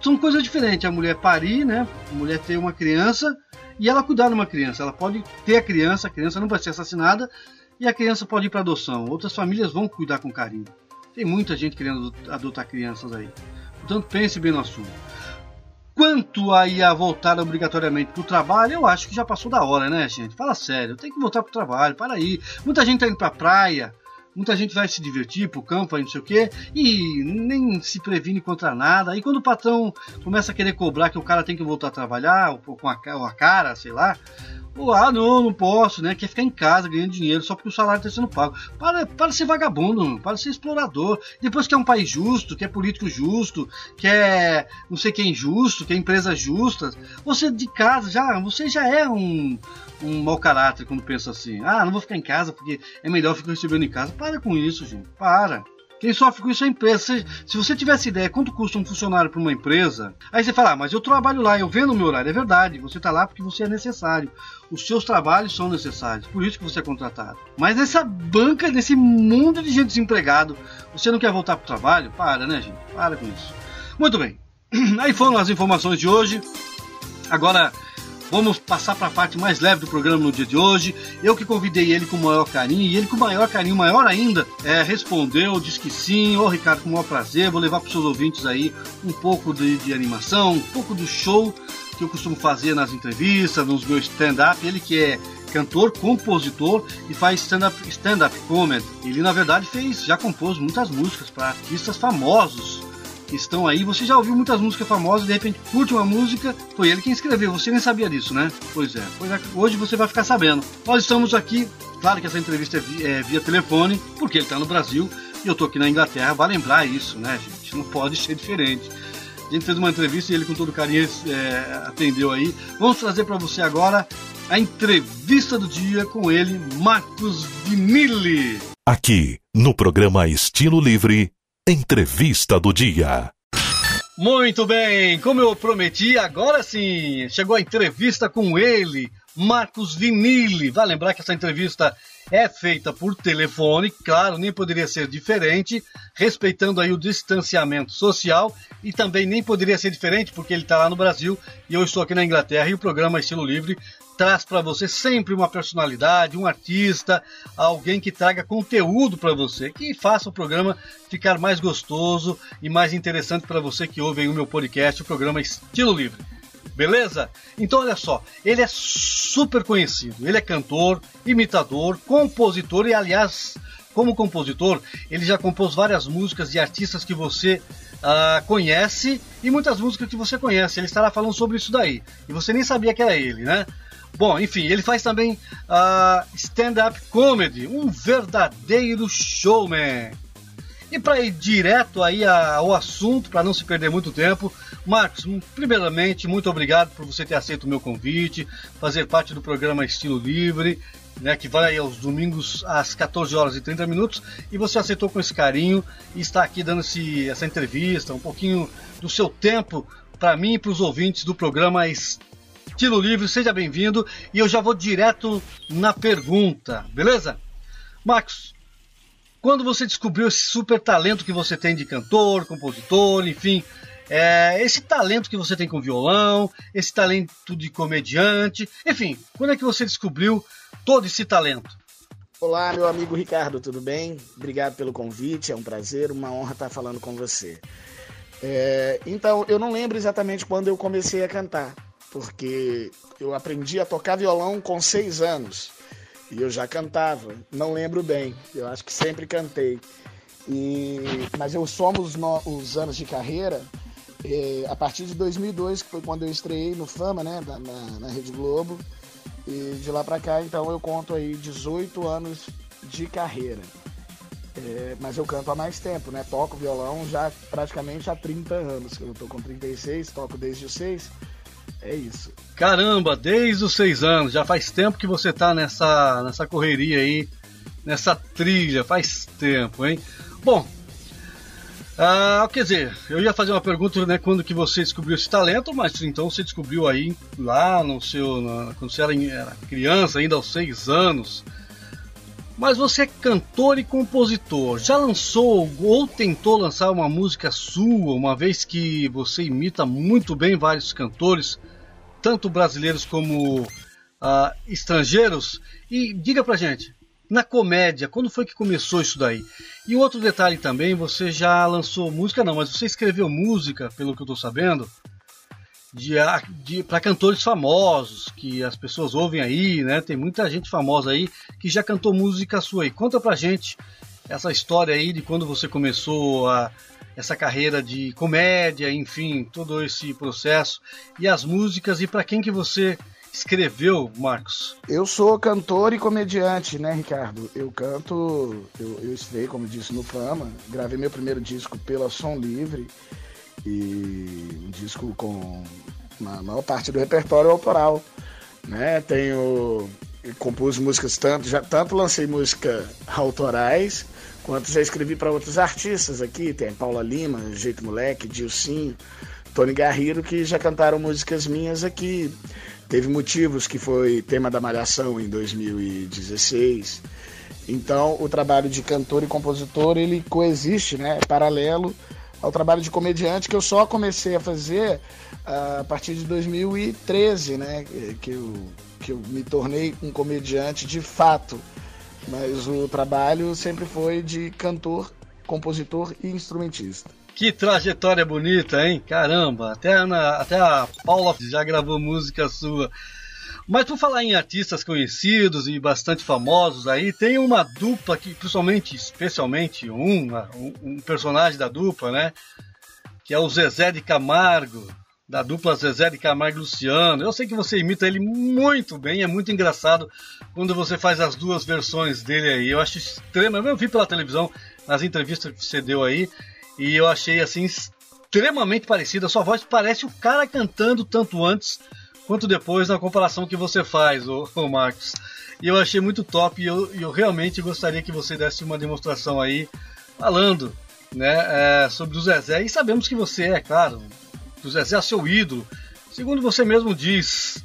são coisas diferentes. A mulher parir, né? A mulher ter uma criança e ela cuidar de uma criança. Ela pode ter a criança, a criança não vai ser assassinada e a criança pode ir para adoção. Outras famílias vão cuidar com carinho. Tem muita gente querendo adotar crianças aí. Portanto, pense bem no assunto. Quanto aí a voltar obrigatoriamente para o trabalho, eu acho que já passou da hora, né, gente? Fala sério, tem que voltar para o trabalho, para aí. Muita gente está indo para praia, muita gente vai se divertir pro campo, aí não sei o quê, e nem se previne contra nada. Aí quando o patrão começa a querer cobrar que o cara tem que voltar a trabalhar, ou com a, ou a cara, sei lá, ou, ah, não, não posso, né? Quer ficar em casa ganhando dinheiro só porque o salário está sendo pago. Para, para ser vagabundo, para ser explorador. Depois que é um país justo, que é político justo, que é não sei quem justo, que é empresa justa, você de casa já, você já é um, um mau caráter quando pensa assim. Ah, não vou ficar em casa porque é melhor ficar recebendo em casa. Para com isso, gente. Para. Quem sofre com isso é a empresa. Se, você tivesse ideia quanto custa um funcionário para uma empresa, aí você fala, ah, mas eu trabalho lá, eu vendo o meu horário. É verdade, você está lá porque você é necessário. Os seus trabalhos são necessários, por isso que você é contratado. Mas nessa banca, nesse mundo de gente desempregado, você não quer voltar para o trabalho? Para, né, gente? Para com isso. Muito bem. Aí foram as informações de hoje. Agora Vamos passar para a parte mais leve do programa no dia de hoje. Eu que convidei ele com o maior carinho, e ele com o maior carinho, maior ainda, é, respondeu, disse que sim. Ô oh, Ricardo, com o maior prazer, vou levar para os seus ouvintes aí um pouco de, de, animação, um pouco do show que eu costumo fazer nas entrevistas, nos meus stand-up. Ele que é cantor, compositor e faz stand-up stand comedy. Ele na verdade fez, já compôs muitas músicas para artistas famosos estão aí. Você já ouviu muitas músicas famosas, de repente curte uma música, foi ele quem escreveu, você nem sabia disso, né? Pois é, pois é, hoje você vai ficar sabendo. Nós estamos aqui, claro que essa entrevista é via, é via telefone, porque ele está no Brasil e eu estou aqui na Inglaterra, vai lembrar isso, né, gente? Não pode ser diferente. A gente fez uma entrevista e ele com todo carinho é, atendeu aí. Vamos trazer para você agora a entrevista do dia com ele, Marcos Vinili. Aqui, no programa Estilo Livre, Entrevista do Dia. Muito bem, como eu prometi, agora sim, chegou a entrevista com ele, Marcos Vinili. Vai lembrar que essa entrevista é feita por telefone, claro, nem poderia ser diferente, respeitando aí o distanciamento social e também nem poderia ser diferente porque ele está lá no Brasil e eu estou aqui na Inglaterra e o programa Estilo Livre traz para você sempre uma personalidade, um artista, alguém que traga conteúdo para você, que faça o programa ficar mais gostoso e mais interessante para você que ouve o meu podcast, o programa Estilo Livre. Beleza? Então olha só, ele é super conhecido, ele é cantor, imitador, compositor e aliás, como compositor, ele já compôs várias músicas de artistas que você uh, conhece e muitas músicas que você conhece. Ele estará falando sobre isso daí. E você nem sabia que era ele, né? Bom, enfim, ele faz também uh, stand-up comedy, um verdadeiro showman. E para ir direto aí ao assunto, para não se perder muito tempo, Marcos, primeiramente, muito obrigado por você ter aceito o meu convite, fazer parte do programa Estilo Livre, né, que vai aos domingos às 14 horas e 30 minutos, e você aceitou com esse carinho e está aqui dando esse, essa entrevista, um pouquinho do seu tempo para mim e para os ouvintes do programa Estilo Estilo Livre, seja bem-vindo. E eu já vou direto na pergunta, beleza? Marcos, quando você descobriu esse super talento que você tem de cantor, compositor, enfim, é, esse talento que você tem com violão, esse talento de comediante, enfim, quando é que você descobriu todo esse talento? Olá, meu amigo Ricardo, tudo bem? Obrigado pelo convite, é um prazer, uma honra estar falando com você. É, então, eu não lembro exatamente quando eu comecei a cantar, porque eu aprendi a tocar violão com seis anos e eu já cantava. Não lembro bem, eu acho que sempre cantei. E, mas eu somos no, os anos de carreira é, a partir de 2002, que foi quando eu estreiei no Fama, né, na, na Rede Globo. E de lá para cá, então eu conto aí 18 anos de carreira. É, mas eu canto há mais tempo, né? Toco violão já praticamente há 30 anos. Eu tô com 36, toco desde os 6. É isso. Caramba, desde os seis anos, já faz tempo que você tá nessa, nessa correria aí, nessa trilha, faz tempo, hein? Bom, ah, quer dizer, eu ia fazer uma pergunta, né, quando que você descobriu esse talento, mas então você descobriu aí lá no seu, na, quando você era, era criança, ainda aos seis anos. Mas você é cantor e compositor. Já lançou ou tentou lançar uma música sua, uma vez que você imita muito bem vários cantores? tanto brasileiros como uh, estrangeiros. E diga pra gente, na comédia, quando foi que começou isso daí? E outro detalhe também, você já lançou música, não, mas você escreveu música, pelo que eu tô sabendo, de, de para cantores famosos, que as pessoas ouvem aí, né? Tem muita gente famosa aí que já cantou música sua. Conta pra gente essa história aí de quando você começou a essa carreira de comédia, enfim, todo esse processo e as músicas e para quem que você escreveu, Marcos? Eu sou cantor e comediante, né, Ricardo? Eu canto, eu, eu como disse, no Fama, gravei meu primeiro disco pela Som Livre e um disco com a maior parte do repertório autoral, né? Tenho compus músicas tanto, já tanto lancei música autorais quanto já escrevi para outros artistas aqui, tem Paula Lima, Jeito Moleque, Dilcinho, Tony Garrido, que já cantaram músicas minhas aqui. Teve Motivos, que foi tema da Malhação em 2016. Então, o trabalho de cantor e compositor, ele coexiste, né? É paralelo ao trabalho de comediante que eu só comecei a fazer uh, a partir de 2013, né? Que eu, que eu me tornei um comediante de fato. Mas o trabalho sempre foi de cantor, compositor e instrumentista. Que trajetória bonita, hein? Caramba, até a, até a Paula já gravou música sua. Mas por falar em artistas conhecidos e bastante famosos aí, tem uma dupla que, principalmente, especialmente um, um, personagem da dupla, né? Que é o Zezé de Camargo, da dupla Zezé de Camargo e Luciano. Eu sei que você imita ele muito bem, é muito engraçado quando você faz as duas versões dele aí. Eu acho extremamente. Eu vi pela televisão, nas entrevistas que você deu aí, e eu achei assim extremamente parecida. A sua voz parece o cara cantando tanto antes quanto depois na comparação que você faz, o, Marcos. E eu achei muito top e eu, eu, realmente gostaria que você desse uma demonstração aí falando né, é, sobre o Zezé. E sabemos que você é, claro, o Zezé é seu ídolo, segundo você mesmo diz.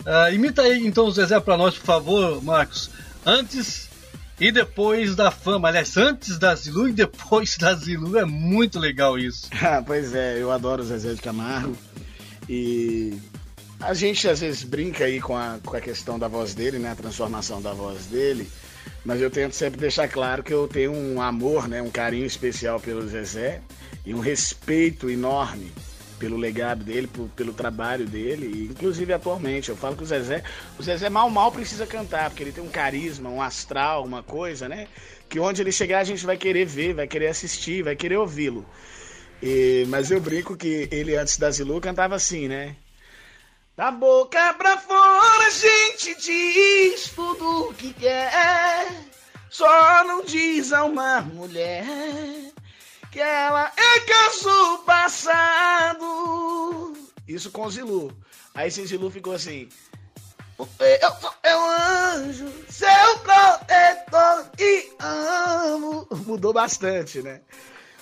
Uh, imita aí então o Zezé para nós, por favor, Marcos. Antes e depois da fama, aliás, antes da Zilu e depois da Zilu, é muito legal isso. Ah, pois é, eu adoro o Zezé de Camargo e a gente às vezes brinca aí com a, com a questão da voz dele, né, a transformação da voz dele, mas eu tento sempre deixar claro que eu tenho um amor, né, um carinho especial pelo Zezé e um respeito enorme pelo legado dele, por, pelo trabalho dele, inclusive atualmente. Eu falo que o Zezé, o Zezé mal mal precisa cantar, porque ele tem um carisma, um astral, uma coisa, né? Que onde ele chegar a gente vai querer ver, vai querer assistir, vai querer ouvi-lo. mas eu brinco que ele antes da Zilu cantava assim, né? Da boca pra fora a gente diz tudo o que quer, só não diz a uma mulher que ela é caso passado. Isso com Zilu. Aí sem Zilu ficou assim. Eu sou meu anjo, seu protetor e amo. Mudou bastante, né?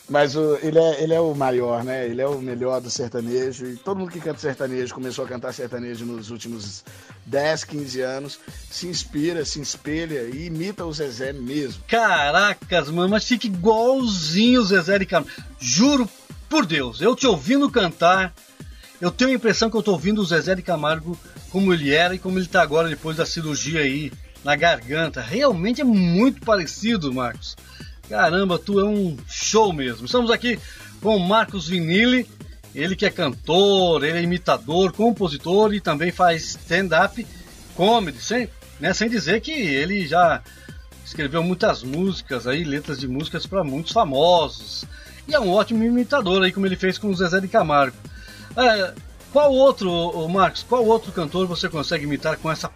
Mas o, ele, é, ele é o maior, né? Ele é o melhor do sertanejo. E todo mundo que canta sertanejo começou a cantar sertanejo nos últimos 10, 15 anos. Se inspira, se espelha e imita o Zezé mesmo. Caracas, mano, mas fica igualzinho o Zezé de Camargo. Juro por Deus, eu te ouvindo cantar, eu tenho a impressão que eu tô ouvindo o Zezé de Camargo como ele era e como ele tá agora depois da cirurgia aí na garganta. Realmente é muito parecido, Marcos. Caramba, tu é um show mesmo. Estamos aqui com Marcos Vinili, ele que é cantor, ele é imitador, compositor e também faz stand-up comedy, sem, né, sem dizer que ele já escreveu muitas músicas aí, letras de músicas para muitos famosos. E é um ótimo imitador aí, como ele fez com o Zezé de Camargo. É, qual outro, Marcos, qual outro cantor você consegue imitar com essa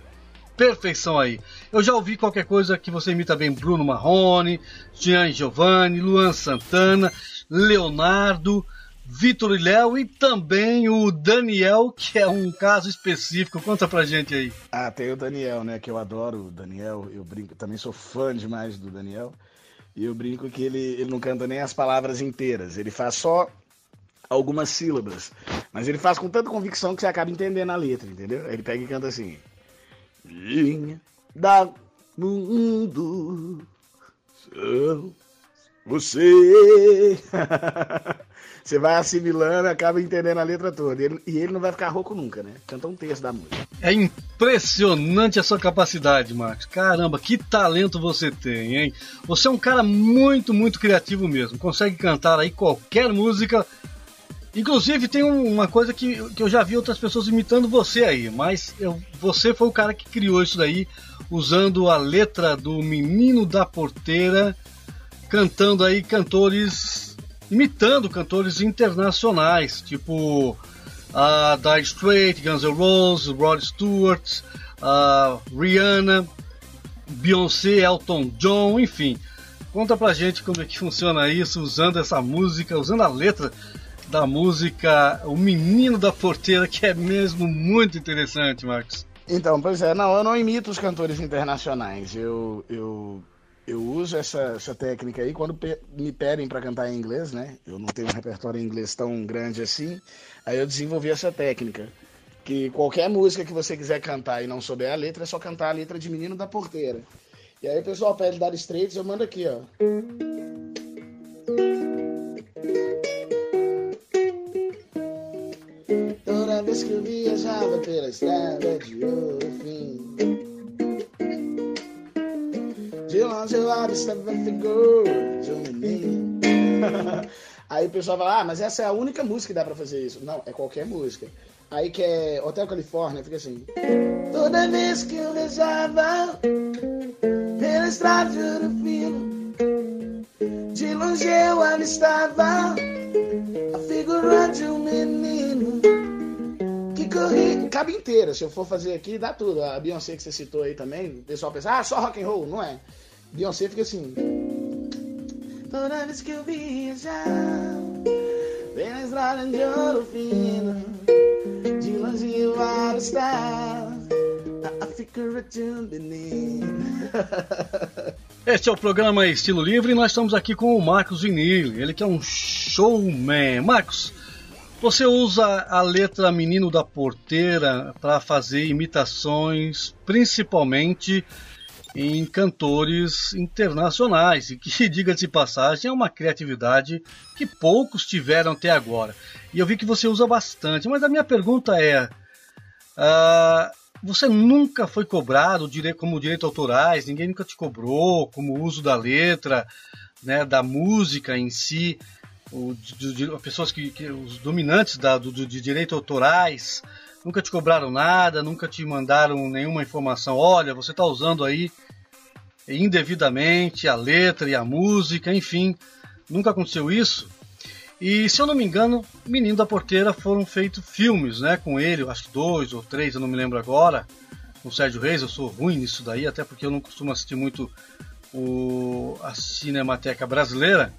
perfeição aí. Eu já ouvi qualquer coisa que você imita bem Bruno Marrone, Jean Giovanni, Luan Santana, Leonardo, Vitor e Léo e também o Daniel, que é um caso específico. Conta pra gente aí. Ah, tem o Daniel, né? Que eu adoro o Daniel. Eu brinco, também sou fã demais do Daniel. E eu brinco que ele, ele não canta nem as palavras inteiras, ele faz só algumas sílabas. Mas ele faz com tanta convicção que você acaba entendendo a letra, entendeu? Ele pega e canta assim: Vinha da mundo são você. Você vai assimilando, acaba entendendo a letra toda. E ele, e ele, não vai ficar rouco nunca, né? Canta um terço da música. É impressionante a sua capacidade, Marcos. Caramba, que talento você tem, hein? Você é um cara muito, muito criativo mesmo. Consegue cantar aí qualquer música Inclusive tem uma coisa que, que eu já vi outras pessoas imitando você aí, mas eu, você foi o cara que criou isso daí, usando a letra do Menino da Porteira, cantando aí cantores, imitando cantores internacionais, tipo a uh, Dire Guns N' Roses, Rod Stewart, uh, Rihanna, Beyoncé, Elton John, enfim. Conta pra gente como é que funciona isso, usando essa música, usando a letra da música O Menino da Porteira, que é mesmo muito interessante, Marcos. Então, pois é, não, eu não imito os cantores internacionais. Eu, eu Eu uso essa, essa técnica aí quando me pedem para cantar em inglês, né? Eu não tenho um repertório em inglês tão grande assim. Aí eu desenvolvi essa técnica. Que qualquer música que você quiser cantar e não souber a letra, é só cantar a letra de Menino da Porteira. E aí o pessoal pede dar Straits, eu mando aqui, ó. Toda vez que eu viajava pela estrada de ouro fim de longe eu observo a figura de um menino. Aí o pessoal fala, ah, mas essa é a única música que dá pra fazer isso. Não, é qualquer música. Aí que é Hotel Califórnia, fica assim. Toda vez que eu viajava pela estrada de fino, de longe eu avistava a figura de um menino Cabe inteira, se eu for fazer aqui, dá tudo. A Beyoncé que você citou aí também, o pessoal pensa, ah, só rock and roll, não é? Beyoncé fica assim. Toda vez que eu viajar, na estrada de ouro fino, de longe eu vou estar. Menino. Este é o programa Estilo Livre e nós estamos aqui com o Marcos Vinil, ele que é um showman. Marcos, você usa a letra Menino da Porteira para fazer imitações, principalmente em cantores internacionais, e que, diga-se passagem, é uma criatividade que poucos tiveram até agora. E eu vi que você usa bastante, mas a minha pergunta é: uh, você nunca foi cobrado como direito autorais, ninguém nunca te cobrou como uso da letra, né, da música em si, o, de, de, pessoas que, que, os dominantes da, do, de direito autorais nunca te cobraram nada, nunca te mandaram nenhuma informação. Olha, você está usando aí indevidamente a letra e a música, enfim, nunca aconteceu isso. E se eu não me engano, Menino da Porteira foram feitos filmes, né, com ele, acho que dois ou três, eu não me lembro agora, o Sérgio Reis. Eu sou ruim nisso daí, até porque eu não costumo assistir muito o, a Cinemateca Brasileira.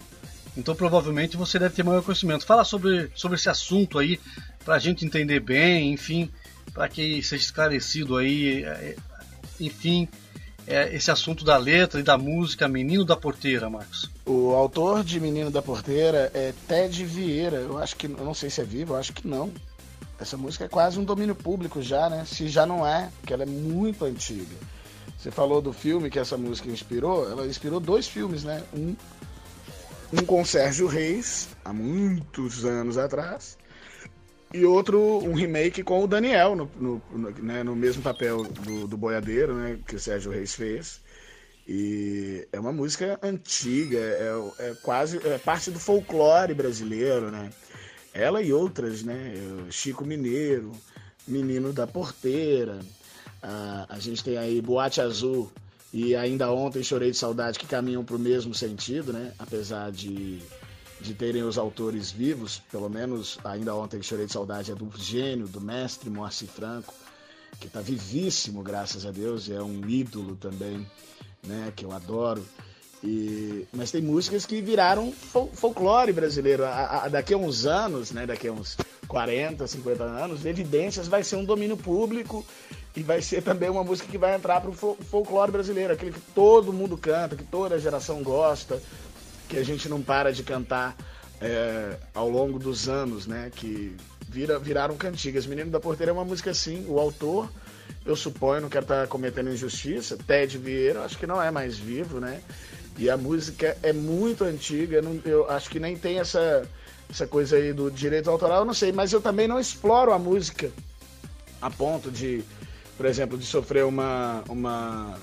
Então provavelmente você deve ter maior conhecimento. Fala sobre, sobre esse assunto aí, para a gente entender bem, enfim, para que seja esclarecido aí, é, enfim, é, esse assunto da letra e da música Menino da Porteira, Marcos. O autor de Menino da Porteira é Ted Vieira. Eu acho que, eu não sei se é vivo, eu acho que não. Essa música é quase um domínio público já, né? Se já não é, porque ela é muito antiga. Você falou do filme que essa música inspirou, ela inspirou dois filmes, né? Um um com Sérgio Reis, há muitos anos atrás, e outro, um remake com o Daniel, no, no, né, no mesmo papel do, do boiadeiro, né, que o Sérgio Reis fez. E é uma música antiga, é, é quase é parte do folclore brasileiro, né? Ela e outras, né? Chico Mineiro, Menino da Porteira, a, a gente tem aí Boate Azul, e ainda ontem chorei de saudade que caminham para o mesmo sentido, né? Apesar de, de terem os autores vivos, pelo menos ainda ontem chorei de saudade é do gênio, do mestre Moacir Franco, que está vivíssimo, graças a Deus, é um ídolo também, né? Que eu adoro. E, mas tem músicas que viraram fol folclore brasileiro. A, a, daqui a uns anos, né, daqui a uns 40, 50 anos, Evidências vai ser um domínio público e vai ser também uma música que vai entrar para o folclore brasileiro, aquele que todo mundo canta, que toda geração gosta, que a gente não para de cantar é, ao longo dos anos, né? Que vira, viraram cantigas. Menino da Porteira é uma música assim, o autor, eu suponho, não quero estar tá cometendo injustiça, Ted Vieira, acho que não é mais vivo, né? E a música é muito antiga, não, eu acho que nem tem essa, essa coisa aí do direito autoral, eu não sei, mas eu também não exploro a música a ponto de por exemplo, de sofrer uma, uma,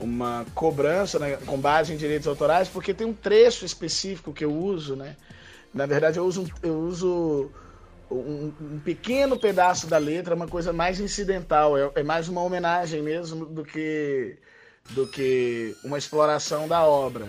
uma cobrança né, com base em direitos autorais, porque tem um trecho específico que eu uso, né? Na verdade, eu uso, eu uso um, um pequeno pedaço da letra, uma coisa mais incidental, é, é mais uma homenagem mesmo do que, do que uma exploração da obra.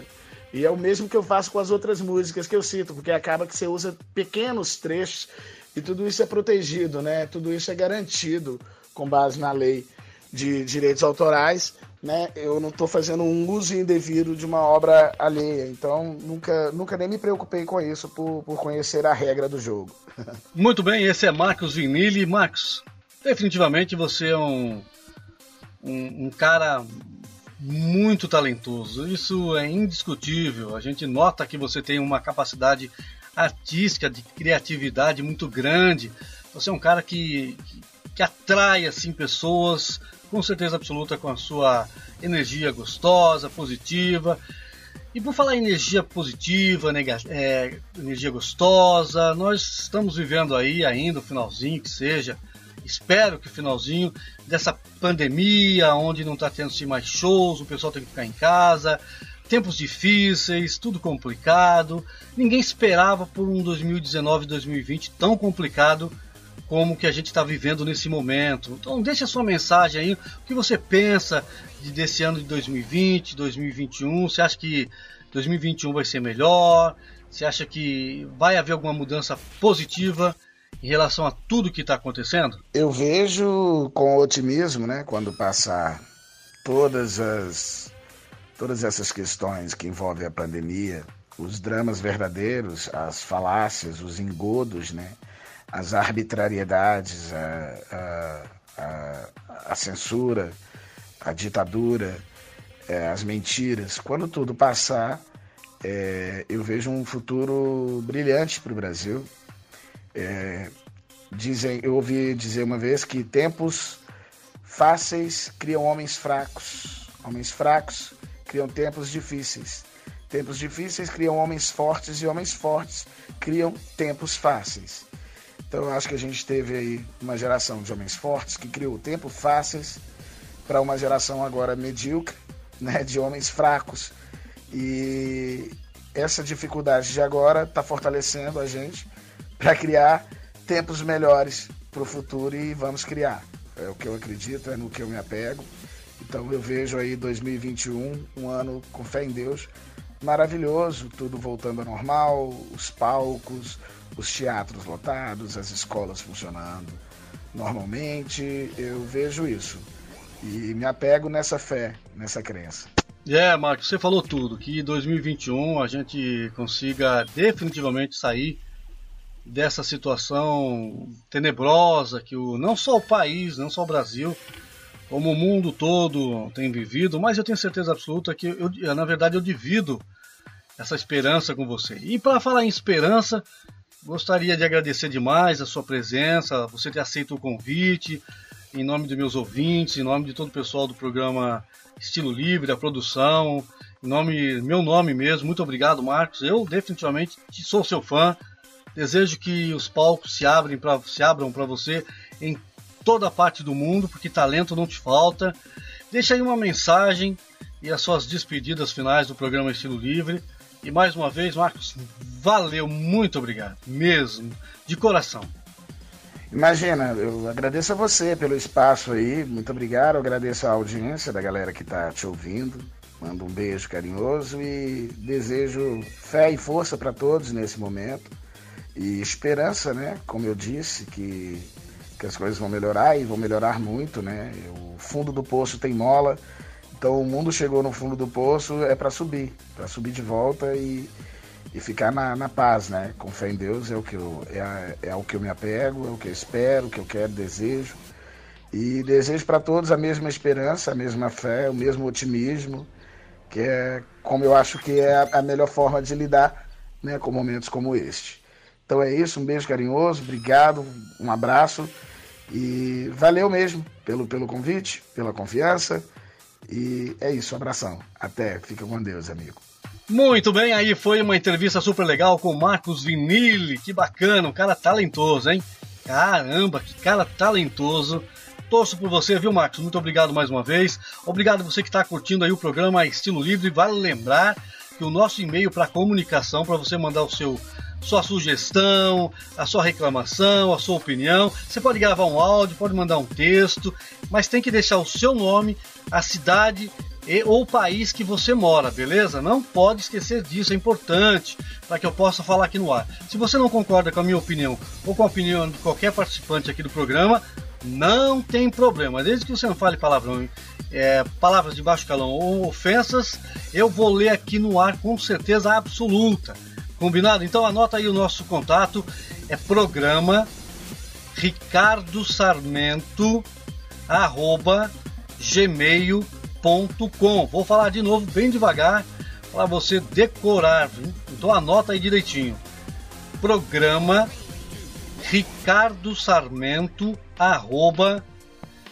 E é o mesmo que eu faço com as outras músicas que eu cito, porque acaba que você usa pequenos trechos e tudo isso é protegido, né? Tudo isso é garantido com base na lei de direitos autorais, né? Eu não estou fazendo um uso indevido de uma obra alheia, então nunca, nunca nem me preocupei com isso por, por conhecer a regra do jogo. Muito bem, esse é Marcos Vinili. Marcos, definitivamente você é um, um, um cara muito talentoso. Isso é indiscutível. A gente nota que você tem uma capacidade artística, de criatividade muito grande. Você é um cara que, que, que atrai assim pessoas com certeza absoluta com a sua energia gostosa, positiva. E por falar em energia positiva, é, energia gostosa, nós estamos vivendo aí ainda o finalzinho que seja, espero que o finalzinho dessa pandemia, onde não está tendo -se mais shows, o pessoal tem que ficar em casa, tempos difíceis, tudo complicado. Ninguém esperava por um 2019 2020 tão complicado como que a gente está vivendo nesse momento. Então deixe a sua mensagem aí, o que você pensa de, desse ano de 2020, 2021, você acha que 2021 vai ser melhor? Você acha que vai haver alguma mudança positiva em relação a tudo que está acontecendo? Eu vejo com otimismo, né, quando passar todas as todas essas questões que envolvem a pandemia, os dramas verdadeiros, as falácias, os engodos, né? As arbitrariedades, a, a, a, censura, a ditadura, é, as mentiras. Quando tudo passar, é, eu vejo um futuro brilhante para o Brasil. É, dizem, eu ouvi dizer uma vez que tempos fáceis criam homens fracos, homens fracos criam tempos difíceis. Tempos difíceis criam homens fortes e homens fortes criam tempos fáceis. Então eu acho que a gente teve aí uma geração de homens fortes que criou tempo fáceis para uma geração agora medíocre, né, de homens fracos. E essa dificuldade de agora está fortalecendo a gente para criar tempos melhores para o futuro e vamos criar. É o que eu acredito, é no que eu me apego. Então eu vejo aí 2021, um ano com fé em Deus, maravilhoso, tudo voltando ao normal, os palcos, os teatros lotados, as escolas funcionando normalmente. Eu vejo isso e me apego nessa fé, nessa crença. É, Marcos, você falou tudo, que 2021 a gente consiga definitivamente sair dessa situação tenebrosa que o, não só o país, não só o Brasil, como o mundo todo tem vivido, mas eu tenho certeza absoluta que, eu, na verdade, eu divido essa esperança com você. E para falar em esperança, Gostaria de agradecer demais a sua presença, você ter aceito o convite, em nome dos meus ouvintes, em nome de todo o pessoal do programa Estilo Livre, da produção, em nome, meu nome mesmo, muito obrigado, Marcos. Eu definitivamente sou seu fã. Desejo que os palcos se, abrem pra, se abram para você em toda parte do mundo, porque talento não te falta. Deixa aí uma mensagem e as suas despedidas finais do programa Estilo Livre. E mais uma vez, Marcos, valeu, muito obrigado, mesmo, de coração. Imagina, eu agradeço a você pelo espaço aí, muito obrigado, eu agradeço a audiência da galera que está te ouvindo, mando um beijo carinhoso e desejo fé e força para todos nesse momento e esperança, né? Como eu disse, que, que as coisas vão melhorar e vão melhorar muito, né? O fundo do poço tem mola então o mundo chegou no fundo do poço é para subir, para subir de volta e, e ficar na, na, paz, né? Com fé em Deus é o que eu é, é o que eu me apego, é o que eu espero, o que eu quero, desejo. E desejo para todos a mesma esperança, a mesma fé, o mesmo otimismo, que é como eu acho que é a, melhor forma de lidar, né, com momentos como este. Então é isso, um beijo carinhoso, obrigado, um abraço e valeu mesmo pelo, pelo convite, pela confiança. E é isso, um abração. Até, fica com Deus, amigo. Muito bem, aí foi uma entrevista super legal com o Marcos Vinili. Que bacana, um cara talentoso, hein? Caramba, que cara talentoso. Torço por você, viu, Marcos? Muito obrigado mais uma vez. Obrigado você que está curtindo aí o programa Estilo Livre. Vale lembrar que o nosso e-mail para comunicação, para você mandar o seu sua sugestão, a sua reclamação, a sua opinião. Você pode gravar um áudio, pode mandar um texto, mas tem que deixar o seu nome, a cidade e, ou o país que você mora, beleza? Não pode esquecer disso, é importante para que eu possa falar aqui no ar. Se você não concorda com a minha opinião ou com a opinião de qualquer participante aqui do programa, não tem problema. Desde que você não fale palavrão, é, palavras de baixo calão ou ofensas, eu vou ler aqui no ar com certeza absoluta. Combinado? Então anota aí o nosso contato. É programa Ricardo Sarmento arroba gmail.com. Vou falar de novo bem devagar para você decorar, viu? Então anota aí direitinho. Programa Ricardo Sarmento arroba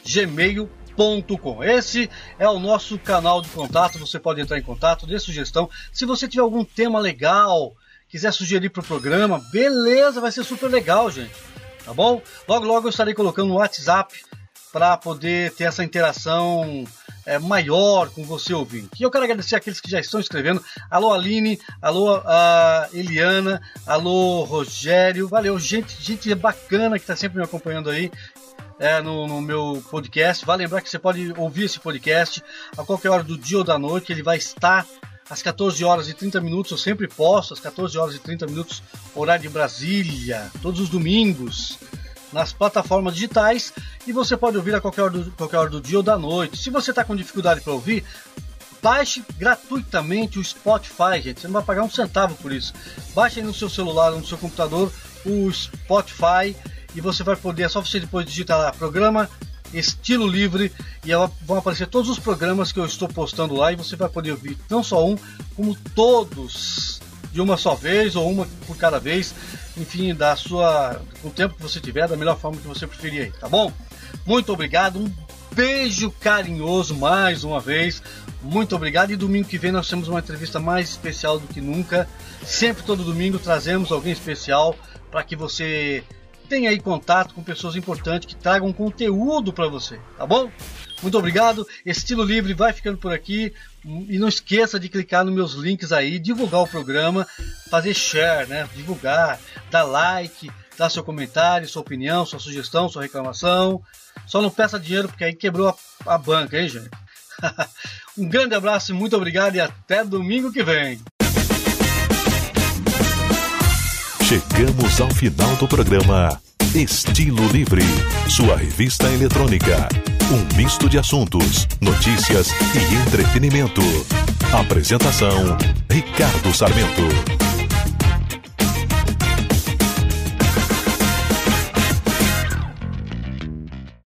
gmail.com. Esse é o nosso canal de contato. Você pode entrar em contato, dê sugestão. Se você tiver algum tema legal, quiser sugerir para o programa, beleza, vai ser super legal, gente. Tá bom? Logo, logo eu estarei colocando no WhatsApp para poder ter essa interação é, maior com você ouvinte. E eu quero agradecer aqueles que já estão escrevendo. Alô Aline, alô Eliana, alô Rogério, valeu, gente, gente bacana que está sempre me acompanhando aí. É, no, no, meu podcast. Vale lembrar que você pode ouvir esse podcast a qualquer hora do dia ou da noite. Ele vai estar às 14 horas e 30 minutos. Eu sempre posto às 14 horas e 30 minutos, horário de Brasília, todos os domingos nas plataformas digitais e você pode ouvir a qualquer hora do, qualquer hora do dia ou da noite. Se você está com dificuldade para ouvir, baixe gratuitamente o Spotify, gente. Você não vai pagar um centavo por isso. Baixe aí no seu celular, no seu computador, o Spotify e você vai poder, é só você depois digitar lá, programa estilo livre e vão aparecer todos os programas que eu estou postando lá e você vai poder ouvir não só um, como todos de uma só vez ou uma por cada vez enfim, da sua, com o tempo que você tiver, da melhor forma que você preferir tá bom? Muito obrigado, um beijo carinhoso mais uma vez. Muito obrigado. E domingo que vem nós temos uma entrevista mais especial do que nunca. Sempre todo domingo trazemos alguém especial para que você tenha aí contato com pessoas importantes que tragam conteúdo para você, tá bom? Muito obrigado. Estilo Livre vai ficando por aqui. E não esqueça de clicar nos meus links aí, divulgar o programa, fazer share, né? Divulgar, dar like, dar seu comentário, sua opinião, sua sugestão, sua reclamação. Só não peça dinheiro porque aí quebrou a, a banca, hein, gente? um grande abraço, muito obrigado e até domingo que vem. Chegamos ao final do programa Estilo Livre, sua revista eletrônica. Um misto de assuntos, notícias e entretenimento. Apresentação: Ricardo Sarmento.